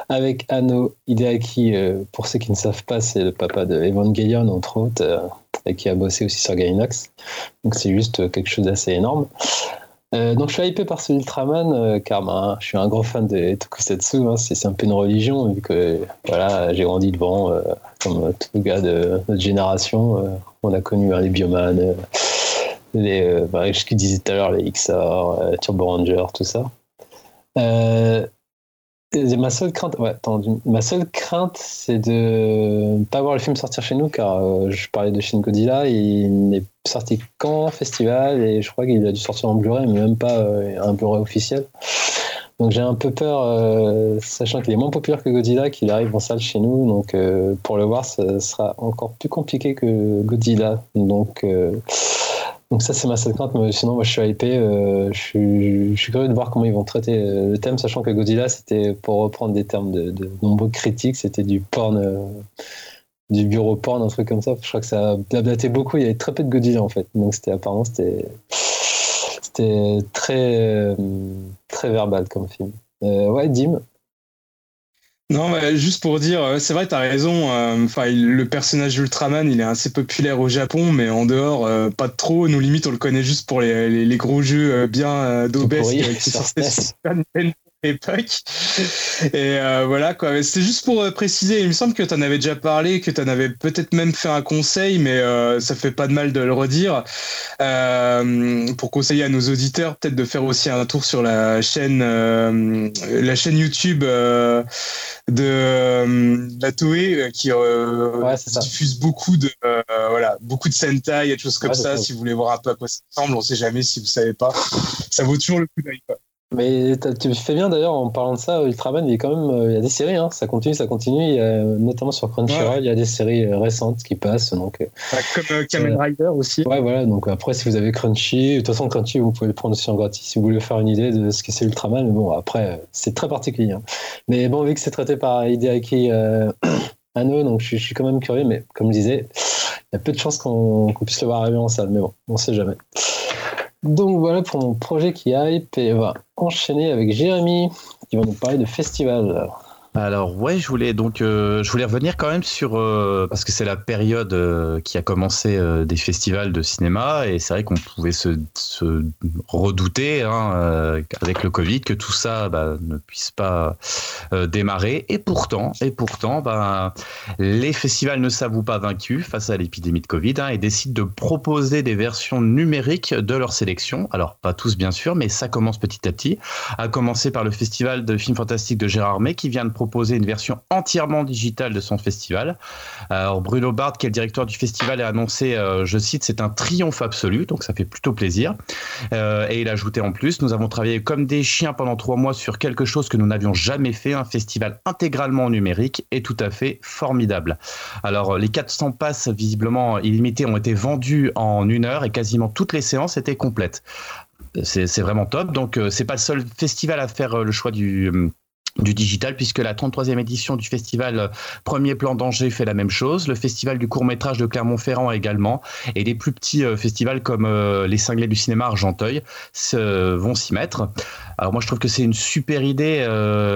avec Anno Hideaki, euh, pour ceux qui ne savent pas, c'est le papa de Evangelion, entre autres, euh, et qui a bossé aussi sur Gainax. Donc c'est juste quelque chose d'assez énorme. Euh, donc je suis hypé par ce Ultraman car ben, je suis un grand fan de Tokusatsu, hein, c'est un peu une religion vu que voilà, j'ai grandi devant comme tout gars de notre génération. on a connu hein, les Bioman, les, ce que disais tout à l'heure, les XR, Turbo Ranger, tout ça. Ma seule crainte, ouais, ma seule crainte, c'est de ne pas voir le film sortir chez nous, car euh, je parlais de Shin Godzilla, il n'est sorti qu'en festival et je crois qu'il a dû sortir en Blu-ray, mais même pas euh, un Blu-ray officiel. Donc j'ai un peu peur, euh, sachant qu'il est moins populaire que Godzilla, qu'il arrive en salle chez nous. Donc pour le voir, ce sera encore plus compliqué que Godzilla. Donc donc ça, c'est ma seule crainte, mais sinon, moi, je suis hypé. Euh, je, suis, je, suis, curieux de voir comment ils vont traiter euh, le thème, sachant que Godzilla, c'était, pour reprendre des termes de, nombreux critiques, c'était du porn, euh, du bureau porn, un truc comme ça. Je crois que ça a blablaté beaucoup. Il y avait très peu de Godzilla, en fait. Donc c'était apparemment, c'était, c'était très, très verbal comme film. ouais, Dim non, juste pour dire, euh, c'est vrai, tu as raison. Euh, enfin, le personnage Ultraman, il est assez populaire au Japon, mais en dehors, euh, pas trop. Nous, limite, on le connaît juste pour les, les, gros jeux bien d'obèse qui sortaient sur époque. Et euh, voilà quoi. C'était juste pour euh, préciser. Il me semble que tu en avais déjà parlé, que tu en avais peut-être même fait un conseil, mais euh, ça fait pas de mal de le redire. pour conseiller à nos auditeurs, peut-être de faire aussi un tour sur la chaîne, la chaîne YouTube de la Toei qui diffuse beaucoup de voilà beaucoup de Sentai et de choses comme ça. Si vous voulez voir un peu à quoi ça ressemble, on sait jamais si vous savez pas. Ça vaut toujours le coup d'œil. Mais tu fais bien d'ailleurs en parlant de ça, Ultraman, il y a quand même euh, il y a des séries, hein, ça continue, ça continue. Il y a, notamment sur Crunchyroll, il y a des séries euh, récentes qui passent. Donc, euh, comme Kamen Rider aussi. Ouais, voilà. Donc après, si vous avez Crunchy, de toute façon, Crunchy, vous pouvez le prendre aussi en gratis si vous voulez faire une idée de ce que c'est Ultraman. Mais bon, après, c'est très particulier. Hein. Mais bon, vu que c'est traité par Hideaki euh, Anno, donc je, suis quand même curieux. Mais comme je disais, il y a peu de chances qu'on puisse le voir arriver en salle. Mais bon, on sait jamais. Donc voilà pour mon projet qui hype et va enchaîner avec Jérémy qui va nous parler de festival. Alors ouais, je voulais donc euh, je voulais revenir quand même sur euh, parce que c'est la période euh, qui a commencé des festivals de cinéma et c'est vrai qu'on pouvait se, redouter hein, avec le Covid que tout ça bah, ne puisse pas démarrer et pourtant et pourtant bah, les festivals ne s'avouent pas vaincus face à l'épidémie de Covid hein, et décident de proposer des versions numériques de leur sélection. Alors pas tous bien sûr, mais ça commence petit à petit. À commencer par le festival de films fantastiques de Gérard May qui vient de proposer une version entièrement digitale de son festival. Alors Bruno Bard, qui est le directeur du festival, a annoncé, euh, je cite, c'est un triomphe absolu, donc ça fait plutôt plaisir. Euh, et il a ajouté en plus, nous avons travaillé comme des chiens pendant trois mois sur quelque chose que nous n'avions jamais fait, un festival intégralement numérique et tout à fait formidable. Alors les 400 passes visiblement illimitées ont été vendues en une heure et quasiment toutes les séances étaient complètes c'est vraiment top. Donc, euh, c'est pas le seul festival à faire le choix du, du digital puisque la 33e édition du festival euh, Premier Plan d'Angers fait la même chose, le festival du court métrage de Clermont-Ferrand également et les plus petits euh, festivals comme euh, les Cinglés du cinéma Argenteuil vont s'y mettre. Alors moi je trouve que c'est une super idée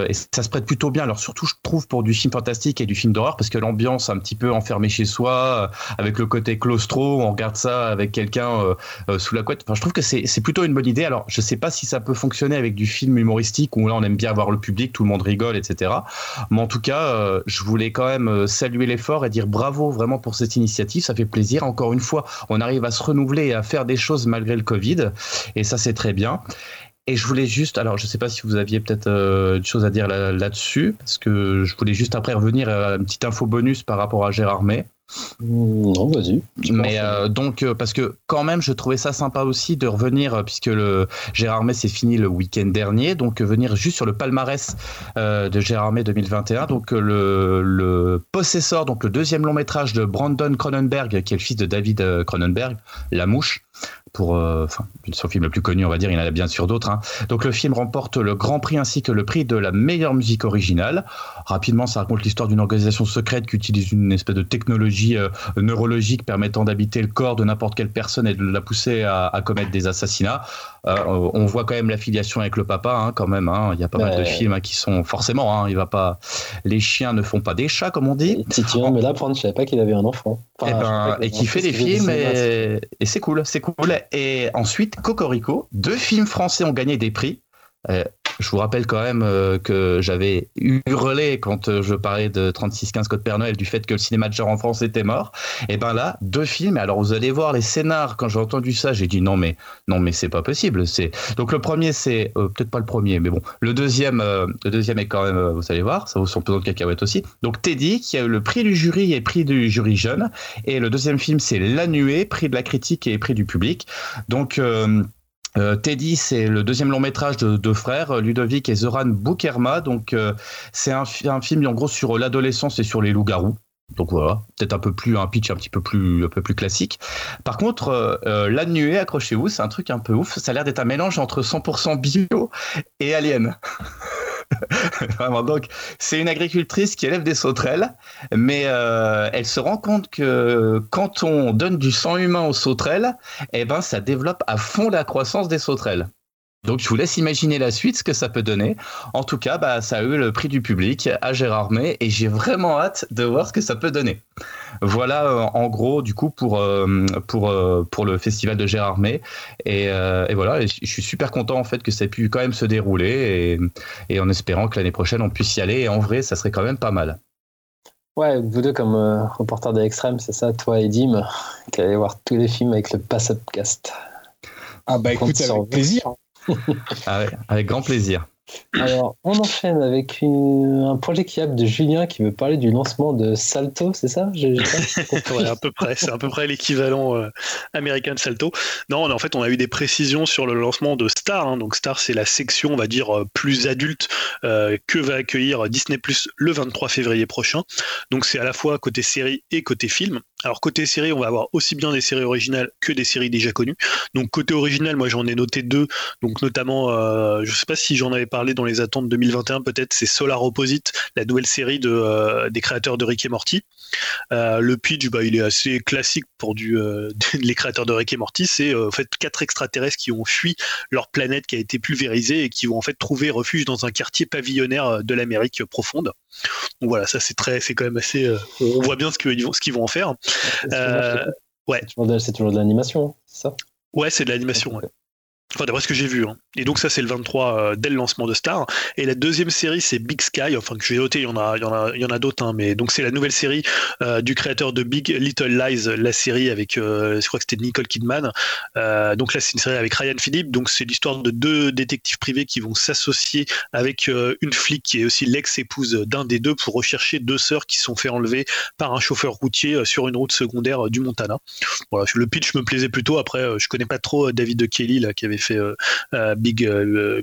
et ça se prête plutôt bien. Alors surtout je trouve pour du film fantastique et du film d'horreur parce que l'ambiance un petit peu enfermée chez soi avec le côté claustro, on regarde ça avec quelqu'un sous la couette. Enfin je trouve que c'est plutôt une bonne idée. Alors je sais pas si ça peut fonctionner avec du film humoristique où là on aime bien avoir le public, tout le monde rigole, etc. Mais en tout cas, euh, je voulais quand même euh, saluer l'effort et dire bravo vraiment pour cette initiative. Ça fait plaisir. Encore une fois, on arrive à se renouveler et à faire des choses malgré le Covid. Et ça, c'est très bien. Et je voulais juste, alors je ne sais pas si vous aviez peut-être euh, une chose à dire là-dessus, parce que je voulais juste après revenir à une petite info bonus par rapport à Gérard May. Non, vas-y. Mais euh, donc, euh, parce que quand même, je trouvais ça sympa aussi de revenir, euh, puisque le Gérard May s'est fini le week-end dernier, donc venir juste sur le palmarès de Gérard May 2021. Donc, le, le Possessor, donc le deuxième long métrage de Brandon Cronenberg, qui est le fils de David Cronenberg, La Mouche, pour euh, son film le plus connu, on va dire, il y en a bien sûr d'autres. Hein. Donc le film remporte le Grand Prix ainsi que le prix de la meilleure musique originale. Rapidement, ça raconte l'histoire d'une organisation secrète qui utilise une espèce de technologie euh, neurologique permettant d'habiter le corps de n'importe quelle personne et de la pousser à, à commettre des assassinats. Euh, on voit quand même l'affiliation avec le papa, hein, quand même. Hein. Il y a pas mal de films hein, qui sont forcément. il va pas. Les chiens ne font pas des chats, comme on dit. Titi, mais là, je savais pas qu'il avait un enfant. et, eh ben, et qui fait des films et, et c'est cool, c'est cool. Et ensuite, Cocorico, deux films français ont gagné des prix. Euh, je vous rappelle quand même euh, que j'avais hurlé quand euh, je parlais de 3615 Code Père Noël du fait que le cinéma de genre en France était mort. Et ben là, deux films. Alors vous allez voir les scénars. Quand j'ai entendu ça, j'ai dit non mais non mais c'est pas possible. C'est donc le premier c'est peut-être pas le premier, mais bon le deuxième le deuxième est quand même vous allez voir ça vaut son pesant de cacahuètes aussi. Donc Teddy qui a eu le prix du jury et prix du jury jeune. Et le deuxième film c'est La Nuée, prix de la critique et prix du public. Donc euh, Teddy, c'est le deuxième long métrage de deux frères, Ludovic et Zoran Boukerma. Donc, euh, c'est un, film en gros sur l'adolescence et sur les loups-garous. Donc voilà, peut-être un peu plus un pitch un petit peu plus un peu plus classique. Par contre, euh, La Nuée, accrochez-vous, c'est un truc un peu ouf. Ça a l'air d'être un mélange entre 100% bio et Alien. Vraiment, donc c'est une agricultrice qui élève des sauterelles, mais euh, elle se rend compte que quand on donne du sang humain aux sauterelles, eh ben ça développe à fond la croissance des sauterelles. Donc je vous laisse imaginer la suite, ce que ça peut donner. En tout cas, bah, ça a eu le prix du public à Gérard May et j'ai vraiment hâte de voir ce que ça peut donner. Voilà euh, en gros du coup pour, euh, pour, euh, pour le festival de Gérard May. Et, voilà, je suis super content en fait que ça ait pu quand même se dérouler et, en espérant que l'année prochaine on puisse y aller. Et en vrai, ça serait quand même pas mal. Ouais, vous deux comme reporter de l'extrême, c'est ça, toi et Dim, qui allez voir tous les films avec le Pass-Upcast. Ah bah écoute, avec plaisir. Ah avec grand plaisir. Alors, on enchaîne avec un projet qui de Julien qui veut parler du lancement de Salto, c'est ça? À peu près, c'est à peu près l'équivalent euh, américain de Salto. Non, en fait, on a eu des précisions sur le lancement de Star. Hein. Donc, Star, c'est la section, on va dire, euh, plus adulte euh, que va accueillir Disney Plus le 23 février prochain. Donc, c'est à la fois côté série et côté film. Alors côté série, on va avoir aussi bien des séries originales que des séries déjà connues. Donc côté original, moi j'en ai noté deux. Donc notamment, euh, je ne sais pas si j'en avais parlé dans les attentes 2021, peut-être c'est Solar Opposite, la nouvelle série de, euh, des créateurs de Rick et Morty. Euh, le pitch, bah, il est assez classique pour du, les créateurs de Rick et Morty. C'est en fait quatre extraterrestres qui ont fui leur planète qui a été pulvérisée et qui vont en fait trouver refuge dans un quartier pavillonnaire de l'Amérique profonde. Donc voilà, ça c'est très, c'est quand même assez. on voit bien ce qu'ils vont, ce qu'ils vont en faire. Euh, ouais. C'est toujours de l'animation, hein, c'est ça? Ouais, c'est de l'animation. Ouais. Enfin, d'après ce que j'ai vu. Hein. Et donc, ça, c'est le 23 euh, dès le lancement de Star. Et la deuxième série, c'est Big Sky. Enfin, que je vais noter, il y en a, il y en a, a d'autres. Hein, mais donc, c'est la nouvelle série euh, du créateur de Big Little Lies, la série avec, euh, je crois que c'était Nicole Kidman. donc là, c'est une série avec Ryan Philippe. Donc, c'est l'histoire de deux détectives privés qui vont s'associer avec une flic qui est aussi l'ex-épouse d'un des deux pour rechercher deux sœurs qui sont fait enlever par un chauffeur routier sur une route secondaire du Montana. Voilà, le pitch me plaisait plutôt. Après, je connais pas trop David Kelly qui avait fait Big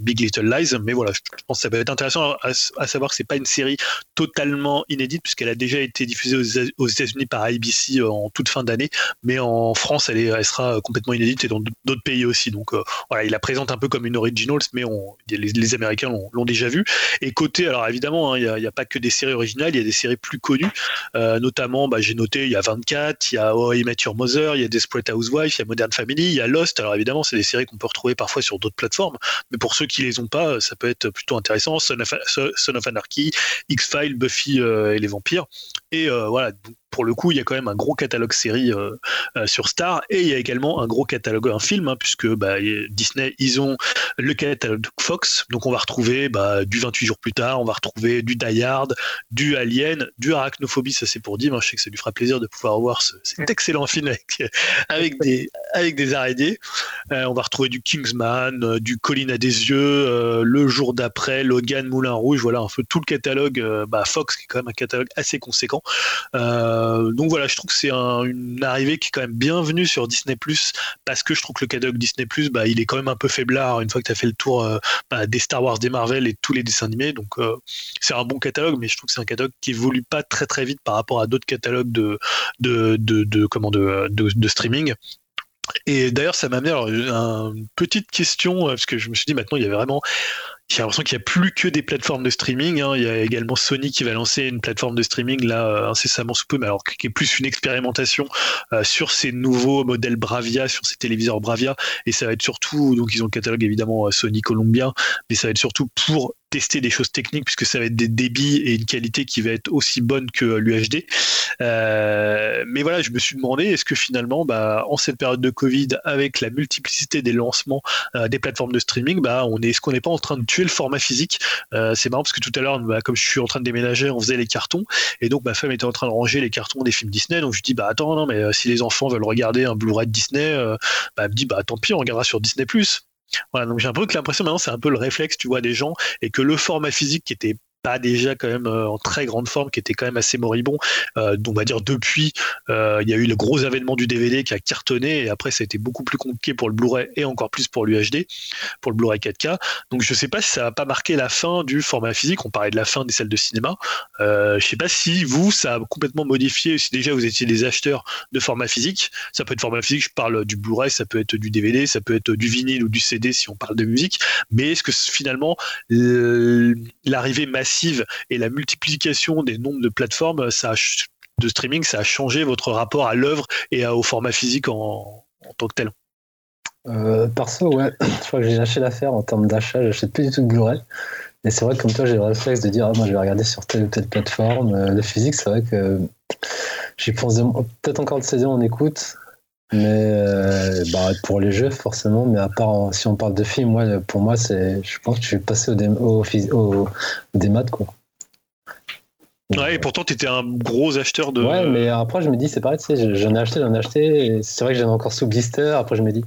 Big Little Lies. Mais voilà, je pense que ça peut être intéressant à, savoir que c'est pas une série totalement inédite puisqu'elle a déjà été diffusée aux, États-Unis par ABC en toute fin d'année, mais en France, elle, est, elle sera complètement inédite et dans d'autres pays aussi. Donc voilà, il la présente un peu comme une originals, mais les, Américains l'ont déjà vu. Et côté, alors évidemment, hein, il n'y a, pas que des séries originales, il y a des séries plus connues, notamment, bah, j'ai noté, il y a 24, il y a How I Met Your Mother, il y a Desperate Housewives, il y a Modern Family, il y a Lost. Alors évidemment, c'est des séries qu'on peut retrouver parfois sur d'autres plateformes, mais pour ceux qui les ont pas, ça peut être plutôt intéressant. Son of, Anarchy, X-Files, Buffy euh, et les vampires. Et euh, voilà, pour le coup, il y a quand même un gros catalogue série euh, euh, sur Star et il y a également un gros catalogue un film, hein, puisque bah, Disney, ils ont le catalogue Fox. Donc on va retrouver bah, du 28 jours plus tard, on va retrouver du Die Hard, du Alien, du Arachnophobie, ça c'est pour dire. Hein, je sais que ça lui fera plaisir de pouvoir voir cet excellent film avec, avec, des, avec des araignées. On va retrouver du Kingsman, du Colline à des yeux, le jour d'après, Logan, Moulin Rouge, voilà un peu tout le catalogue bah, Fox, qui est quand même un catalogue assez conséquent. Euh, donc voilà, je trouve que c'est une arrivée qui est quand même bienvenue sur Disney Plus parce que je trouve que le catalogue Disney Plus, bah, il est quand même un peu faiblard une fois que tu as fait le tour euh, bah, des Star Wars, des Marvel et tous les dessins animés. Donc euh, c'est un bon catalogue, mais je trouve que c'est un catalogue qui évolue pas très très vite par rapport à d'autres catalogues de, de, de, comment, de, de streaming. Et d'ailleurs, ça m'a amené une petite question parce que je me suis dit maintenant il y avait vraiment j'ai l'impression qu'il n'y a plus que des plateformes de streaming. Hein. Il y a également Sony qui va lancer une plateforme de streaming là euh, incessamment sous peu, mais alors qui est plus une expérimentation euh, sur ces nouveaux modèles Bravia, sur ces téléviseurs Bravia, et ça va être surtout donc ils ont le catalogue évidemment euh, Sony Columbia, mais ça va être surtout pour tester des choses techniques puisque ça va être des débits et une qualité qui va être aussi bonne que l'UHD. Euh, mais voilà, je me suis demandé est-ce que finalement, bah, en cette période de Covid, avec la multiplicité des lancements euh, des plateformes de streaming, bah, on est, est-ce qu'on n'est pas en train de tuer le format physique? Euh, C'est marrant parce que tout à l'heure, bah, comme je suis en train de déménager, on faisait les cartons et donc ma femme était en train de ranger les cartons des films Disney. Donc je dis bah attends non mais si les enfants veulent regarder un Blu-ray Disney, bah, elle me dit bah tant pis, on regardera sur Disney+. Voilà, donc j'ai un peu l'impression maintenant c'est un peu le réflexe, tu vois, des gens et que le format physique qui était pas déjà quand même euh, en très grande forme, qui était quand même assez moribond. Euh, on va dire depuis, euh, il y a eu le gros avènement du DVD qui a cartonné et après ça a été beaucoup plus compliqué pour le Blu-ray et encore plus pour l'UHD, pour le Blu-ray 4K. Donc je sais pas si ça va pas marqué la fin du format physique. On parlait de la fin des salles de cinéma. Euh, je sais pas si vous ça a complètement modifié. Si déjà vous étiez des acheteurs de format physique, ça peut être format physique. Je parle du Blu-ray, ça peut être du DVD, ça peut être du vinyle ou du CD si on parle de musique. Mais est-ce que finalement l'arrivée massive et la multiplication des nombres de plateformes de streaming, ça a changé votre rapport à l'œuvre et au format physique en, tant que tel euh, Perso, ouais, je crois que j'ai lâché l'affaire en termes d'achat, j'achète plus du tout de Blu-ray. Et c'est vrai que comme toi, j'ai le réflexe de dire, ah, moi je vais regarder sur telle ou telle plateforme. Euh, le physique, c'est vrai que j'y pense peut-être encore de saison en écoute, mais euh, bah, pour les jeux, forcément, mais à part si on parle de films, moi, pour moi, c'est, je pense que je vais passer au, au, des maths, quoi. Ouais, et pourtant, tu étais un gros acheteur de. Ouais, mais après, je me dis, c'est pareil, tu sais, j'en ai acheté, j'en ai acheté. C'est vrai que j'en ai encore sous blister. Après, je me dis,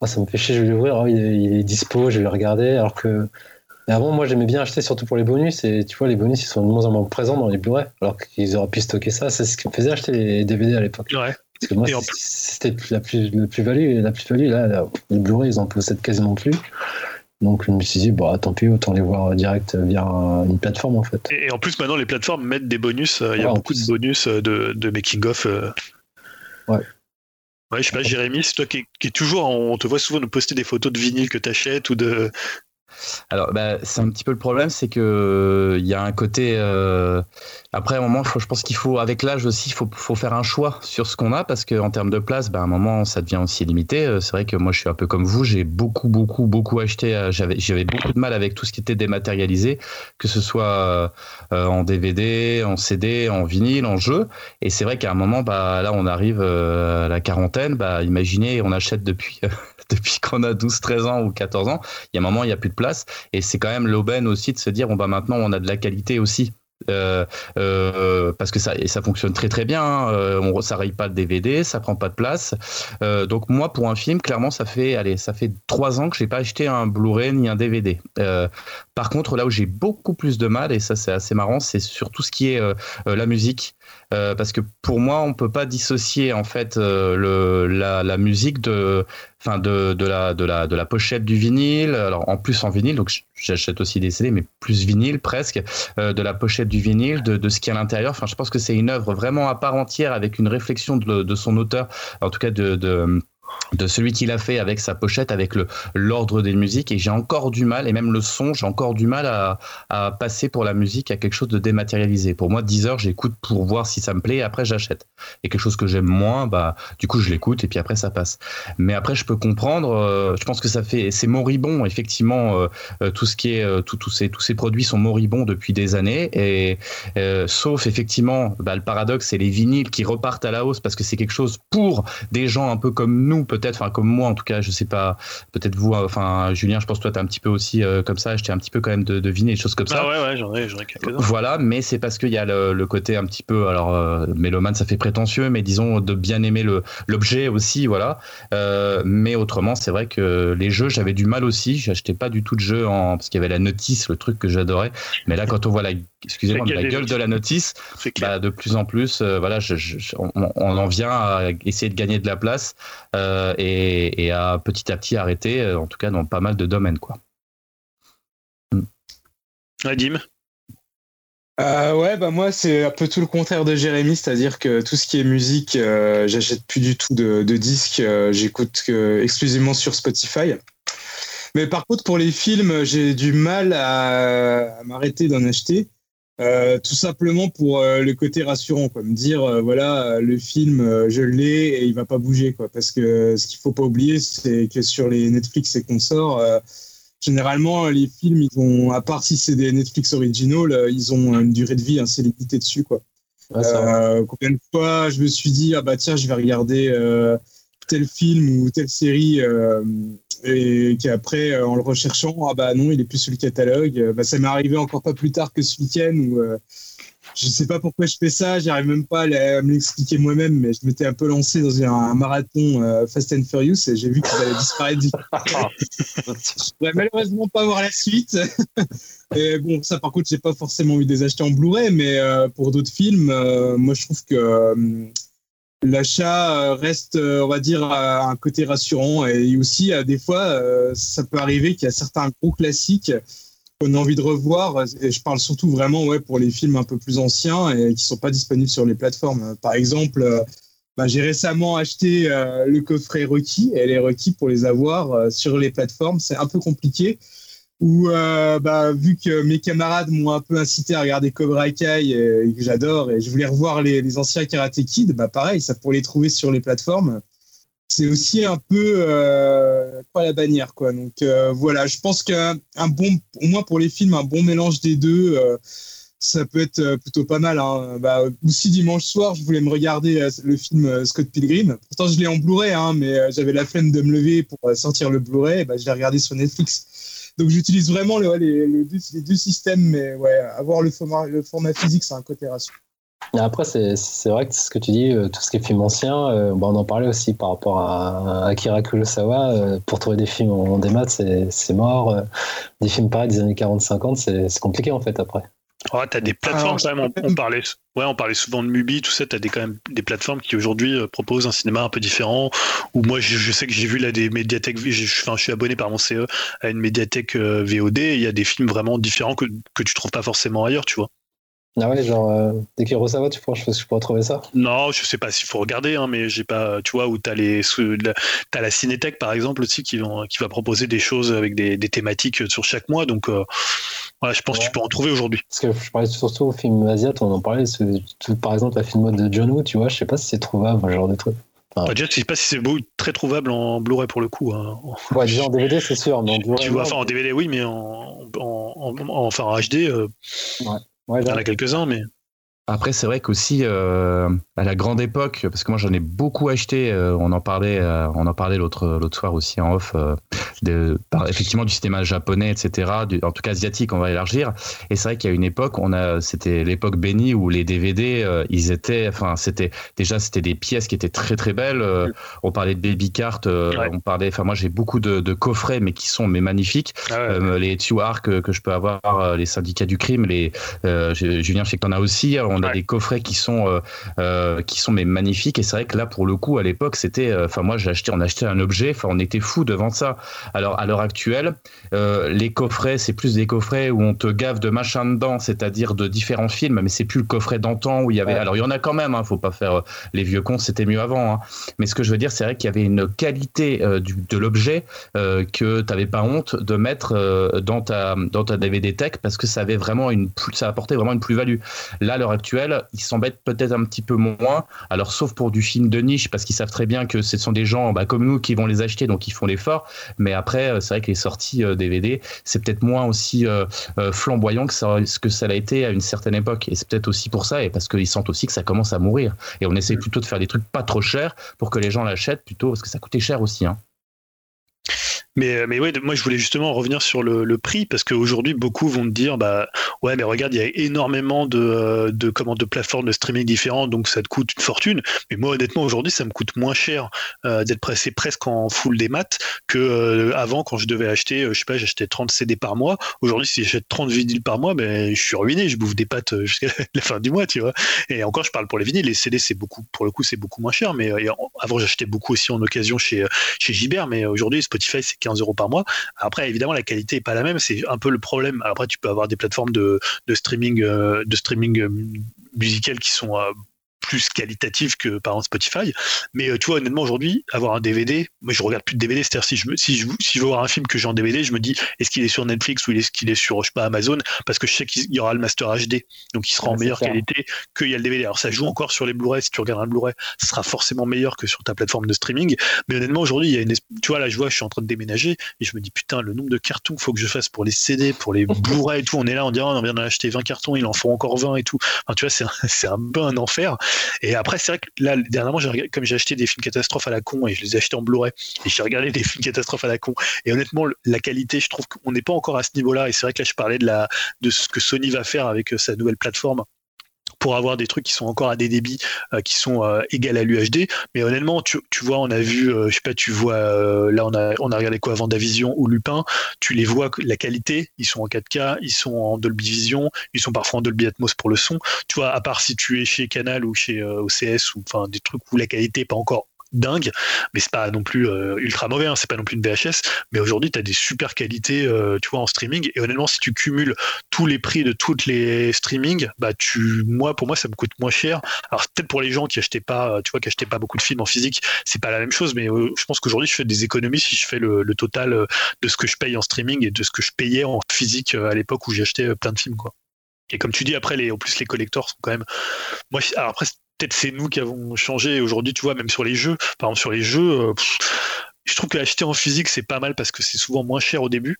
oh, ça me fait chier, je vais l'ouvrir. Oh, il, est, dispo, je vais le regarder. Alors que. avant, moi, j'aimais bien acheter surtout pour les bonus. Et tu vois, les bonus, ils sont de moins en moins présents dans les Blu-ray. Alors qu'ils auraient pu stocker ça. C'est ce qui me faisait acheter les DVD à l'époque. Ouais. Parce que moi, c'était la plus-value. Plus la plus-value, là, les Blu-ray, ils en possèdent quasiment plus. Donc je me suis dit, bah, tant pis, autant les voir direct via une plateforme en fait. Et en plus, maintenant, les plateformes mettent des bonus. Euh, il y a beaucoup de bonus euh, de, de making-of. Euh. Ouais. Ouais, je sais pas, Jérémy, c'est toi qui, qui est toujours. On te voit souvent nous poster des photos de vinyle que tu achètes ou de, alors, bah, c'est un petit peu le problème, c'est que il y a un côté. Euh, après, un moment, je pense qu'il faut, avec l'âge aussi, il faut, faire un choix sur ce qu'on a, parce qu'en termes de place, bah, à un moment, ça devient aussi limité. Euh, c'est vrai que moi, je suis un peu comme vous, j'ai beaucoup, beaucoup, beaucoup acheté. Euh, j'avais, j'avais beaucoup de mal avec tout ce qui était dématérialisé, que ce soit en DVD, en CD, en vinyle, en jeu. Et c'est vrai qu'à un moment, bah, là, on arrive à la quarantaine. Bah, imaginez, on achète depuis depuis qu'on a 12, 13 ans ou 14 ans. Il y a un moment, il n'y a plus de place. Et c'est quand même l'aubaine aussi de se dire, bon, bah, maintenant, on a de la qualité aussi. Euh, euh, parce que ça, et ça fonctionne très très bien. Hein. Euh, on, ça raye pas de DVD, ça prend pas de place. donc moi, pour un film, clairement, ça fait, allez, ça fait trois ans que j'ai pas acheté un Blu-ray ni un DVD. par contre, là où j'ai beaucoup plus de mal, et ça c'est assez marrant, c'est sur tout ce qui est la musique. Parce que pour moi, on peut pas dissocier en fait le, la, la, musique de enfin de, de, la, de, la, de la pochette du vinyle, alors en plus en vinyle, donc j'achète aussi des CD, mais plus vinyle presque, euh, de la pochette du vinyle, de, de ce qui est à l'intérieur. Enfin, je pense que c'est une œuvre vraiment à part entière avec une réflexion de, de son auteur, en tout cas de, de de celui qui l'a fait avec sa pochette, avec l'ordre des musiques, et j'ai encore du mal, et même le son, j'ai encore du mal à, à, passer pour la musique à quelque chose de dématérialisé. Pour moi, 10 heures, j'écoute pour voir si ça me plaît, et après j'achète. Et quelque chose que j'aime moins, bah du coup je l'écoute et puis après ça passe. Mais après je peux comprendre, euh, je pense que ça fait c'est moribond effectivement euh, euh tout ce qui est tous ces tous ces produits sont moribonds depuis des années et sauf effectivement bah, le paradoxe c'est les vinyles qui repartent à la hausse parce que c'est quelque chose pour des gens un peu comme nous peut-être, enfin comme moi en tout cas, je sais pas, peut-être vous, enfin Julien, je pense que toi t'es un petit peu aussi euh, comme ça, j'étais un petit peu quand même de deviner des choses comme bah ça. ouais, ouais, j'en ai, j'en ai quelques-uns. Voilà, mais c'est parce qu'il y a le, le, côté un petit peu, alors euh, mélomane ça fait prétentieux, mais disons de bien aimer le, l'objet aussi, voilà. Euh, mais autrement, c'est vrai que les jeux, j'avais du mal aussi, j'achetais pas du tout de jeux en, parce qu'il y avait la notice, le truc que j'adorais. Mais là, quand on voit la, excusez-moi, la, gueule de la notice, bah, de plus en plus, euh, voilà, je, je, on, on, en vient à essayer de gagner de la place. Euh, et, et, à petit à petit arrêter, euh, en tout cas dans pas mal de domaines. Quoi. Nadim euh, ouais, bah moi c'est un peu tout le contraire de Jérémy, c'est-à-dire que tout ce qui est musique, euh, j'achète plus du tout de, de disques, euh, j'écoute exclusivement sur Spotify. Mais par contre pour les films, j'ai du mal à, à m'arrêter d'en acheter. Euh, tout simplement pour euh, le côté rassurant, quoi. Me dire, euh, voilà, le film, je l'ai et il va pas bouger, quoi. Parce que ce qu'il faut pas oublier, c'est que sur les Netflix et consorts, généralement, les films, ils ont, à part si c'est des Netflix original, ils ont une durée de vie assez limitée dessus, quoi. Ouais, combien de fois je me suis dit, ah bah tiens, je vais regarder tel film ou telle série euh, et qu'après euh, en le recherchant ah bah non il est plus sur le catalogue. Bah, ça m'est arrivé encore pas plus tard que ce week-end où euh, je sais pas pourquoi je fais ça j'arrive même pas à, me l'expliquer moi-même mais je m'étais un peu lancé dans un, marathon euh, Fast and Furious et j'ai vu qu'il allait disparaître je pourrais malheureusement pas voir la suite. Et bon ça par contre j'ai pas forcément envie de les acheter en Blu-ray mais euh, pour d'autres films euh, moi je trouve que l'achat reste, on va dire, un côté rassurant. Et aussi, des fois, ça peut arriver qu'il y a certains gros classiques qu'on a envie de revoir. Et je parle surtout vraiment ouais, pour les films un peu plus anciens et qui sont pas disponibles sur les plateformes. Par exemple, bah, j'ai récemment acheté le coffret Rocky et les Rocky pour les avoir sur les plateformes, c'est un peu compliqué où euh, bah, vu que mes camarades m'ont un peu incité à regarder Cobra Kai et, que j'adore et je voulais revoir les, anciens Karate Kid, bah pareil, ça pour les trouver sur les plateformes. C'est aussi un peu euh, pas la bannière quoi. Donc euh, voilà, je pense qu'un bon, au moins pour les films, un bon mélange des deux, euh, ça peut être plutôt pas mal. Hein. Bah, aussi dimanche soir, je voulais me regarder euh, le film Scott Pilgrim. Pourtant je l'ai en Blu-ray, hein, mais j'avais la flemme de me lever pour sortir le Blu-ray. Bah, je l'ai regardé sur Netflix. Donc j'utilise vraiment le, les, les, deux, systèmes, mais ouais, avoir le format, le format physique, c'est un côté rassurant. Après, c'est vrai que ce que tu dis, euh, tout ce qui est film ancien, euh, bah on en parlait aussi par rapport à, à Akira Kurosawa. Euh, pour trouver des films en démat, c'est mort. Des films pareils des années 40-50, c'est compliqué en fait après. Oh, t'as des plateformes quand même. On, on, parlait, ouais, on parlait souvent de Mubi, tout ça. T'as des quand même des plateformes qui aujourd'hui euh, proposent un cinéma un peu différent. Ou moi, je, je sais que j'ai vu là des médiathèques. Enfin, je suis abonné par mon CE à une médiathèque euh, VOD. Il y a des films vraiment différents que que tu trouves pas forcément ailleurs, tu vois. Ah ouais, genre, euh, des Kurosawa, tu penses que je pourrais trouver ça? Non, je sais pas s'il faut regarder, hein, mais j'ai pas, tu vois, où t'as les, t'as la Cinétech par exemple aussi qui, vont, qui va proposer des choses avec des, des thématiques sur chaque mois, donc euh, voilà, je pense ouais. que tu peux en trouver aujourd'hui. Parce que je parlais surtout au film asiat, on en parlait, par exemple la film mode de John Woo, tu vois, je sais pas si c'est trouvable, ce genre de truc. Enfin, déjà, je sais pas si c'est très trouvable en Blu-ray pour le coup. Hein. Ouais, déjà en DVD, c'est sûr, mais en Blu-ray. Tu vois, enfin en DVD, oui, mais en, en, en, enfin en HD, euh, ouais. Ouais, il y en a quelques-uns, mais. Après, c'est vrai qu'aussi euh, à la grande époque, parce que moi j'en ai beaucoup acheté, euh, on en parlait, euh, on en parlait l'autre l'autre soir aussi en off, euh, de, par, effectivement du cinéma japonais, etc. Du, en tout cas asiatique, on va élargir. Et c'est vrai qu'il y a une époque, on a, c'était l'époque bénie où les DVD, ils étaient, enfin c'était déjà c'était des pièces qui étaient très très belles. On parlait de baby cart, ouais. on parlait, enfin moi j'ai beaucoup de, de, coffrets, mais qui sont mais magnifiques. Ah ouais. les Tuar que, que je peux avoir, les syndicats du crime, les Julien, je sais que t'en as aussi. On on a des coffrets qui sont qui sont mais magnifiques. Et c'est vrai que là pour le coup à l'époque c'était enfin moi j'ai acheté on achetait un objet. Enfin on était fou devant ça. Alors à l'heure actuelle les coffrets c'est plus des coffrets où on te gave de machin dedans c'est-à-dire de différents films mais c'est plus le coffret d'antan où il y avait alors il y en a quand même hein, faut pas faire les vieux cons c'était mieux avant hein. mais ce que je veux dire c'est vrai qu'il y avait une qualité de l'objet que tu n'avais pas honte de mettre dans ta dans ta DVD tech parce que ça avait vraiment une ça apportait vraiment une plus-value. Là, à l'heure actuelle, ils s'embêtent peut-être un petit peu moins. Alors, sauf pour du film de niche, parce qu'ils savent très bien que ce sont des gens bah, comme nous qui vont les acheter, donc ils font l'effort. Mais après, euh, c'est vrai que les sorties DVD, euh, c'est peut-être moins aussi euh, flamboyant que ça, que ça l'a été à une certaine époque. Et c'est peut-être aussi pour ça, et parce qu'ils sentent aussi que ça commence à mourir. Et on essaie plutôt de faire des trucs pas trop chers pour que les gens l'achètent plutôt, parce que ça coûtait cher aussi. Hein. Mais, euh, mais ouais, moi je voulais justement revenir sur le, le prix parce qu'aujourd'hui beaucoup vont te dire bah ouais mais regarde il y a énormément de, euh, de comment de plateformes de streaming différentes donc ça te coûte une fortune. Mais moi honnêtement aujourd'hui ça me coûte moins cher euh, d'être pressé presque en full des maths que avant quand je devais acheter je sais pas j'achetais 30 CD par mois. Aujourd'hui si j'achète 30 vinyles par mois ben je suis ruiné je bouffe des pâtes jusqu'à la fin du mois tu vois. Et encore je parle pour les vinyles les CD c'est beaucoup pour le coup c'est beaucoup moins cher mais avant j'achetais beaucoup aussi en occasion chez chez Gibert mais aujourd'hui Spotify c'est 15 euros par mois. Après, évidemment, la qualité est pas la même. C'est un peu le problème. Après, tu peux avoir des plateformes de, streaming, de streaming euh, euh, musical qui sont euh, plus qualitatif que par exemple Spotify. Mais euh, tu vois, honnêtement, aujourd'hui, avoir un DVD, moi je regarde plus de DVD, c'est-à-dire si je, si, je, si je veux voir un film que j'ai en DVD, je me dis est-ce qu'il est sur Netflix ou est-ce qu'il est sur, je sais pas, Amazon, parce que je sais qu'il y aura le Master HD, donc il sera en meilleure qualité qu'il y a le DVD. Alors ça joue encore sur les Blu-ray, si tu regardes un Blu-ray, ce sera forcément meilleur que sur ta plateforme de streaming. Mais honnêtement, aujourd'hui, il y a une, tu vois, là, je vois, je suis en train de déménager et je me dis putain, le nombre de cartons faut que je fasse pour les CD, pour les Blu-ray et tout, on est là, on dirait, on vient d'en acheter 20 cartons, il en faut encore 20 et tout. Enfin, tu vois, c'est un, un un enfer. Et après, c'est vrai là, dernièrement, comme j'ai acheté des films catastrophes à la con et je les ai achetés en Blu-ray et j'ai regardé des films catastrophes à la con. Et honnêtement, la qualité, je trouve qu'on n'est pas encore à ce niveau-là. Et c'est vrai que là, je parlais de, de ce que Sony va faire avec euh, sa nouvelle plateforme pour avoir des trucs qui sont encore à des débits euh, qui sont euh, égales à l'UHD. Mais honnêtement, tu, vois, on a vu, je sais pas, tu vois, là on a, on a regardé quoi avant Davision ou Lupin, tu les vois, la qualité, ils sont en 4K, ils sont en Dolby Vision, ils sont parfois en Dolby Atmos pour le son. Tu vois, à part si tu es chez Canal ou chez OCS ou enfin des trucs où la qualité n'est pas encore dingue, mais c'est pas non plus euh, ultra mauvais, hein, c'est pas non plus une VHS, mais aujourd'hui tu as des super qualités, euh, tu vois, en streaming, et honnêtement, si tu cumules tous les prix de toutes les streamings, bah tu, moi, pour moi, ça me coûte moins cher. Alors peut-être pour les gens qui achetaient pas, tu vois, qui achetaient pas beaucoup de films en physique, c'est pas la même chose, mais euh, je pense qu'aujourd'hui je fais des économies si je fais le, total de ce que je paye en streaming et de ce que je payais en physique à l'époque où acheté plein de films, quoi. Et comme tu dis, après, les, en plus, les collectors sont quand même. Moi, alors après, peut-être c'est nous qui avons changé aujourd'hui, tu vois, même sur les jeux. Par exemple, sur les jeux, euh, je trouve qu'acheter en physique, c'est pas mal parce que c'est souvent moins cher au début.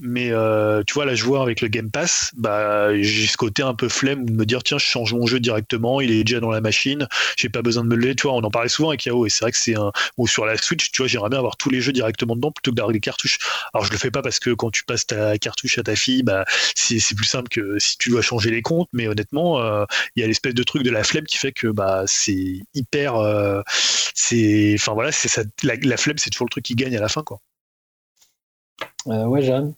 Mais euh, tu vois, là, je vois avec le Game Pass, bah, j'ai ce côté un peu flemme de me dire tiens, je change mon jeu directement, il est déjà dans la machine, j'ai pas besoin de me lever. Tu vois, on en parlait souvent avec Yao et c'est vrai que c'est un. Ou sur la Switch, tu vois, j'aimerais bien avoir tous les jeux directement dedans plutôt que d'avoir des cartouches. Alors, je le fais pas parce que quand tu passes ta cartouche à ta fille, bah, c'est plus simple que si tu dois changer les comptes. Mais honnêtement, euh, il y a l'espèce de truc de la flemme qui fait que bah, c'est hyper. Euh, c'est. Enfin voilà, c'est ça. La, flemme, c'est toujours le truc qui gagne à la fin, quoi. ouais, Jeanne.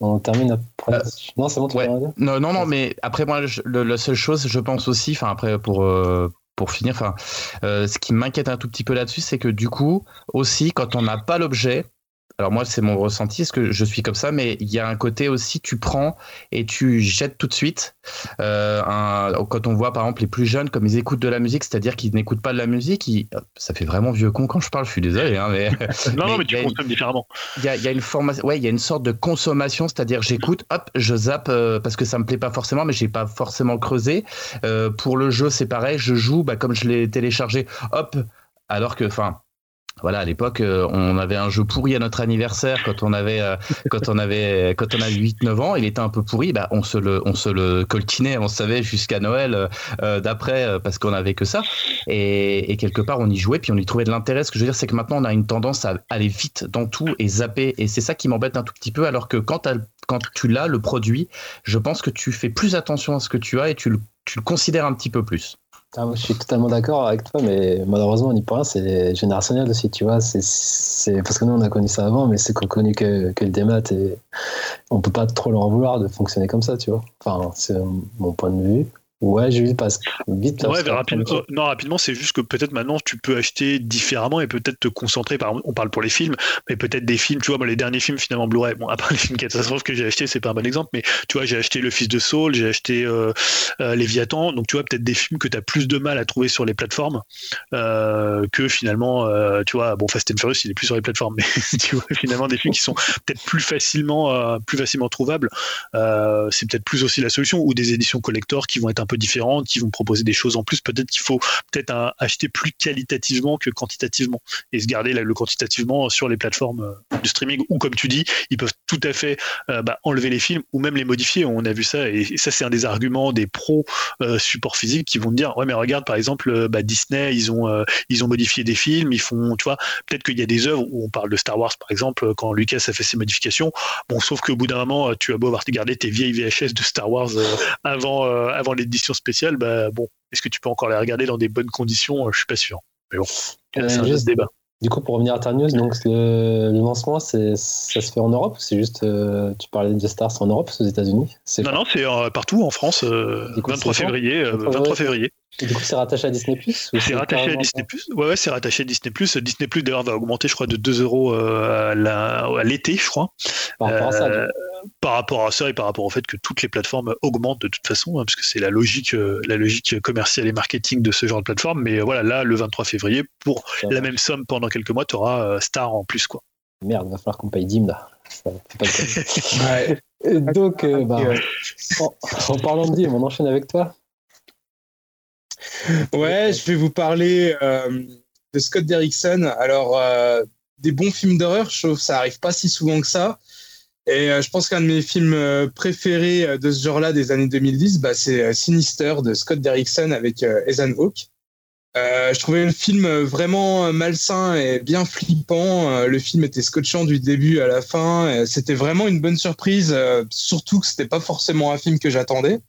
On termine après. Euh, non, c'est bon, tu Non, non, non, mais après, moi, la seule chose, je pense aussi, enfin, après, pour. Euh, pour finir, enfin, euh, ce qui m'inquiète un tout petit peu là-dessus, c'est que du coup, aussi, quand on n'a pas l'objet, alors moi, c'est mon ressenti, est-ce que je suis comme ça, mais il y a un côté aussi, tu prends et tu jettes tout de suite. Euh, quand on voit par exemple les plus jeunes, comme ils écoutent de la musique, c'est-à-dire qu'ils n'écoutent pas de la musique, ça fait vraiment vieux con quand je parle, je suis désolé. Hein, mais, non, non, mais tu consommes différemment. Il y a, y a, une formation, ouais, il y a une sorte de consommation, c'est-à-dire j'écoute, hop, je zappe euh, parce que ça me plaît pas forcément, mais j'ai pas forcément creusé. Euh, pour le jeu, c'est pareil, je joue, bah, comme je l'ai téléchargé, hop, alors que, enfin, voilà, à l'époque, euh, on avait un jeu pourri à notre anniversaire quand on avait euh, quand on avait quand on avait 8 9 ans, il était un peu pourri, bah on se le on se le coltinait, on savait jusqu'à Noël euh, d'après parce qu'on avait que ça et, quelque part on y jouait puis on y trouvait de l'intérêt. Ce que je veux dire c'est que maintenant on a une tendance à aller vite dans tout et zapper et c'est ça qui m'embête un tout petit peu alors que quand, quand tu l'as le produit, je pense que tu fais plus attention à ce que tu as et tu le, tu le considères un petit peu plus. Ah, je suis totalement d'accord avec toi, mais malheureusement, on n'y peut rien, c'est générationnel aussi, tu vois. C'est parce que nous, on a connu ça avant, mais c'est qu'on connaît que, que le démat et on peut pas trop leur en vouloir de fonctionner comme ça, tu vois. Enfin, c'est mon point de vue. Ouais, parce que vite. Ouais, rapidement, non, rapidement, c'est juste que peut-être maintenant tu peux acheter différemment et peut-être te concentrer. Par on parle pour les films, mais peut-être des films. Tu vois, les derniers films finalement Blu-ray. Bon, après les films catastrophes que j'ai achetés, c'est pas un bon exemple, mais tu vois, j'ai acheté Le Fils de Saul, j'ai acheté euh, euh, Léviathan. Donc tu vois, peut-être des films que tu as plus de mal à trouver sur les plateformes euh, que finalement, tu vois, bon, Fast and Furious, il est plus sur les plateformes, mais tu vois, finalement, des films qui sont peut-être plus facilement, plus facilement trouvables. c'est peut-être plus aussi la solution ou des éditions collector qui vont être un différentes, qui vont proposer des choses en plus. Peut-être qu'il faut peut-être acheter plus qualitativement que quantitativement et se garder le quantitativement sur les plateformes euh, de streaming ou comme tu dis, ils peuvent tout à fait euh, bah, enlever les films ou même les modifier. On a vu ça et, ça c'est un des arguments des pros euh, support physique qui vont dire ouais mais regarde par exemple bah, Disney ils ont ils ont modifié des films, ils font tu vois peut-être qu'il y a des œuvres où on parle de Star Wars par exemple quand Lucas a fait ses modifications. Bon sauf qu'au bout d'un moment tu as beau avoir regardé tes vieilles VHS de Star Wars avant avant l'édition spéciale, bah bon est-ce que tu peux encore les regarder dans des bonnes conditions Je suis pas sûr. Mais bon, c'est un juste débat. Du coup, pour revenir à ta donc le, lancement, ça se fait en Europe c'est juste, euh, tu parlais de Stars en Europe aux États-Unis? Non, non, c'est euh, partout en France, 23 euh, février. 23 févrié. du coup, c'est rattaché à Disney Plus C'est rattaché à Disney Plus. Ouais, ouais, c'est rattaché à Disney Plus. Disney Plus d'ailleurs va augmenter, je crois, de 2 euros à l'été, je crois. Par rapport à ça par rapport à ça et par rapport au fait que toutes les plateformes augmentent de toute façon, hein, parce que c'est la logique, euh, la logique commerciale et marketing de ce genre de plateforme. Mais euh, voilà, là, le 23 février, pour la même somme pendant quelques mois, tu auras euh, Star en plus. quoi. Merde, va falloir qu'on paye Dim là. Donc, bah, en, parlant de Dim, on enchaîne avec toi. Ouais, je vais vous parler de Scott Derrickson. Alors, des bons films d'horreur, je trouve que ça arrive pas si souvent que ça. Et euh, je pense qu'un de mes films euh, préférés euh, de ce genre-là des années 2010, bah, c'est Sinister de Scott Derrickson avec Ethan Hawke. je trouvais le film vraiment malsain et bien flippant. le film était scotchant du début à la fin. C'était vraiment une bonne surprise, surtout que c'était pas forcément un film que j'attendais.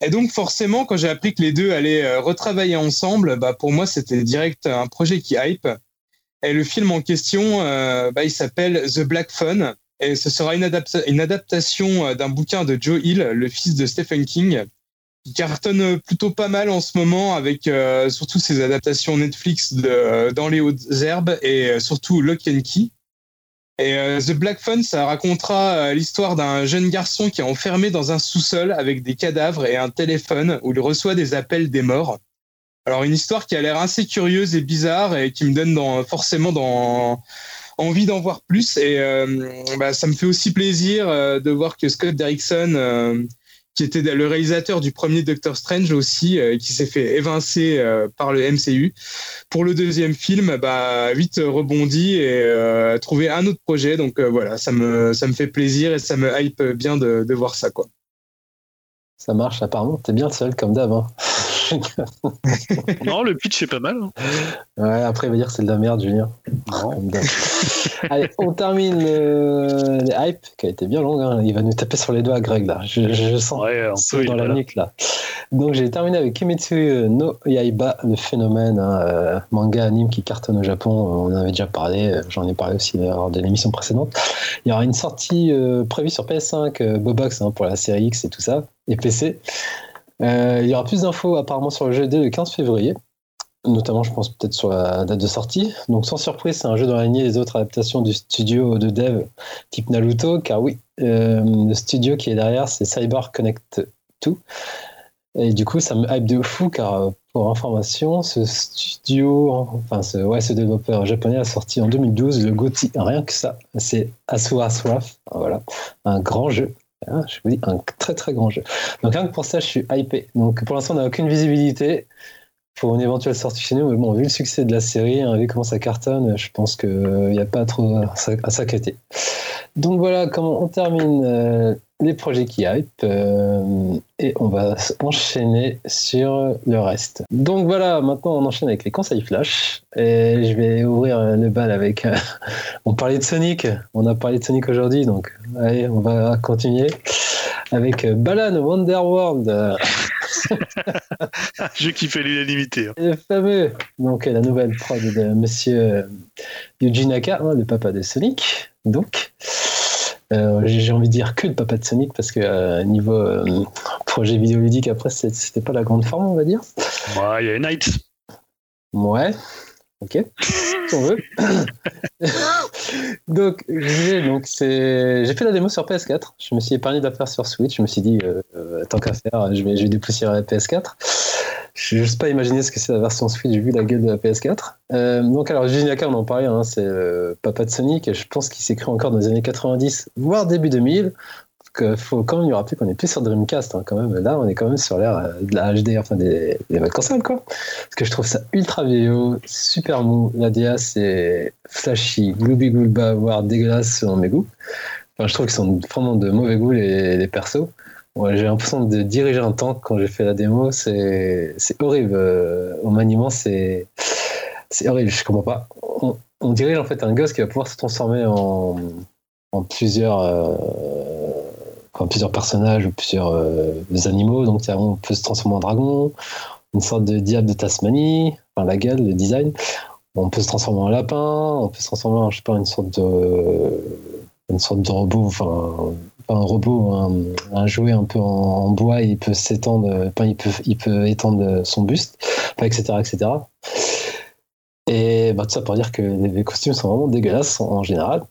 Et donc forcément, quand j'ai appris que les deux allaient retravailler ensemble, bah, pour moi c'était direct un projet qui hype. Et le film en question, bah, il s'appelle The Black Phone. Et ce sera une, adaptation euh, d'un bouquin de Joe Hill, le fils de Stephen King, qui cartonne plutôt pas mal en ce moment avec euh, surtout ses adaptations Netflix euh, Dans les hautes herbes et surtout Lock and Key. Et The Black Phone, ça racontera l'histoire d'un jeune garçon qui est enfermé dans un sous-sol avec des cadavres et un téléphone où il reçoit des appels des morts. Alors une histoire qui a l'air assez curieuse et bizarre et qui me donne dans, forcément dans envie d'en voir plus. Et euh, bah, ça me fait aussi plaisir euh, de voir que Scott Derrickson, euh, qui était le réalisateur du premier Doctor Strange aussi, qui s'est fait évincer par le MCU, pour le deuxième film, bah, vite rebondi et trouvé un autre projet. Donc voilà, ça me, ça me fait plaisir et ça me hype bien de, de voir ça. Quoi. Ça marche, apparemment. T'es bien seul comme d'hab. Hein. non, le pitch est pas mal. Hein. Ouais, après, il va dire c'est de la merde, Julien. Allez, on termine le, hype qui a été bien long. Hein. Il va nous taper sur les doigts, Greg, là. Je, sens dans la nuque, là. Donc, j'ai terminé avec Kimetsu no Yaiba, le phénomène, hein, euh, manga anime qui cartonne au Japon. On en avait déjà parlé. Euh, j'en ai parlé aussi lors de l'émission précédente. Il y aura une sortie euh, prévue sur PS5, Bobox, pour la série X et tout ça, et PC. Euh, il y aura plus d'infos apparemment sur le jeu dès le 15 février, notamment je pense peut-être sur la date de sortie. Donc sans surprise, c'est un jeu dans la lignée des autres adaptations du studio de dev type Naruto, car oui, euh, le studio qui est derrière, c'est Cyber Connect 2. Et du coup, ça me hype de fou, car euh, pour information, ce studio, enfin ce, ouais, ce développeur japonais a sorti en 2012 le GOTY, rien que ça, c'est Asura Swaf, voilà, un grand jeu ah, je vous dis, un très très grand jeu. Donc rien que pour ça, je suis hypé. Donc pour l'instant, on n'a aucune visibilité pour une éventuelle sortie chez nous. Mais bon, vu le succès de la série, hein, vu comment ça cartonne, je pense qu'il n'y a pas trop à s'inquiéter. Donc voilà comment on termine euh, les projets qui hype euh, et on va enchaîner sur le reste. Donc voilà, maintenant on enchaîne avec les conseils flash et je vais ouvrir le bal avec. Euh, on parlait de Sonic, on a parlé de Sonic aujourd'hui, donc allez, on va continuer avec Balan Wonderworld. Qui fait l'unanimité. Hein. Le fameux, donc la nouvelle prod de Monsieur Yuji Naka, hein, le papa de Sonic, donc. Euh, j'ai envie de dire que de Papa de Sonic parce que euh, niveau euh, projet vidéoludique après c'était pas la grande forme on va dire. Ouais, il y a Night. Ouais. Ok. si on veut. donc j'ai donc c'est j'ai fait la démo sur PS4. Je me suis épargné d'affaires sur Switch. Je me suis dit tant qu'à faire, je vais je vais dépoussiérer la PS4. Je n'ose pas imaginer ce que c'est la version Switch vu la gueule de la PS4. Euh, donc alors Jinaka, on en parlait, hein, c'est Papa de Sonic, et je pense qu'il s'est créé encore dans les années 90, voire début 2000. Il faut quand même lui rappeler qu'on est plus sur Dreamcast hein, quand même. Là, on est quand même sur l'ère euh, de la HD, enfin des, des consoles quoi. Parce que je trouve ça ultra vieillot, super mou. La DA c'est flashy, gloubi gloulba, voire dégueulasse selon mes goûts. Enfin, je trouve qu'ils sont vraiment de mauvais goût les persos j'ai l'impression de diriger un tank quand j'ai fait la démo. C'est horrible. Euh, au maniement, c'est horrible. Je comprends pas. On, dirige en fait un gosse qui va pouvoir se transformer en, euh, plusieurs personnages ou plusieurs euh, animaux. Donc, on peut se transformer en dragon, une sorte de diable de Tasmanie, enfin la gueule, le design. On peut se transformer en lapin, on peut se transformer en, pas, une sorte de, une sorte de robot, enfin, un robot, un, jouet un peu en, bois, il peut s'étendre, il peut, il peut étendre son buste, etc., etc. Et bah, tout ça pour dire que les costumes sont vraiment dégueulasses en, général.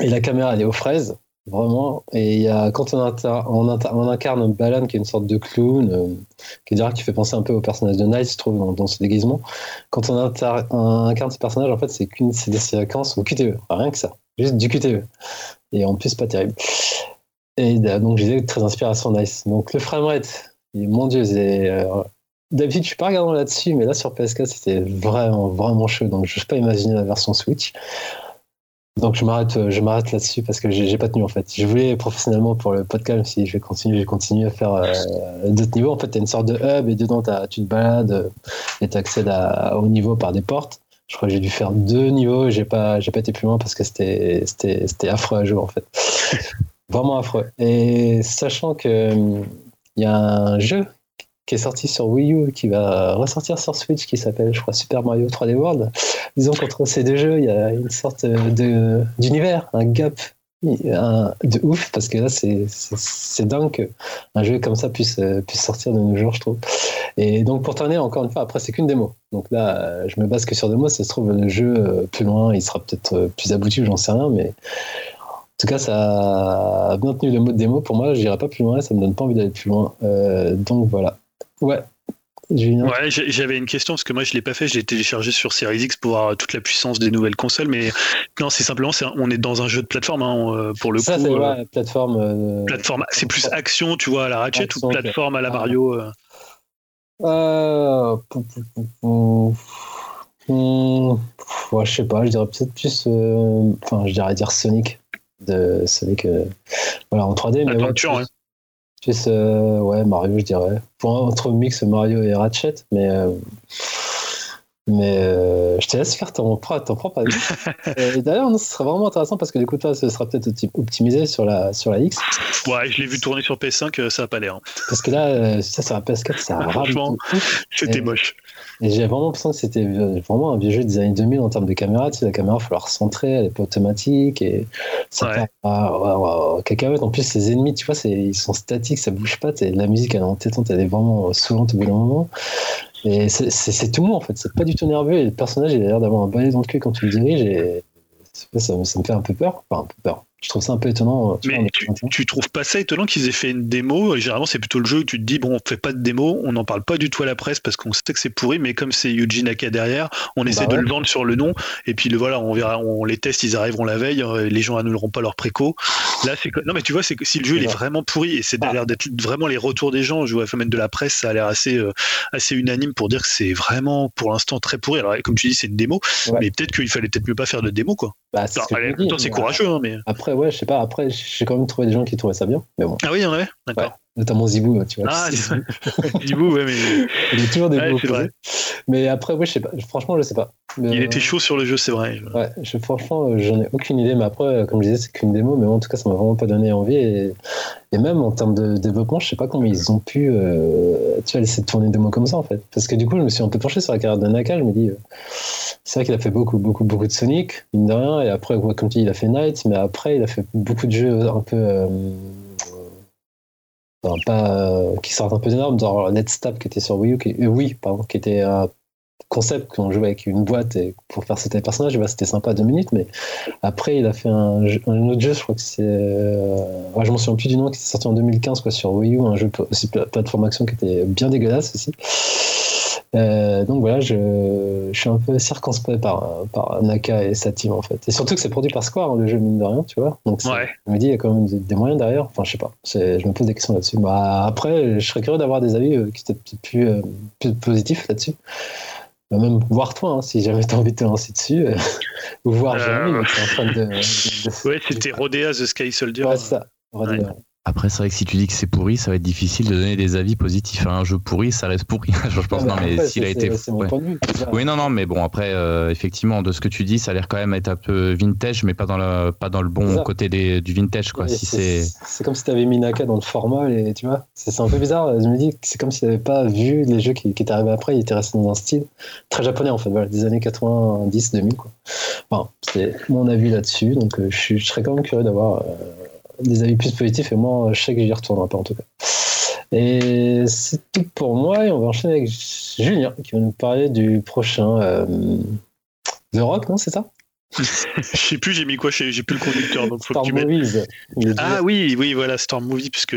Et la caméra, elle est aux fraises, vraiment. Et y a, quand on, on, incarne Balan, qui est une sorte de clown, euh, qui dirait qui fait penser un peu au personnage de Night, je trouve, dans, ce déguisement. Quand on, incarne ce personnage, en fait, c'est des séquences au QTE, rien que ça, juste du QTE. Et en plus, pas terrible. Et euh, donc, je disais très inspiration nice. Donc, le framerate, mon dieu, euh, D'habitude, je suis pas regardant là-dessus, mais là sur PS4, c'était vraiment, vraiment chaud. Donc, je ne pas imaginer la version Switch. Donc, je m'arrête, euh, je m'arrête là-dessus parce que j'ai pas tenu en fait. Je voulais professionnellement pour le podcast, si je vais continuer, je vais continuer à faire d'autres niveaux. En fait, tu as une sorte de hub et dedans, tu te balades et tu accèdes à, au niveau par des portes. Je crois que j'ai dû faire deux niveaux. J'ai pas, j'ai pas été plus loin parce que c'était, c'était, c'était affreux à jouer en fait. Vraiment affreux. Et sachant que il y a un jeu qui est sorti sur Wii U qui va ressortir sur Switch qui s'appelle, je crois, Super Mario 3D World. Disons qu'entre ces deux jeux, il y a une sorte de d'univers, un gap de ouf parce que là c'est dingue qu'un jeu comme ça puisse puisse sortir de nos jours je trouve et donc pour terminer encore une fois après c'est qu'une démo donc là je me base que sur mots ça se trouve le jeu euh, plus loin il sera peut-être euh, plus abouti j'en sais rien mais en tout cas, ça a bien tenu le mot de démo. Pour moi, je n'irai pas plus loin, ça me donne pas envie d'aller plus loin. Euh, donc voilà. Ouais. Ouais, j'avais une question parce que moi je l'ai pas fait, je l'ai téléchargé sur Series X pour voir toute la puissance des nouvelles consoles, mais non, c'est simplement, on est dans un jeu de plateforme hein, euh, pour le ça, coup. Euh, plateforme. plateforme, c'est plus action, tu vois, à la Ratchet ou plateforme à la Mario. Euh... Hmm, ouais, je sais pas, je dirais peut-être plus. Enfin, je dirais dire Sonic de Sonic euh, voilà, en 3D. Mais ouais, plus, euh, ouais, Mario, je dirais. Pour entre mix Mario et Ratchet, mais. Euh, mais je te laisse faire ton, propre avis. D'ailleurs, ce sera vraiment intéressant parce que du coup, toi, ce sera peut-être optimisé sur la, sur la X. Ouais, je l'ai vu tourner sur PS5, ça n'a pas l'air. Hein. Parce que là, ça, sur la PS4, ça a Franchement, c'était moche. Et j'ai vraiment l'impression que c'était vraiment un vieux jeu des années 2000 en termes de caméra. Tu sais, la caméra, il faut la recentrer, elle n'est pas automatique. Et ça ouais. part cacahuète. En plus, les ennemis, tu vois, ils sont statiques, ça bouge pas. La musique, elle est entêtante, elle est vraiment saoulante au bout d'un moment. Et c'est tout monde en fait. C'est pas du tout nerveux. Et le personnage, il a l'air d'avoir un balai dans le cul quand tu le diriges. Et ça, ça, me fait un peu peur. Enfin, un peu peur je trouve ça un peu étonnant. Euh, mais tu, trouves pas ça étonnant qu'ils aient fait une démo Généralement, c'est plutôt le jeu où tu te dis bon, on fait pas de démo, on n'en parle pas du tout à la presse parce qu'on sait que c'est pourri, mais comme c'est Yuji Naka derrière, on essaie bah de le vendre sur le nom et puis le voilà, on verra, on les teste, ils arriveront la veille, euh, les gens annulleront pas leur préco. Là, c'est non, mais tu vois, c'est que si le jeu il est vraiment pourri et c'est ah. l'air d'être vraiment les retours des gens, je vois même de la presse, ça a l'air assez euh, assez unanime pour dire que c'est vraiment pour l'instant très pourri. Alors comme tu dis, c'est une démo, mais peut-être qu'il fallait peut-être mieux pas faire de démo quoi. Bah, c'est courageux, hein, mais après ouais, je sais pas, après j'ai quand même trouvé des gens qui trouvaient ça bien. Mais bon. Ah oui, il y en avait D'accord. Notamment Zibou, tu vois. Ah, Zibou, ouais, mais. Il est toujours des ouais, vrai. Mais après, ouais, je sais pas. Franchement, je sais pas. il était chaud sur le jeu, c'est vrai. Ouais, je, franchement, j'en ai aucune idée. Mais après, comme je disais, c'est qu'une démo. Mais en tout cas, ça m'a vraiment pas donné envie. Et, et, même en termes de développement, je sais pas comment ils ont pu euh, tu vois, laisser tourner une démo comme ça, en fait. Parce que du coup, je me suis un peu penché sur la carrière de Naka. Je me dis, euh, c'est vrai qu'il a fait beaucoup, beaucoup, beaucoup de Sonic, mine de rien. Et après, comme tu dis, il a fait Night, mais après, il a fait beaucoup de jeux un peu. Euh, pas, qui sortent un peu des normes, genre Let's Stop qui était sur Wii U, qui, oui, pardon, qui était un concept qu'on jouait avec une boîte pour faire les personnages, bah, c'était sympa deux minutes, mais après il a fait un, autre jeu, je crois que c'est. Euh, je m'en souviens plus du nom, qui est sorti en 2015 quoi, sur Wii U, un jeu aussi plateforme action qui était bien dégueulasse aussi. Euh, donc voilà, je, je, suis un peu circonspect par, par Naka et sa team en fait. Et surtout que c'est produit par Square, hein, le jeu mine de rien, tu vois. Donc ouais. je me dis, il y a quand même des, moyens derrière. Enfin, je sais pas, je me pose des questions là-dessus. Bah, après, je serais curieux d'avoir des avis euh, qui étaient plus, euh, plus positifs là-dessus. Bah, même voir toi, hein, si jamais t'as envie de te lancer dessus, ou voir Jérémy, qui est en train de. de, ouais, c'était Rodea The Sky Soldier. Ouais, ça. Rodea. Après, c'est vrai que si tu dis que c'est pourri, ça va être difficile de donner des avis positifs à un jeu pourri, ça reste pourri. je pense, non, mais s'il a été. oui, non, non, mais bon, après, euh, effectivement, de ce que tu dis, ça a l'air quand même être un peu vintage, mais pas dans le, pas dans le bon côté des, du vintage, quoi. si c'est c'est comme si tu avais mis Naka dans le format, et tu vois, c'est un peu bizarre. Je me dis que c'est comme si tu n'avais pas vu les jeux qui, qui étaient arrivés après, il était resté dans un style très japonais, en fait, voilà, des années 90, 2000, quoi. Enfin, c'est mon avis là-dessus, donc euh, je, je, serais quand même curieux d'avoir. Euh, des avis plus positifs et moi, je sais que j'y retournerai pas en tout cas. Et c'est tout pour moi et on va enchaîner avec Julien qui va nous parler du prochain euh, The Rock, non, c'est ça? Je sais plus, j'ai mis quoi, j'ai plus le conducteur. Donc faut Storm que tu Movies. Ah oui, oui, voilà, Storm Movie, puisque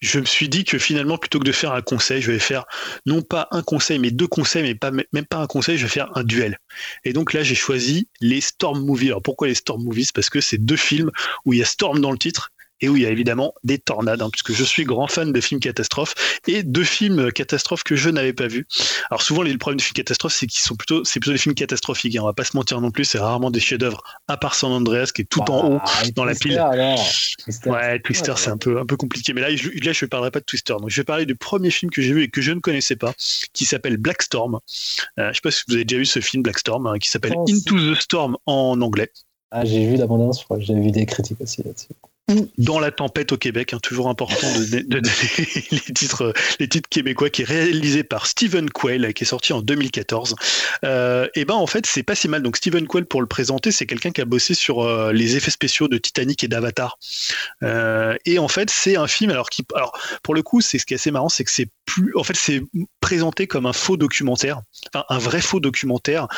je me suis dit que finalement, plutôt que de faire un conseil, je vais faire non pas un conseil, mais deux conseils, mais pas, même pas un conseil, je vais faire un duel. Et donc là, j'ai choisi les Storm Movies. Alors pourquoi les Storm Movies? Parce que c'est deux films où il y a Storm dans le titre et où il y a évidemment des tornades, hein, puisque je suis grand fan de films catastrophes et de films catastrophes que je n'avais pas vus. Alors souvent, les, le problème des films catastrophes, c'est qu'ils sont plutôt, c'est plutôt des films catastrophiques. Hein, on va pas se mentir non plus, c'est rarement des chefs-d'œuvre, à part San Andreas qui est tout en haut dans la pile. Twister, ouais, Twister, c'est un peu un peu compliqué. Mais là, je, là, je ne parlerai pas de Twister. Donc, je vais parler du premier film que j'ai vu et que je ne connaissais pas, qui s'appelle Black Storm. Euh, je sais pas si vous avez déjà vu ce film Black Storm, hein, qui s'appelle Into the Storm en anglais. Ah, j'ai vu l'abondance, je crois. J'ai vu des critiques aussi là-dessus dans la tempête au Québec, hein, toujours important de, donner les titres, les titres québécois, qui est réalisé par Stephen Quayle, qui est sorti en 2014. Euh, et ben en fait, c'est pas si mal. Donc Stephen Quayle, pour le présenter, c'est quelqu'un qui a bossé sur euh, les effets spéciaux de Titanic et d'Avatar. Euh, et en fait, c'est un film. Alors qui, alors pour le coup, c'est ce qui est assez marrant, c'est que c'est plus, en fait, c'est présenté comme un faux documentaire, un vrai faux documentaire.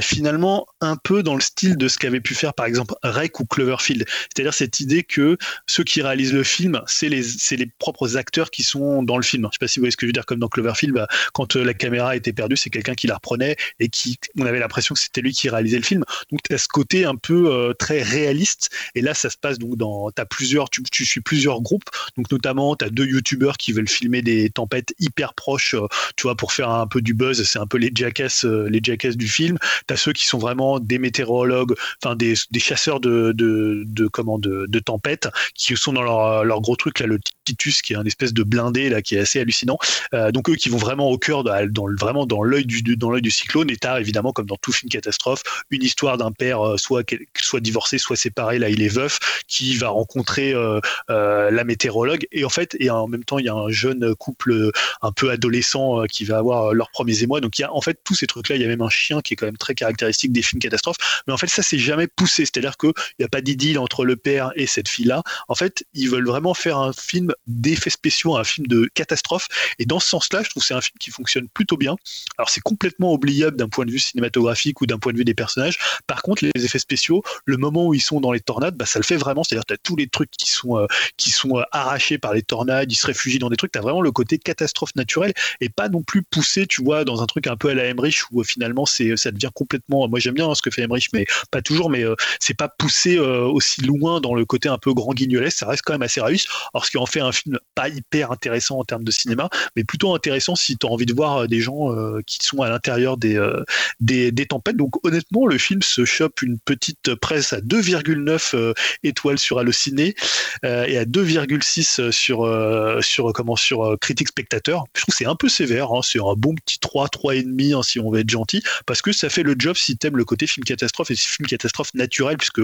Finalement, un peu dans le style de ce qu'avait pu faire par exemple Rec ou Cloverfield. C'est-à-dire cette idée que ceux qui réalisent le film, c'est les, les propres acteurs qui sont dans le film. Je ne sais pas si vous voyez ce que je veux dire, comme dans Cloverfield, bah, quand euh, la caméra était perdue, c'est quelqu'un qui la reprenait et qui, on avait l'impression que c'était lui qui réalisait le film. Donc tu as ce côté un peu euh, très réaliste. Et là, ça se passe donc dans, as plusieurs, tu, suis plusieurs groupes. Donc notamment, tu as deux youtubeurs qui veulent filmer des tempêtes hyper proches, euh, tu vois, pour faire un peu du buzz. C'est un peu les jackass, les jackass du film. Tu as ceux qui sont vraiment des météorologues, enfin des, des chasseurs de, de, comment, de tempête qui sont dans leur, leur, gros truc là, le Titus qui est un espèce de blindé là qui est assez hallucinant. Euh, donc eux qui vont vraiment au cœur, dans, dans vraiment dans l'œil du dans l'œil du cyclone. Et t'as évidemment comme dans tout film catastrophe une histoire d'un père euh, soit soit divorcé, soit séparé. Là il est veuf qui va rencontrer euh, euh, la météorologue et en fait et en même temps il y a un jeune couple un peu adolescent qui va avoir leurs premiers émois. Donc il y a en fait tous ces trucs là. Il y a même un chien qui est quand même très caractéristique des films catastrophes. Mais en fait ça c'est jamais poussé. C'est-à-dire qu'il n'y a pas d'idylle entre le père et cette fille là. En fait ils veulent vraiment faire un film d'effets spéciaux, un film de catastrophe. Et dans ce sens-là, je trouve que c'est un film qui fonctionne plutôt bien. Alors c'est complètement oubliable d'un point de vue cinématographique ou d'un point de vue des personnages. Par contre, les effets spéciaux, le moment où ils sont dans les tornades, bah, ça le fait vraiment. C'est-à-dire tu as tous les trucs qui sont, euh, qui sont euh, arrachés par les tornades, ils se réfugient dans des trucs. Tu as vraiment le côté catastrophe naturelle et pas non plus poussé, tu vois, dans un truc un peu à la Emmerich où euh, finalement c'est ça devient complètement. Moi j'aime bien hein, ce que fait Emmerich, mais pas toujours. Mais c'est pas poussé aussi loin dans le côté un peu grand guignolesque ça reste quand même assez réussi. Alors, ce qui en fait un film pas hyper intéressant en termes de cinéma, mais plutôt intéressant si tu as envie de voir euh, des gens euh, qui sont à l'intérieur euh, des, des, tempêtes. Donc, honnêtement, le film se chope une petite presse à 2,9 étoiles sur Allociné et à 2,6 sur, sur, comment, sur Critique Spectateur. Je trouve que c'est un peu sévère. Hein. c'est un bon petit 3, 3,5 hein, si on veut être gentil, parce que ça fait le job si t'aimes le côté film catastrophe et film catastrophe naturel, puisque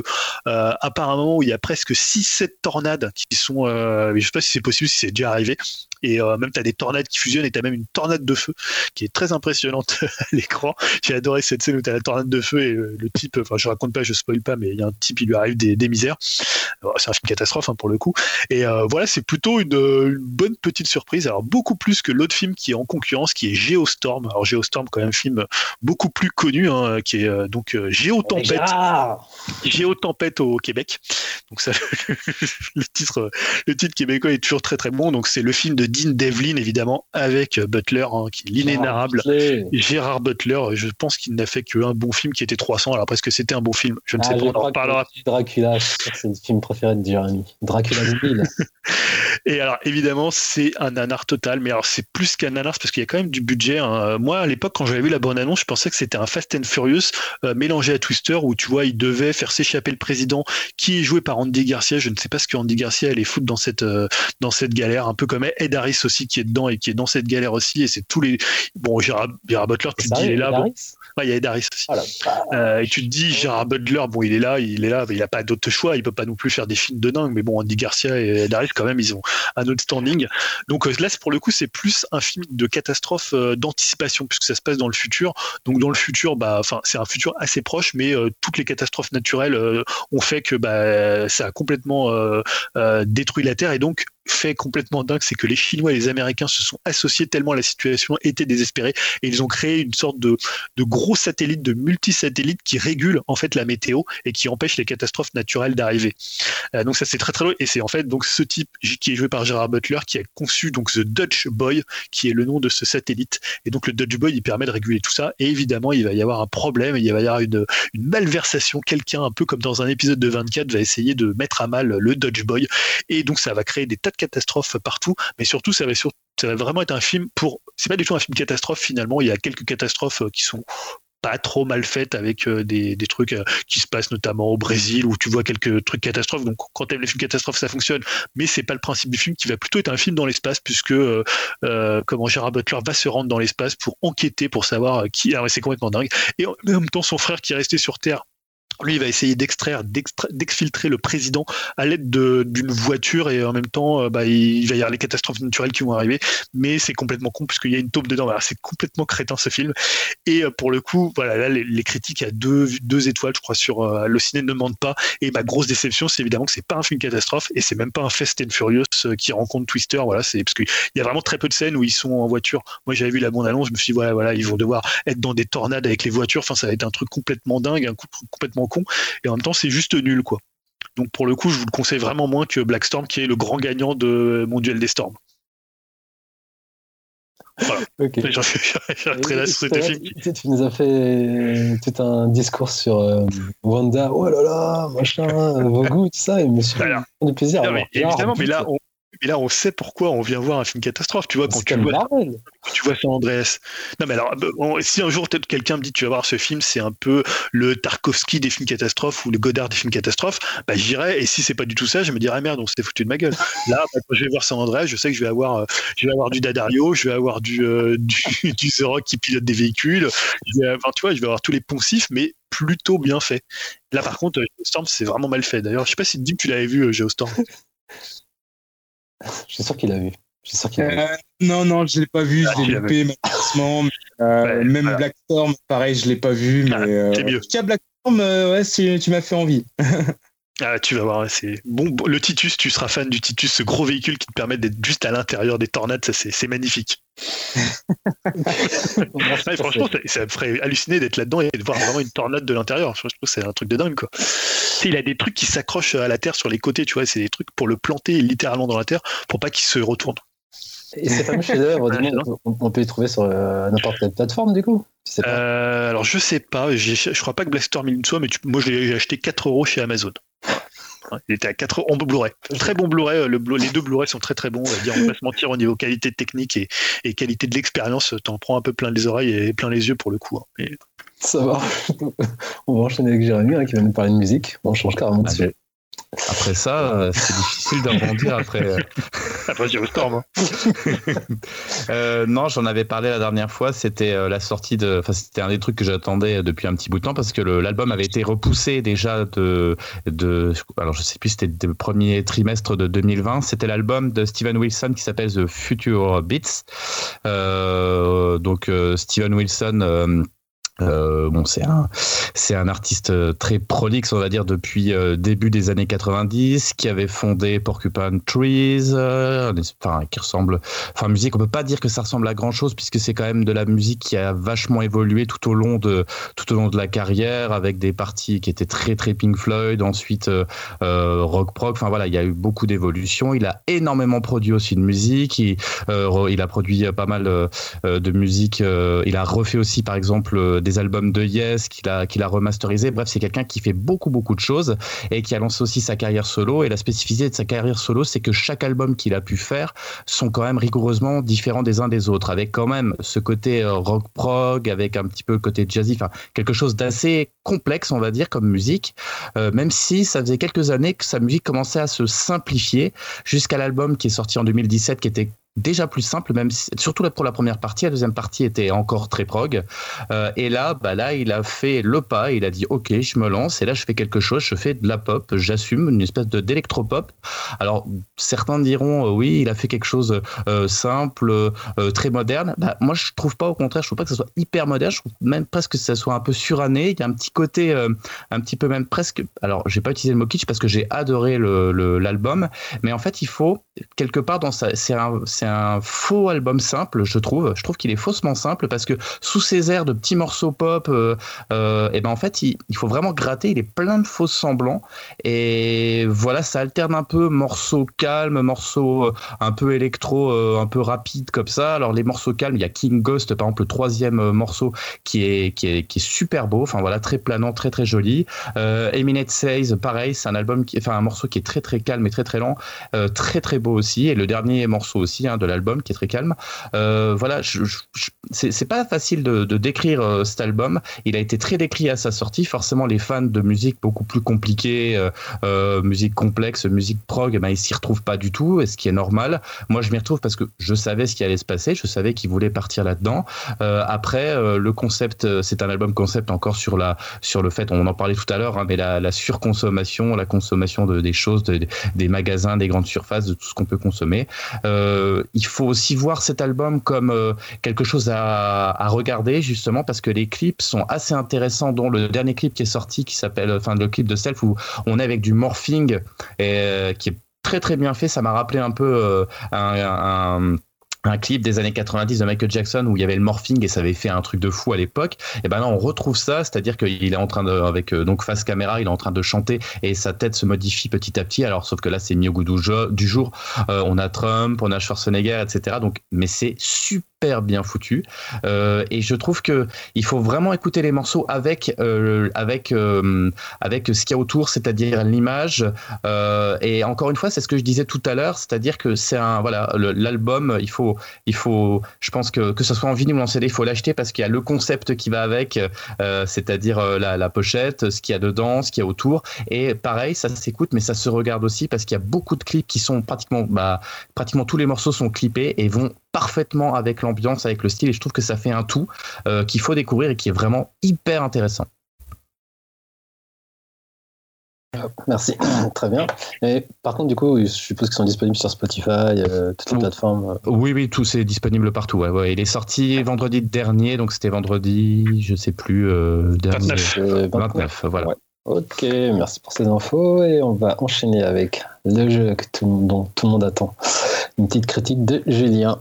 un où il y a presque 6-7 tornades qui sont, je sais pas si c'est possible, si c'est déjà arrivé. Et euh, même, tu as des tornades qui fusionnent et tu as même une tornade de feu qui est très impressionnante à l'écran. J'ai adoré cette scène où tu as la tornade de feu et le, type, enfin, je raconte pas, je spoil pas, mais il y a un type, il lui arrive des, des misères. c'est un film catastrophe hein, pour le coup. Et voilà, c'est plutôt une, une, bonne petite surprise. Alors, beaucoup plus que l'autre film qui est en concurrence, qui est Geostorm. Alors, Geostorm, quand même, un film beaucoup plus connu, hein, qui est donc Géotempête. Géotempête au Québec. Donc ça, le titre, le titre québécois est toujours très très bon. Donc c'est le film de Dean Devlin évidemment avec Butler, hein, qui est l'inénarrable Gérard Butler. Je pense qu'il n'a fait qu'un bon film qui était 300. Alors presque c'était un bon film. Je ne sais ah, pas. On en reparlera. Dracula, c'est le film préféré de Jeremy. Dracula 2000. Et alors évidemment c'est un nanar total, mais alors c'est plus qu'un nanar parce qu'il y a quand même du budget. Hein. Moi à l'époque quand j'avais vu la bonne annonce, je pensais que c'était un Fast and Furious euh, mélangé à Twister où tu vois il devait faire s'échapper le président qui est joué par Andy Garcia. Je ne sais pas ce que Andy Garcia allait foutre dans cette euh, dans cette galère, un peu comme Ed Harris aussi qui est dedans et qui est dans cette galère aussi. Et c'est tous les bon Gérard, Butler, tu te dis il est là. Bon. il y a Ed Harris aussi. Euh, et tu te dis Gérard Butler, bon il est là, il est là, il a pas d'autre choix, il peut pas non plus faire des films de dingue. Mais bon Andy Garcia et Ed Harris quand même ils ont un autre standing. Donc euh, là pour le coup c'est plus un film de catastrophe d'anticipation puisque ça se passe dans le futur. Donc dans le futur, bah c'est un futur assez proche, mais toutes les catastrophes naturelles ont fait que bah, ça a complètement euh, euh, détruit la Terre et donc fait complètement dingue, c'est que les Chinois et les Américains se sont associés tellement la situation était désespérée et ils ont créé une sorte de, gros satellite, de multisatellite qui régule en fait la météo et qui empêche les catastrophes naturelles d'arriver. Euh, donc ça c'est très très loin et c'est en fait donc ce type qui est joué par Gérard Butler qui a conçu donc The Dutch Boy qui est le nom de ce satellite et donc le Dutch Boy il permet de réguler tout ça et évidemment il va y avoir un problème, il va y avoir une, une malversation, quelqu'un un peu comme dans un épisode de 24 va essayer de mettre à mal le Dutch Boy et donc ça va créer des tas catastrophes partout, mais surtout ça va, vraiment être un film pour. C'est pas du tout un film catastrophe finalement. Il y a quelques catastrophes euh, qui sont pas trop mal faites avec euh, des, trucs euh, qui se passent notamment au Brésil où tu vois quelques trucs catastrophes. Donc quand tu aimes les films catastrophes, ça fonctionne. Mais c'est pas le principe du film qui va plutôt être un film dans l'espace puisque comment Gérard Butler va se rendre dans l'espace pour enquêter pour savoir qui. Ah c'est complètement dingue. Et en même temps, son frère qui est resté sur Terre lui, il va essayer d'extraire, d'exfiltrer le président à l'aide d'une voiture et en même temps, euh, bah, il va y avoir les catastrophes naturelles qui vont arriver. Mais c'est complètement con puisqu'il y a une taupe dedans. c'est complètement crétin ce film. Et euh, pour le coup, voilà, là, les, critiques à deux, deux étoiles, je crois, sur euh, le ciné ne mentent pas. Et ma grosse déception, c'est évidemment que c'est pas un film catastrophe et c'est même pas un Fast and Furious qui rencontre Twister. Voilà, c'est parce qu'il y a vraiment très peu de scènes où ils sont en voiture. Moi, j'avais vu la bande annonce, je me suis dit, voilà, voilà, ils vont devoir être dans des tornades avec les voitures. Enfin, ça va être un truc complètement dingue, un coup complètement con. Et en même temps, c'est juste nul, quoi. Donc pour le coup, je vous le conseille vraiment moins que Black Storm, qui est le grand gagnant de mon duel des Storms. Voilà. Okay. Tu nous as fait tout un discours sur euh, Wanda, oh là là, machin, vos goûts, tout ça, et monsieur, du plaisir. évidemment, mais là, on, et là, on sait pourquoi on vient voir un film catastrophe. Tu vois, quand tu vois, tu vois San Andreas. Non, mais alors, si un jour quelqu'un me dit tu vas voir ce film, c'est un peu le Tarkovsky des films catastrophes ou le Godard des films catastrophes, bah j'irai. Et si c'est pas du tout ça, je me dirais merde, on s'est foutu de ma gueule. Là, bah, quand je vais voir San Andreas, je sais que je vais avoir, euh, je vais avoir du Dadario, je vais avoir du, euh, du, du The Rock qui pilote des véhicules. Je vais avoir, tu vois, je vais avoir tous les poncifs, mais plutôt bien fait. Là, par contre, Geostorm, c'est vraiment mal fait. D'ailleurs, je sais pas si tu l'avais vu, euh, Geostorm. Je suis sûr qu'il a vu. Euh, non, non, je ne l'ai pas vu, je l'ai loupé malheureusement. Euh, même Black Storm, pareil, je ne l'ai pas vu. Mais, euh, c'est mieux. Tiens, Black Storm, ouais, tu m'as fait envie. Ah, tu vas voir, c'est bon. Le Titus, tu seras fan du Titus, ce gros véhicule qui te permet d'être juste à l'intérieur des tornades, ça c'est magnifique. franchement, ça, me ferait halluciner d'être là-dedans et de voir vraiment une tornade de l'intérieur. Je trouve que c'est un truc de dingue, quoi. il a des trucs qui s'accrochent à la terre sur les côtés, tu vois, c'est des trucs pour le planter littéralement dans la terre pour pas qu'il se retourne. Et ces fameux chefs-d'œuvre, on, peut les trouver sur euh, n'importe quelle plateforme, du coup euh, Alors, je sais pas, je crois pas que Blackstorm il soit, mais moi, j'ai acheté 4 euros chez Amazon. Il était à 4 euros en Blu-ray. Très bon Blu-ray. Euh, le, les deux Blu-ray sont très très bons. On va dire, on va se mentir au niveau qualité technique et, et qualité de l'expérience. T'en prends un peu plein les oreilles et plein les yeux pour le coup. Hein. Ça va. On va enchaîner avec Jérémy hein, qui va nous parler de musique. On change carrément de sujet. Après ça, c'est difficile de rebondir après. après Storm. Hein. non, j'en avais parlé la dernière fois. C'était la sortie de. Enfin, c'était un des trucs que j'attendais depuis un petit bout de temps parce que l'album avait été repoussé déjà de. de alors, je sais plus, c'était le premier trimestre de 2020. C'était l'album de Steven Wilson qui s'appelle The Future Beats. donc, Steven Wilson euh, bon, c'est un, c'est un artiste euh, très prolixe, on va dire, depuis euh, début des années 90, qui avait fondé Porcupine Trees, enfin, qui ressemble, enfin, musique, on peut pas dire que ça ressemble à grand chose, puisque c'est quand même de la musique qui a vachement évolué tout au long de, tout au long de la carrière, avec des parties qui étaient très, très Pink Floyd, ensuite rock prog, enfin voilà, il y a eu beaucoup d'évolution. Il a énormément produit aussi de musique, il, il a produit pas mal de musique, il a refait aussi, par exemple, des albums de Yes qu'il a, qu'il a remasterisé. Bref, c'est quelqu'un qui fait beaucoup, beaucoup de choses et qui a lancé aussi sa carrière solo. Et la spécificité de sa carrière solo, c'est que chaque album qu'il a pu faire sont quand même rigoureusement différents des uns des autres, avec quand même ce côté euh, rock prog, avec un petit peu le côté jazzy, enfin quelque chose d'assez complexe, on va dire, comme musique, euh, même si ça faisait quelques années que sa musique commençait à se simplifier jusqu'à l'album qui est sorti en 2017, qui était déjà plus simple, même surtout pour la première partie. La deuxième partie était encore très prog. Euh, et là, bah là, il a fait le pas. Il a dit OK, je me lance. Et là, je fais quelque chose. Je fais de la pop. J'assume une espèce de d'électropop. Alors certains diront euh, oui, il a fait quelque chose euh, simple, très moderne. Bah, moi, je trouve pas. Au contraire, je trouve pas que ce soit hyper moderne. Je trouve même presque que ça soit un peu suranné. Il y a un petit côté, un petit peu même presque. Alors, j'ai pas utilisé le mot kitsch parce que j'ai adoré l'album. Le, mais en fait, il faut quelque part dans ça. Un c'est un faux album simple, je trouve. Je trouve qu'il est faussement simple parce que sous ces airs de petits morceaux pop, et euh, euh, eh ben en fait, il, faut vraiment gratter. Il est plein de faux semblants. Et voilà, ça alterne un peu morceaux calmes, morceaux euh, un peu électro, un peu rapide comme ça. Alors, les morceaux calmes, il y a King Ghost, par exemple, le troisième morceau qui est, qui est, qui est super beau. Enfin, voilà, très planant, très, très joli. Eminate Says, pareil, c'est un album qui, enfin, un morceau qui est très, très calme et très, très lent. très, très beau aussi. Et le dernier morceau aussi, Hein, de l'album qui est très calme. Euh, voilà, c'est pas facile de, décrire euh, cet album. Il a été très décrit à sa sortie. Forcément, les fans de musique beaucoup plus compliquée, euh, musique complexe, musique prog, ben, ils s'y retrouvent pas du tout, et ce qui est normal. Moi, je m'y retrouve parce que je savais ce qui allait se passer. Je savais qu'il voulait partir là-dedans. après, le concept, c'est un album concept encore sur la sur le fait, on en parlait tout à l'heure, hein, mais la, surconsommation, la consommation de, des choses, des magasins, des grandes surfaces, de tout ce qu'on peut consommer. Euh, il faut aussi voir cet album comme euh, quelque chose à, regarder justement parce que les clips sont assez intéressants dont le dernier clip qui est sorti qui s'appelle enfin le clip de Self où on est avec du morphing et, euh, qui est très très bien fait. Ça m'a rappelé un peu un clip des années 90 de Michael Jackson où il y avait le morphing et ça avait fait un truc de fou à l'époque. Et ben là, on retrouve ça, c'est-à-dire qu'il est en train de, avec euh, donc face caméra, il est en train de chanter et sa tête se modifie petit à petit. Alors, sauf que là, c'est mis goût du jour. Euh, on a Trump, on a Schwarzenegger, etc. Donc, mais c'est super bien foutu. Euh, et je trouve que il faut vraiment écouter les morceaux avec euh, avec euh, avec ce qu'il y a autour, c'est-à-dire l'image. et encore une fois, c'est ce que je disais tout à l'heure, c'est-à-dire que c'est un voilà l'album. Il faut il faut, je pense que que ce soit en vinyle ou en CD, il faut l'acheter parce qu'il y a le concept qui va avec, c'est-à-dire la, la, pochette, ce qu'il y a dedans, ce qu'il y a autour. Et pareil, ça s'écoute, mais ça se regarde aussi parce qu'il y a beaucoup de clips qui sont pratiquement bah, pratiquement tous les morceaux sont clippés et vont parfaitement avec l'ambiance, avec le style, et je trouve que ça fait un tout euh, qu'il faut découvrir et qui est vraiment hyper intéressant. Merci, très bien. Et par contre, du coup, je suppose qu'ils sont disponibles sur Spotify, euh, toutes les plateformes. Euh. Oui, oui, tout c'est disponible partout. Ouais, Il est sorti vendredi dernier, donc c'était vendredi, je sais plus, dernier, 29. voilà. Ok, merci pour ces infos et on va enchaîner avec le jeu que tout, dont tout le monde attend. Une petite critique de Julien.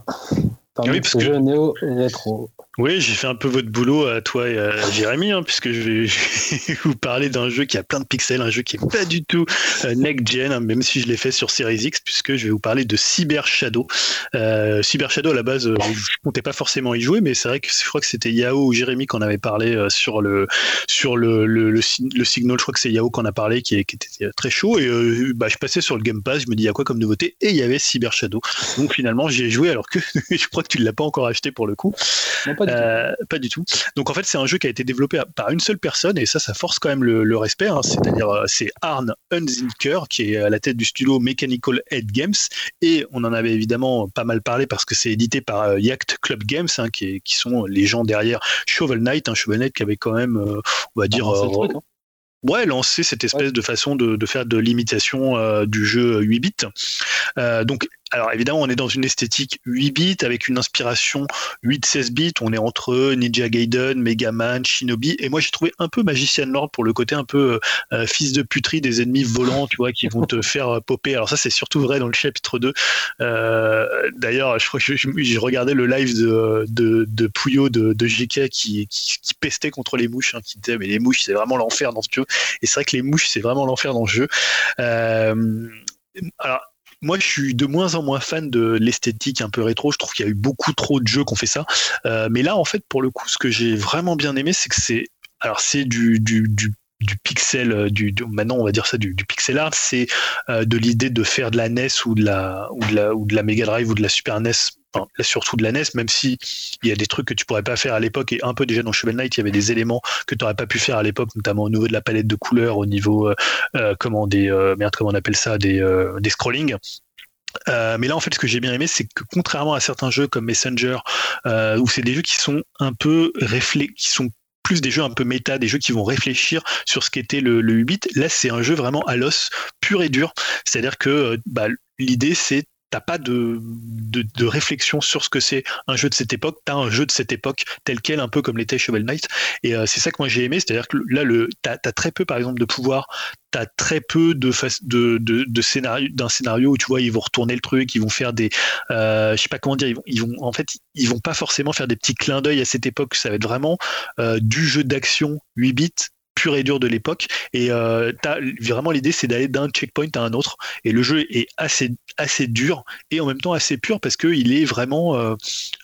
Parmi oui, parce que... jeu néo rétro. Oui, j'ai fait un peu votre boulot à toi et à Jérémy, hein, puisque je vais, vous parler d'un jeu qui a plein de pixels, un jeu qui est pas du tout euh, next-gen, hein, même si je l'ai fait sur Series X, puisque je vais vous parler de Cyber Shadow. Euh, Cyber Shadow, à la base, euh, je comptais pas forcément y jouer, mais c'est vrai que je crois que c'était Yao ou Jérémy qu'on avait parlé euh, sur le sur le, le, le, signal. Je crois que c'est Yao qu'on a parlé, qui, était très chaud. Et bah, je passais sur le Game Pass, je me dis, il y a quoi comme nouveauté? Et il y avait Cyber Shadow. Donc finalement, j'y ai joué, alors que je crois que tu l'as pas encore acheté pour le coup. Pas du, tout. pas du tout. Donc en fait, c'est un jeu qui a été développé par une seule personne et ça, ça force quand même le, respect. Hein. C'est-à-dire, c'est Arne Hunzinker qui est à la tête du studio Mechanical Head Games et on en avait évidemment pas mal parlé parce que c'est édité par Yacht Club Games hein, qui, qui, sont les gens derrière Shovel Knight, un Shovel Knight qui avait quand même, on va dire, ouais, lancer cette espèce de façon de, de, faire de l'imitation euh, du jeu 8 bits. Euh, donc alors évidemment, on est dans une esthétique 8 bits avec une inspiration 8-16 bits. On est entre Ninja Gaiden, Mega Man, Shinobi. Et moi, j'ai trouvé un peu Magician Lord pour le côté un peu euh, fils de puterie des ennemis volants, tu vois, qui vont te faire euh, popper. Alors ça, c'est surtout vrai dans le chapitre 2. Euh, D'ailleurs, je crois que j'ai regardé le live de, de, de Puyo de, de GK qui, qui, qui, pestait contre les mouches, hein, qui disait mais les mouches, c'est vraiment l'enfer dans ce jeu. Et c'est vrai que les mouches, c'est vraiment l'enfer dans ce jeu. Euh, alors, moi, je suis de moins en moins fan de l'esthétique un peu rétro. Je trouve qu'il y a eu beaucoup trop de jeux qui ont fait ça. Euh, mais là, en fait, pour le coup, ce que j'ai vraiment bien aimé, c'est que c'est, alors c'est du, du, du du pixel, euh, du, maintenant on va dire ça du, pixel art, c'est euh, de l'idée de faire de la NES ou de la ou de la ou de la Mega Drive ou de la Super NES surtout de la NES, même si il y a des trucs que tu pourrais pas faire à l'époque et un peu déjà dans Shovel Knight, il y avait des éléments que tu n'aurais pas pu faire à l'époque, notamment au niveau de la palette de couleurs, au niveau euh, comment des merde comment on appelle ça, des des scrolling. Euh, mais là, en fait, ce que j'ai bien aimé, c'est que contrairement à certains jeux comme Messenger, où c'est des jeux qui sont un peu réfléchis, qui sont des jeux un peu méta, des jeux qui vont réfléchir sur ce qu'était le, le 8 bit. Là, c'est un jeu vraiment à l'os, pur et dur. C'est-à-dire que bah, l'idée, c'est t'as pas de, de, réflexion sur ce que c'est un jeu de cette époque, t'as un jeu de cette époque tel quel, un peu comme l'était Shovel Knight. Et euh, c'est ça que moi j'ai aimé, c'est-à-dire que là, le, t'as as très peu, par exemple, de pouvoir, t'as très peu de, de, de, de scénario, d'un scénario où tu vois, ils vont retourner le truc, ils vont faire des, euh, je sais pas comment dire, ils vont, ils vont, en fait, ils vont pas forcément faire des petits clins d'œil à cette époque. Ça va être vraiment euh, du jeu d'action 8 bits pur et dur de l'époque. Et euh, vraiment l'idée, c'est d'aller d'un checkpoint à un autre. Et le jeu est assez assez dur et en même temps assez pur parce que il est vraiment, euh,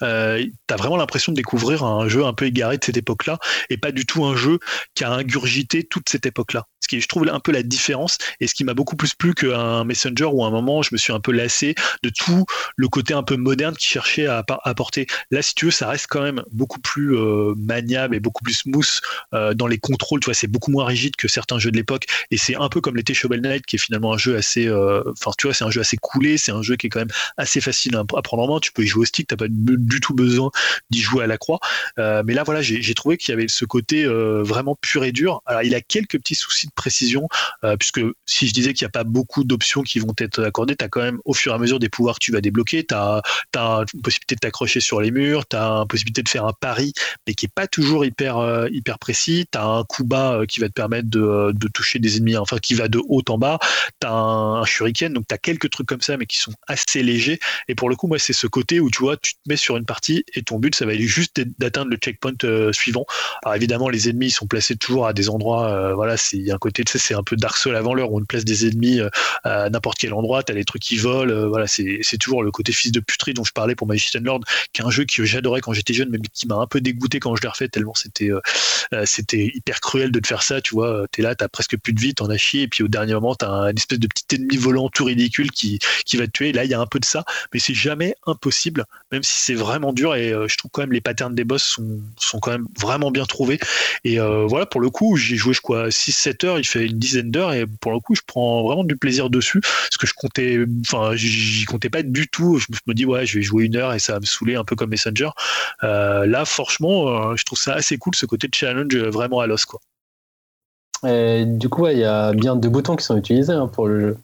euh, t'as vraiment l'impression de découvrir un jeu un peu égaré de cette époque-là et pas du tout un jeu qui a ingurgité toute cette époque-là. Ce qui, je trouve, un peu la différence et ce qui m'a beaucoup plus plu qu'un Messenger où à un moment je me suis un peu lassé de tout le côté un peu moderne qui cherchait à apporter. Là, si tu veux, ça reste quand même beaucoup plus euh, maniable et beaucoup plus smooth euh, dans les contrôles. Tu vois, c'est beaucoup moins rigide que certains jeux de l'époque et c'est un peu comme l'était Shovel Knight qui est finalement un jeu assez, euh, enfin, tu vois, c'est un jeu assez coolé, c'est un jeu qui est quand même assez facile à, prendre en main. Tu peux y jouer au stick, t'as pas du tout besoin d'y jouer à la croix. mais là, voilà, j'ai trouvé qu'il y avait ce côté vraiment pur et dur. Alors, il a quelques petits soucis de précision, euh, puisque si je disais qu'il n'y a pas beaucoup d'options qui vont être accordées, tu as quand même au fur et à mesure des pouvoirs que tu vas débloquer, tu as, une possibilité de t'accrocher sur les murs, tu as une possibilité de faire un pari, mais qui n'est pas toujours hyper, euh, hyper précis, tu as un coup bas euh, qui va te permettre de, toucher des ennemis, enfin qui va de haut en bas, tu as un, shuriken, donc tu as quelques trucs comme ça, mais qui sont assez légers, et pour le coup, moi, c'est ce côté où tu vois, tu te mets sur une partie et ton but, ça va être juste d'atteindre le checkpoint suivant. Alors évidemment, les ennemis sont placés toujours à des endroits, voilà, il y a un côté c'est un peu Dark Souls avant l'heure où on place des ennemis euh, à n'importe quel endroit, t'as des trucs qui volent, euh, voilà, c'est toujours le côté fils de puterie dont je parlais pour Magician Lord, qui est un jeu que j'adorais quand j'étais jeune, mais qui m'a un peu dégoûté quand je l'ai refait tellement c'était euh, c'était hyper cruel de te faire ça, tu vois, t'es là, t'as presque plus de vie, t'en as chié, et puis au dernier moment, t'as un espèce de petit ennemi volant tout ridicule qui, qui va te tuer. Là, il y a un peu de ça, mais c'est jamais impossible, même si c'est vraiment dur, et je trouve quand même les patterns des boss sont, sont quand même vraiment bien trouvés. Et voilà, pour le coup, j'ai joué, je crois, 6-7 heures, il fait une dizaine d'heures et pour le coup je prends vraiment du plaisir dessus. Parce que je comptais enfin j'y comptais pas du tout. Je me dis ouais je vais jouer une heure et ça va me saouler un peu comme Messenger. Euh, là franchement euh, je trouve ça assez cool ce côté de challenge euh, vraiment à l'os quoi. Du coup il y a bien deux boutons qui sont utilisés hein, pour le jeu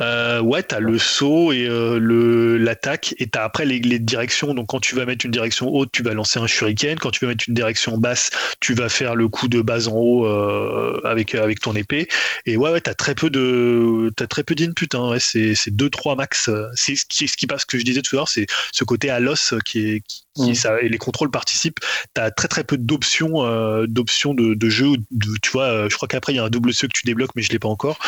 euh, ouais, t'as le saut et euh, le l'attaque, et t'as après les, les, directions. Donc quand tu vas mettre une direction haute, tu vas lancer un shuriken. Quand tu vas mettre une direction basse, tu vas faire le coup de base en haut euh, avec avec ton épée. Et ouais, ouais, t'as très peu de t'as très peu d'input. Hein. Ouais, c'est c'est deux trois max. C'est ce qui ce qui passe que je disais tout à l'heure, c'est ce côté à l'os qui est qui, mm. ça, et les contrôles participent. Tu as très très peu d'options euh, d'options de, de, jeu. De, tu vois, euh, je crois qu'après il y a un double saut que tu débloques, mais je l'ai pas encore.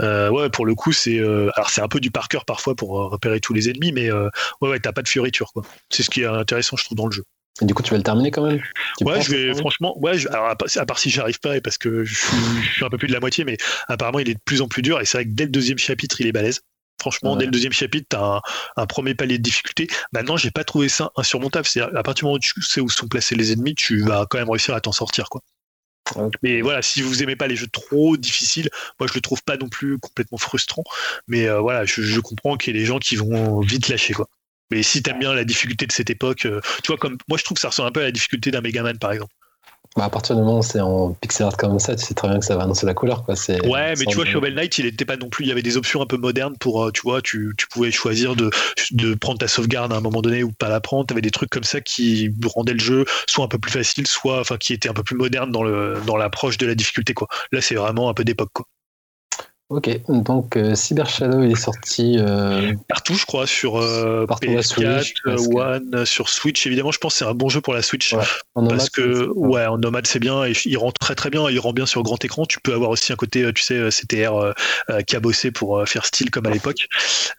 Euh, ouais, pour le coup, c'est euh, alors c'est un peu du par cœur parfois pour repérer tous les ennemis, mais ouais, ouais, t'as pas de fioriture quoi. C'est ce qui est intéressant, je trouve, dans le jeu. Et du coup, tu vas le terminer quand même? Ouais, je vais, franchement, ouais, alors, à, part si j'arrive pas, et parce que je suis, je suis, un peu plus de la moitié, mais apparemment, il est de plus en plus dur, et c'est vrai que dès le deuxième chapitre, il est balèze. Franchement, dès le deuxième chapitre, tu as un, premier palier de difficulté. Maintenant, j'ai pas trouvé ça insurmontable. C'est à partir du moment où tu sais où sont placés les ennemis, tu vas quand même réussir à t'en sortir, quoi. Mais voilà, si vous aimez pas les jeux trop difficiles, moi je le trouve pas non plus complètement frustrant. Mais euh, voilà, je, comprends qu'il y ait des gens qui vont vite lâcher quoi. Mais si t'aimes bien la difficulté de cette époque, euh, tu vois comme moi je trouve que ça ressemble un peu à la difficulté d'un Megaman par exemple. Bah à partir du moment où c'est en pixel art comme ça, tu sais très bien que ça va annoncer la couleur. Quoi. Ouais, mais tu vois, Shovel Knight, il était pas non plus. Il y avait des options un peu modernes pour, euh, tu vois, tu, tu pouvais choisir de, de, prendre ta sauvegarde à un moment donné ou pas la prendre. Tu avais des trucs comme ça qui rendaient le jeu soit un peu plus facile, soit enfin, qui étaient un peu plus modernes dans l'approche dans de la difficulté. Quoi. Là, c'est vraiment un peu d'époque. Quoi. Ok, donc euh, Cyber Shadow, il est sorti euh, partout, je crois, sur euh, PS4, One, sur Switch. Évidemment, je pense que c'est un bon jeu pour la Switch parce que ouais, en nomade c'est bien et il rend très très bien. Il rend bien sur grand écran. Tu peux avoir aussi un côté, tu sais, CTR cabossé pour faire style comme à l'époque.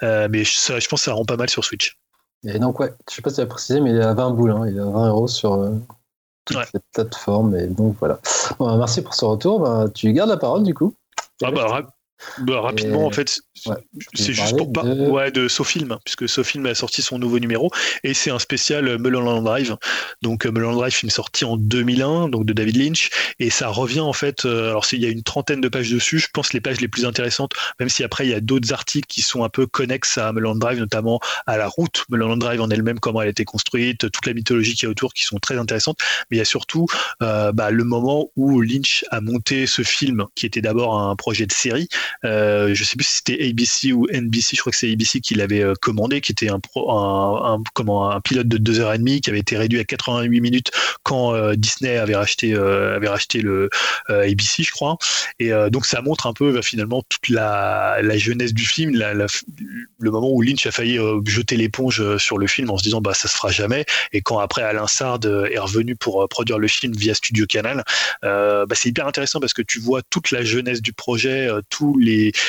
mais ça, je pense que ça rend pas mal sur Switch. Et donc ouais, je sais pas si tu as précisé, mais il est à 20 boules, hein. il est à 20 euros sur toutes les plateformes. Et donc voilà. Bon, merci pour ce retour. Ben, tu gardes la parole du coup. Ah bah, bah, rapidement, en fait, c'est juste pour pas. De... Ouais, de SoFilm, puisque SoFilm a sorti son nouveau numéro et c'est un spécial euh, Mulholland Drive. Donc, euh, Mulholland Drive, film sorti en 2001, donc de David Lynch, et ça revient en fait. Euh, alors, il y a une trentaine de pages dessus, je pense les pages les plus intéressantes, même si après il y a d'autres articles qui sont un peu connexes à Mulholland Drive, notamment à la route Mulholland Drive en elle-même, comment elle a été construite, toute la mythologie qu'il y a autour qui sont très intéressantes. Mais il y a surtout bah, le moment où Lynch a monté ce film, qui était d'abord un projet de série. Euh, je sais plus si c'était ABC ou NBC, je crois que c'est ABC qui l'avait euh, commandé, qui était un, un, comment, un pilote de 2h30 qui avait été réduit à 88 minutes quand euh, Disney avait racheté, avait racheté le ABC, je crois. Et donc ça montre un peu bah, finalement toute la, la, jeunesse du film, la, le moment où Lynch a failli jeter l'éponge sur le film en se disant bah ça se fera jamais. Et quand après Alain Sard est revenu pour produire le film via Studio Canal, bah, c'est hyper intéressant parce que tu vois toute la jeunesse du projet,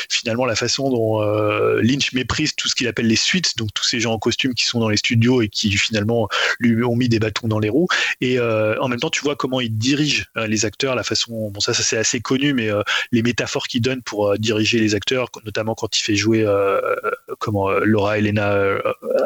finalement la façon dont euh, Lynch méprise tout ce qu'il appelle les suites, donc tous ces gens en costume qui sont dans les studios et qui finalement lui ont mis des bâtons dans les roues. Et euh, en même temps, tu vois comment il dirige euh, les acteurs, la façon, bon ça, ça c'est assez connu, mais les métaphores qu'il donne pour diriger les acteurs, notamment quand il fait jouer comment Laura Elena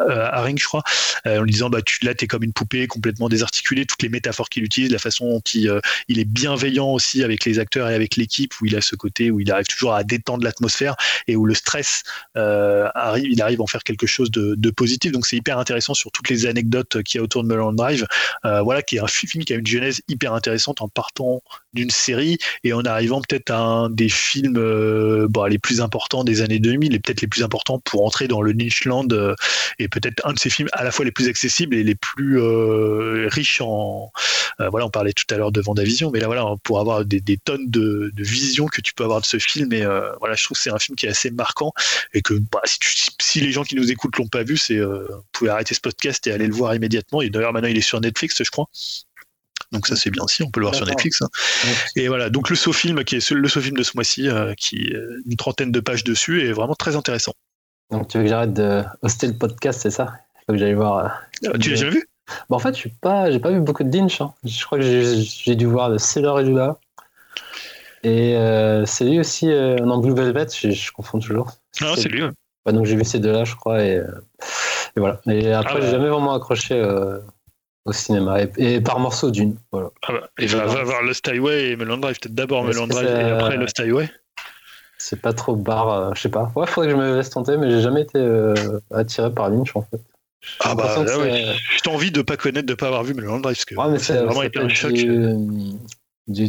Haring, je crois, en lui disant bah tu là t'es comme une poupée complètement désarticulée, toutes les métaphores qu'il utilise, la façon dont il, il est bienveillant aussi avec les acteurs et avec l'équipe, où il a ce côté où il arrive toujours à détendre l'atmosphère et où le stress euh, arrive, il arrive à en faire quelque chose de, positif. Donc c'est hyper intéressant sur toutes les anecdotes qu'il y a autour de Mulholland Drive. Euh, voilà, qui est un film qui a une genèse hyper intéressante en partant d'une série et en arrivant peut-être à un des films euh, les plus importants des années 2000 et peut-être les plus importants pour entrer dans le Lynchland et peut-être un de ces films à la fois les plus accessibles et les plus riches en voilà on parlait tout à l'heure de Vendavision mais là voilà pour avoir des, tonnes de, de visions que tu peux avoir de ce film et voilà je trouve que c'est un film qui est assez marquant et que bah, si, les gens qui nous écoutent l'ont pas vu, c'est euh, vous pouvez arrêter ce podcast et aller le voir immédiatement. Et d'ailleurs maintenant il est sur Netflix, je crois. Donc ça c'est bien aussi, on peut le voir sur Netflix. Hein. Et voilà, donc le SoFilm qui est le SoFilm de ce mois-ci, euh, qui une trentaine de pages dessus est vraiment très intéressant. Donc tu veux que j'arrête de hoster le podcast, c'est ça? Il faut que j'aille voir. Euh, tu l'as jamais vu? Bah, En fait, je suis pas, j'ai pas vu beaucoup de Lynch. Hein. Je crois que j'ai dû voir de Sailor et Judah. Et euh, c'est lui aussi, euh, dans Blue Velvet, je, confonds toujours. Ah, c'est lui, donc j'ai vu ces deux-là, je crois, et, euh, voilà. Et après, ah, j'ai jamais vraiment accroché au cinéma. Et, par morceau d'une. Voilà. Ah bah, et va, va voir Lost Highway et Melon Drive. Peut-être d'abord Melon Drive et après Lost Highway. C'est pas trop barre, je sais pas. Ouais, faudrait que je me laisse tenter, mais j'ai jamais été attiré par Lynch en fait. Ah bah là, ouais. J'ai envie de pas connaître, de pas avoir vu Melon Drive parce que ouais, c'est vraiment été un choc du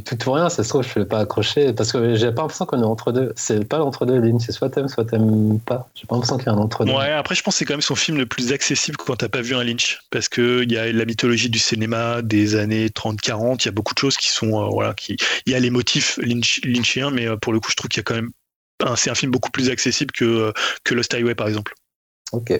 tout ou rien, ça se trouve, je ne vais pas accrocher parce que j'ai pas l'impression qu'on est entre deux. C'est pas l'entre-deux, Lynn, c'est soit t'aimes, soit t'aimes pas. J'ai pas l'impression qu'il y a un entre-deux. Ouais, après, je pense que c'est quand même son film le plus accessible quand t'as pas vu un Lynch parce qu'il y a la mythologie du cinéma des années 30-40, il y a beaucoup de choses qui sont, euh, voilà, qui, il y a les motifs Lynch, lynchiens, mais euh, pour le coup, je trouve qu'il y a quand même, c'est un film beaucoup plus accessible que, euh, que Lost Highway, par exemple. Ok.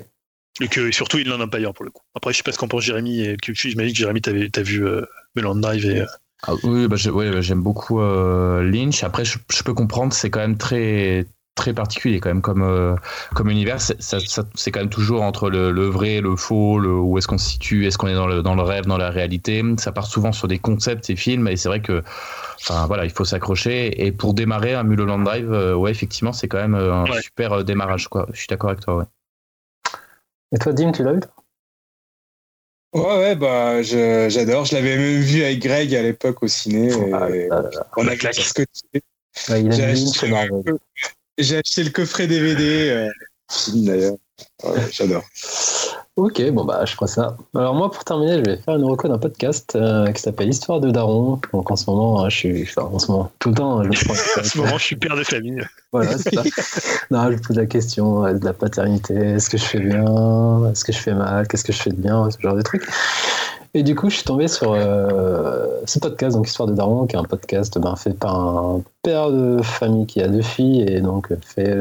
Et que surtout, il n'en a pas ailleurs pour le coup. Après, je sais pas ce qu'en pense Jérémy, et que j'imagine que Jérémy, t'as vu euh, Drive et. Ah, oui, bah, ouais, j'aime beaucoup euh, Lynch. Après, je, peux comprendre, c'est quand même très très particulier quand même comme euh, comme univers. C'est quand même toujours entre le, vrai le faux le, où est-ce qu'on se situe est-ce qu'on est dans le dans le rêve dans la réalité. Ça part souvent sur des concepts ces films et c'est vrai que enfin voilà il faut s'accrocher. Et pour démarrer un Mulholland Drive euh, ouais effectivement c'est quand même un super démarrage quoi. Je suis d'accord avec toi ouais. Et toi Dim tu l'as vu Ouais, ouais, bah, j'adore. Je, l'avais même vu avec Greg à l'époque au ciné. Ah, on a claqué ce que j'ai acheté, le coffret DVD, euh, film d'ailleurs. J'adore. Ok, bon bah je ferai ça. Alors moi pour terminer, je vais faire une reco d'un podcast euh, qui s'appelle Histoire de Daron. Donc en ce moment, hein, je suis, enfin, en ce moment, tout le temps, je en ce moment, je suis père de famille. Voilà, c'est ça. non, je pose la question euh, de la paternité. Est-ce que je fais bien? Est-ce que je fais mal? Qu'est-ce que je fais de bien? Ce genre de trucs. Et du coup, je suis tombé sur euh, ce podcast, donc Histoire de Daron, qui est un podcast ben, fait par un père de famille qui a deux filles et donc fait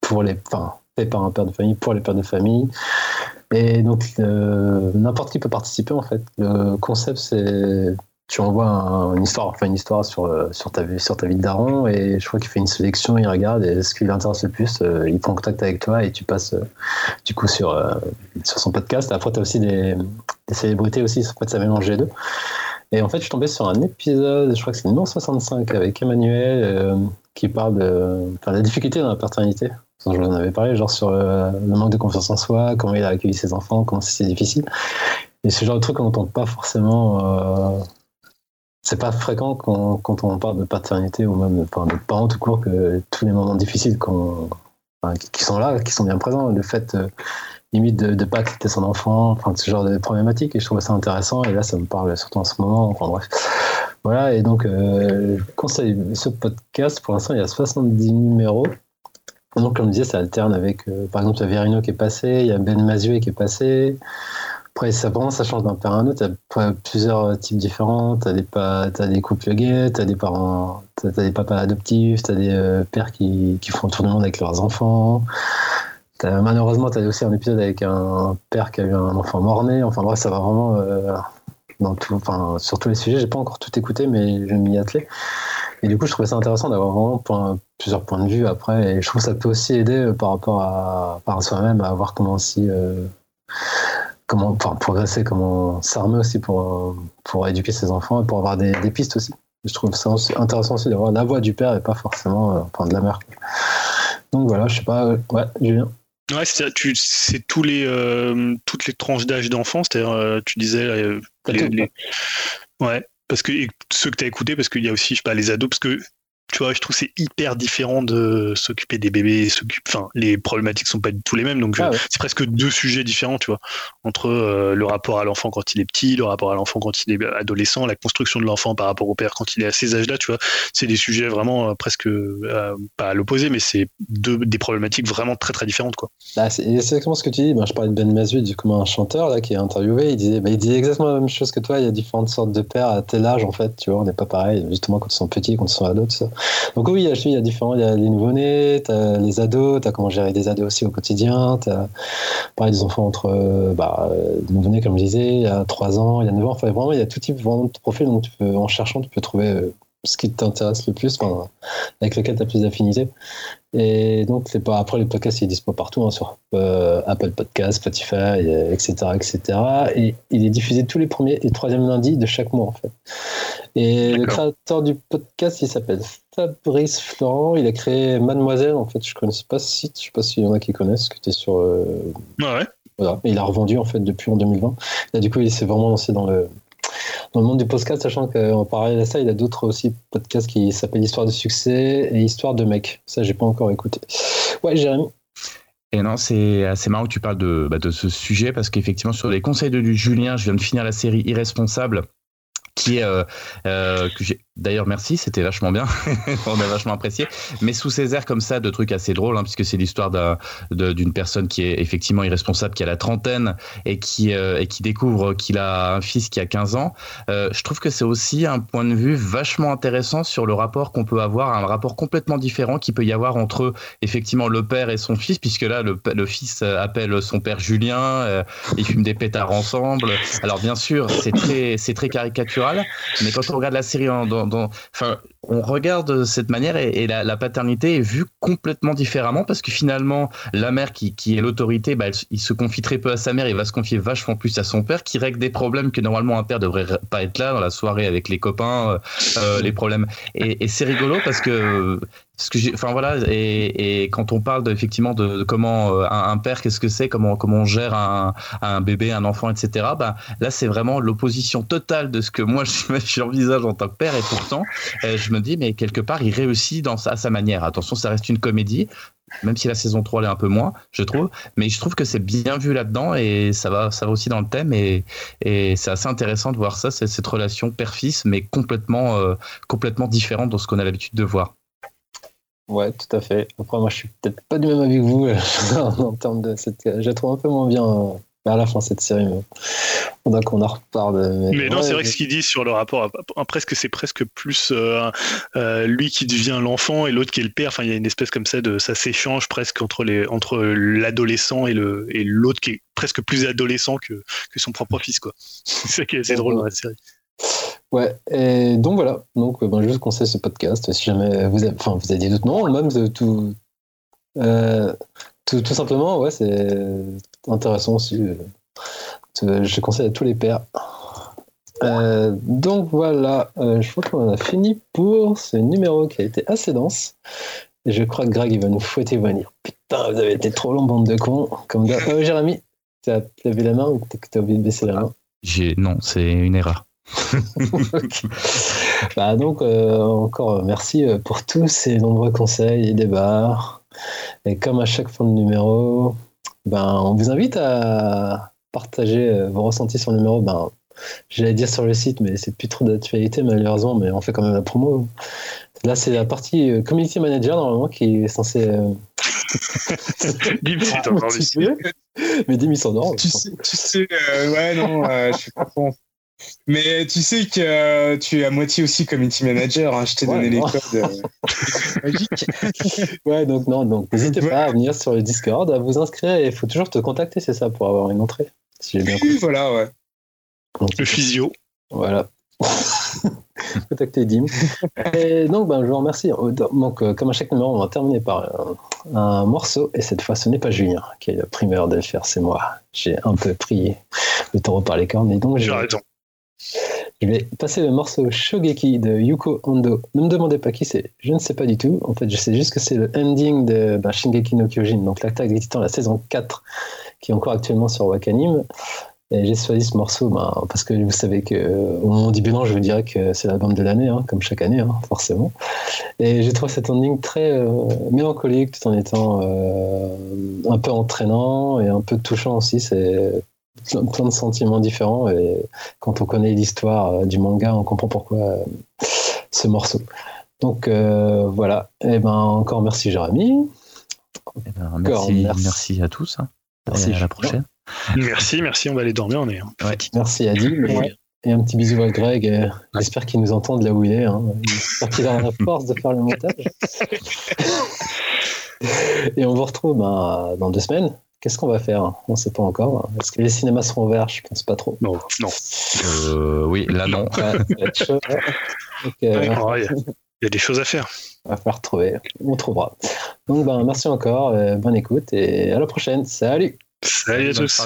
pour les, enfin, fait par un père de famille pour les pères de famille. Et donc, euh, n'importe qui peut participer en fait. Le concept, c'est tu envoies une histoire, enfin une histoire sur, euh, sur, ta, vie, sur ta vie de daron, et je crois qu'il fait une sélection, il regarde, et ce qui l'intéresse le plus, euh, il prend contact avec toi, et tu passes du coup sur, sur son podcast. Après, tu as aussi des, célébrités aussi, en fait, ça mélange les deux. Et en fait, je suis tombé sur un épisode, je crois que c'est le numéro 65, avec Emmanuel, qui parle de la difficulté dans la paternité. Je vous en avais parlé, genre sur euh, le manque de confiance en soi, comment il a accueilli ses enfants, comment c'est difficile. Et ce genre de truc qu'on n'entend pas forcément. Euh, c'est pas fréquent quand, on parle de paternité ou même enfin, de parents tout court que tous les moments difficiles qui sont là, qui sont bien présents, le fait euh, limite de ne pas accepter son enfant, enfin ce genre de problématiques. Et je trouve ça intéressant. Et là, ça me parle surtout en ce moment. Enfin bref. Voilà, et donc, euh, je conseille ce podcast. Pour l'instant, il y a 70 numéros. Donc, comme je disais, ça alterne avec, euh, par exemple, il y a qui est passé, il y a Ben Mazué qui est passé. Après, ça, change d'un père à un autre. Tu as plusieurs types différents. Tu as, as, des couples gays, tu as des parents, tu as, des papas adoptifs, tu as des euh, pères qui, font tour du monde avec leurs enfants. malheureusement, tu as aussi un épisode avec un père qui a eu un enfant mort-né. Enfin, bref, ça va vraiment euh, dans tout, enfin, sur tous les sujets. J'ai pas encore tout écouté, mais je vais m'y atteler. Et du coup, je trouvais ça intéressant d'avoir vraiment plusieurs points de vue après. Et je trouve que ça peut aussi aider euh, par rapport à, par soi-même à voir comment aussi, euh, comment enfin, progresser, comment s'armer aussi pour, pour éduquer ses enfants et pour avoir des, pistes aussi. Je trouve ça intéressant aussi d'avoir la voix du père et pas forcément euh, enfin, de la mère. Donc voilà, je sais pas, ouais, Julien. Ouais, c'est tous les, toutes les tranches d'âge d'enfants, c'est-à-dire, tu disais, les, Ouais, parce que ceux que tu as écoutés, parce qu'il y a aussi, je sais pas, les ados, parce que tu vois, je trouve c'est hyper différent de s'occuper des bébés, enfin, les problématiques sont pas du tout les mêmes, donc ah euh, c'est presque deux sujets différents, tu vois, entre euh, le rapport à l'enfant quand il est petit, le rapport à l'enfant quand il est adolescent, la construction de l'enfant par rapport au père quand il est à ces âges-là, tu vois, c'est des sujets vraiment euh, presque pas à l'opposé, mais c'est deux des problématiques vraiment très très différentes, quoi. Bah, c'est exactement ce que tu dis. Ben, je parlais de Ben Mazud comme un chanteur là qui est interviewé, il disait, bah, il disait exactement la même chose que toi. Il y a différentes sortes de pères à tel âge en fait, tu vois, on n'est pas pareil, justement quand ils sont petits, quand ils sont ados, tout ça. Donc oui, il y a différents, il y a les nouveau-nés, tu as les ados, tu as comment gérer des ados aussi au quotidien, tu as pareil, des enfants entre euh, bah, nouveau-nés, comme je disais, il y a 3 ans, il y a 9 ans, enfin vraiment, il y a tout type de profil, donc tu peux, en cherchant, tu peux trouver euh, ce qui t'intéresse le plus, avec lequel tu as plus d'affinité. Et donc, les, après, les podcasts, ils dispo partout, hein, sur euh, Apple Podcasts, Spotify, etc., etc. Et il est diffusé tous les premiers et troisièmes lundis de chaque mois, en fait. Et le créateur du podcast, il s'appelle Fabrice Florent. Il a créé Mademoiselle, en fait. Je connaissais pas ce site. Je sais pas s'il y en a qui connaissent, qui était sur. Euh, ouais. Voilà. Et il a revendu, en fait, depuis en 2020. Là, du coup, il s'est vraiment lancé dans le, dans le monde du podcast, sachant qu'en parallèle à ça, il y a d'autres aussi podcasts qui s'appellent Histoire de succès et Histoire de mec. Ça, j'ai pas encore écouté. Ouais, Jérémy. Et non, c'est assez marrant que tu parles de, bah, de ce sujet parce qu'effectivement, sur les conseils de Julien, je viens de finir la série Irresponsable qui est euh, euh, que j'ai D'ailleurs, merci, c'était vachement bien. On a vachement apprécié. Mais sous ces airs comme ça, de trucs assez drôles, hein, puisque c'est l'histoire d'une personne qui est effectivement irresponsable, qui a la trentaine et qui, euh, et qui découvre qu'il a un fils qui a 15 ans. Euh, je trouve que c'est aussi un point de vue vachement intéressant sur le rapport qu'on peut avoir, un rapport complètement différent qui peut y avoir entre effectivement le père et son fils, puisque là, le, fils appelle son père Julien, euh, ils fument des pétards ensemble. Alors bien sûr, c'est très, caricatural, mais quand on regarde la série en, enfin, on regarde de cette manière et, la, paternité est vue complètement différemment parce que finalement, la mère qui, est l'autorité, bah, il se confie très peu à sa mère, il va se confier vachement plus à son père qui règle des problèmes que normalement un père devrait pas être là dans la soirée avec les copains, euh, euh, les problèmes. Et, et c'est rigolo parce que enfin voilà, et, quand on parle de, effectivement de, comment euh, un, père, qu'est-ce que c'est, comment comment on gère un, bébé, un enfant, etc. Bah là, c'est vraiment l'opposition totale de ce que moi j'envisage en tant que père, et pourtant, euh, je me dis, mais quelque part, il réussit dans à sa manière. Attention, ça reste une comédie, même si la saison 3 l'est un peu moins, je trouve. Mais je trouve que c'est bien vu là-dedans et ça va, ça va aussi dans le thème. Et, et c'est assez intéressant de voir ça, cette relation père-fils, mais complètement, euh, complètement différente de ce qu'on a l'habitude de voir. Ouais, tout à fait. Après, moi, je suis peut-être pas du même avec vous en, termes de cette. Je la trouve un peu moins bien euh, à la fin cette série. Mais... Donc, on en reparle. Mais, non, c'est vrai que ce qu'il dit sur le rapport, presque c'est presque plus euh, euh, lui qui devient l'enfant et l'autre qui est le père. Enfin, il y a une espèce comme ça de ça s'échange presque entre les entre l'adolescent et le et l'autre qui est presque plus adolescent que, que son propre fils, quoi. c'est drôle dans la série. Ouais, et donc voilà. Donc, euh, ben, je vous conseille ce podcast. Si jamais vous avez, enfin, vous avez d'autres noms, même tout, euh, tout, simplement, ouais, c'est intéressant aussi. Euh, je conseille à tous les pères. donc voilà, je crois qu'on a fini pour ce numéro qui a été assez dense. Je crois que Greg, il va nous fouetter, il dire Putain, vous avez été trop long, bande de cons. Comme Jérémy, tu as levé la main ou tu as oublié de baisser la main? Non, c'est une erreur. Bah donc, euh, encore euh, merci euh, pour tous ces nombreux conseils et débats. Et comme à chaque fin de numéro, ben, on vous invite à partager vos ressentis sur le numéro. Ben, J'allais dire sur le site, mais c'est plus trop d'actualité malheureusement, mais on fait quand même la promo. Là, c'est la partie Community Manager normalement qui est censée. mais Dim, il s'endort. Tu sais, tu sais ouais, non, je suis pas bon. Mais tu sais que euh, tu es à moitié aussi community manager. Hein, je t'ai donné les codes euh, ouais, donc non, donc n'hésitez pas à venir sur le Discord, à vous inscrire. Il faut toujours te contacter, c'est ça, pour avoir une entrée. Si j'ai bien compris. Voilà, ouais. le physio. Voilà. Contactez Dim. Et donc, ben, je vous remercie. Donc, euh, comme à chaque numéro, on va terminer par un, morceau. Et cette fois, ce n'est pas Julien qui est le primeur de le faire, c'est moi. J'ai un peu pris le taureau par les cornes. Et donc, j'ai raison. Je vais passer le morceau Shogeki de Yuko Ando. Ne me demandez pas qui c'est, je ne sais pas du tout. En fait, je sais juste que c'est le ending de bah, Shingeki no Kyojin, donc l'attaque des titans, la saison 4, qui est encore actuellement sur Wakanim. Et j'ai choisi ce morceau bah, parce que vous savez qu'au moment du bilan, je vous dirais que c'est l'album de l'année, hein, comme chaque année, hein, forcément. Et j'ai trouvé cet ending très euh, mélancolique tout en étant euh, un peu entraînant et un peu touchant aussi. C'est plein, de sentiments différents. Et quand on connaît l'histoire euh, du manga, on comprend pourquoi euh, ce morceau. Donc euh, voilà. Et eh ben encore merci Jérémy. Eh ben, merci, merci, à tous. Hein. Merci à la prochaine. Merci, merci. On va aller dormir. On est Merci Adi. Et un petit bisou à Greg. J'espère qu'il nous entend de là où il est. Hein. J'espère qu'il a la force de faire le montage. Et on vous retrouve ben, dans deux semaines Qu'est-ce qu'on va faire? On ne sait pas encore. Est-ce que les cinémas seront ouverts? Je pense pas trop. Non, non. Euh, oui, là non. Euh, il y a des choses à faire. On va falloir trouver. On trouvera. Donc, ben, merci encore. Euh, bonne écoute et à la prochaine. Salut. Salut à tous.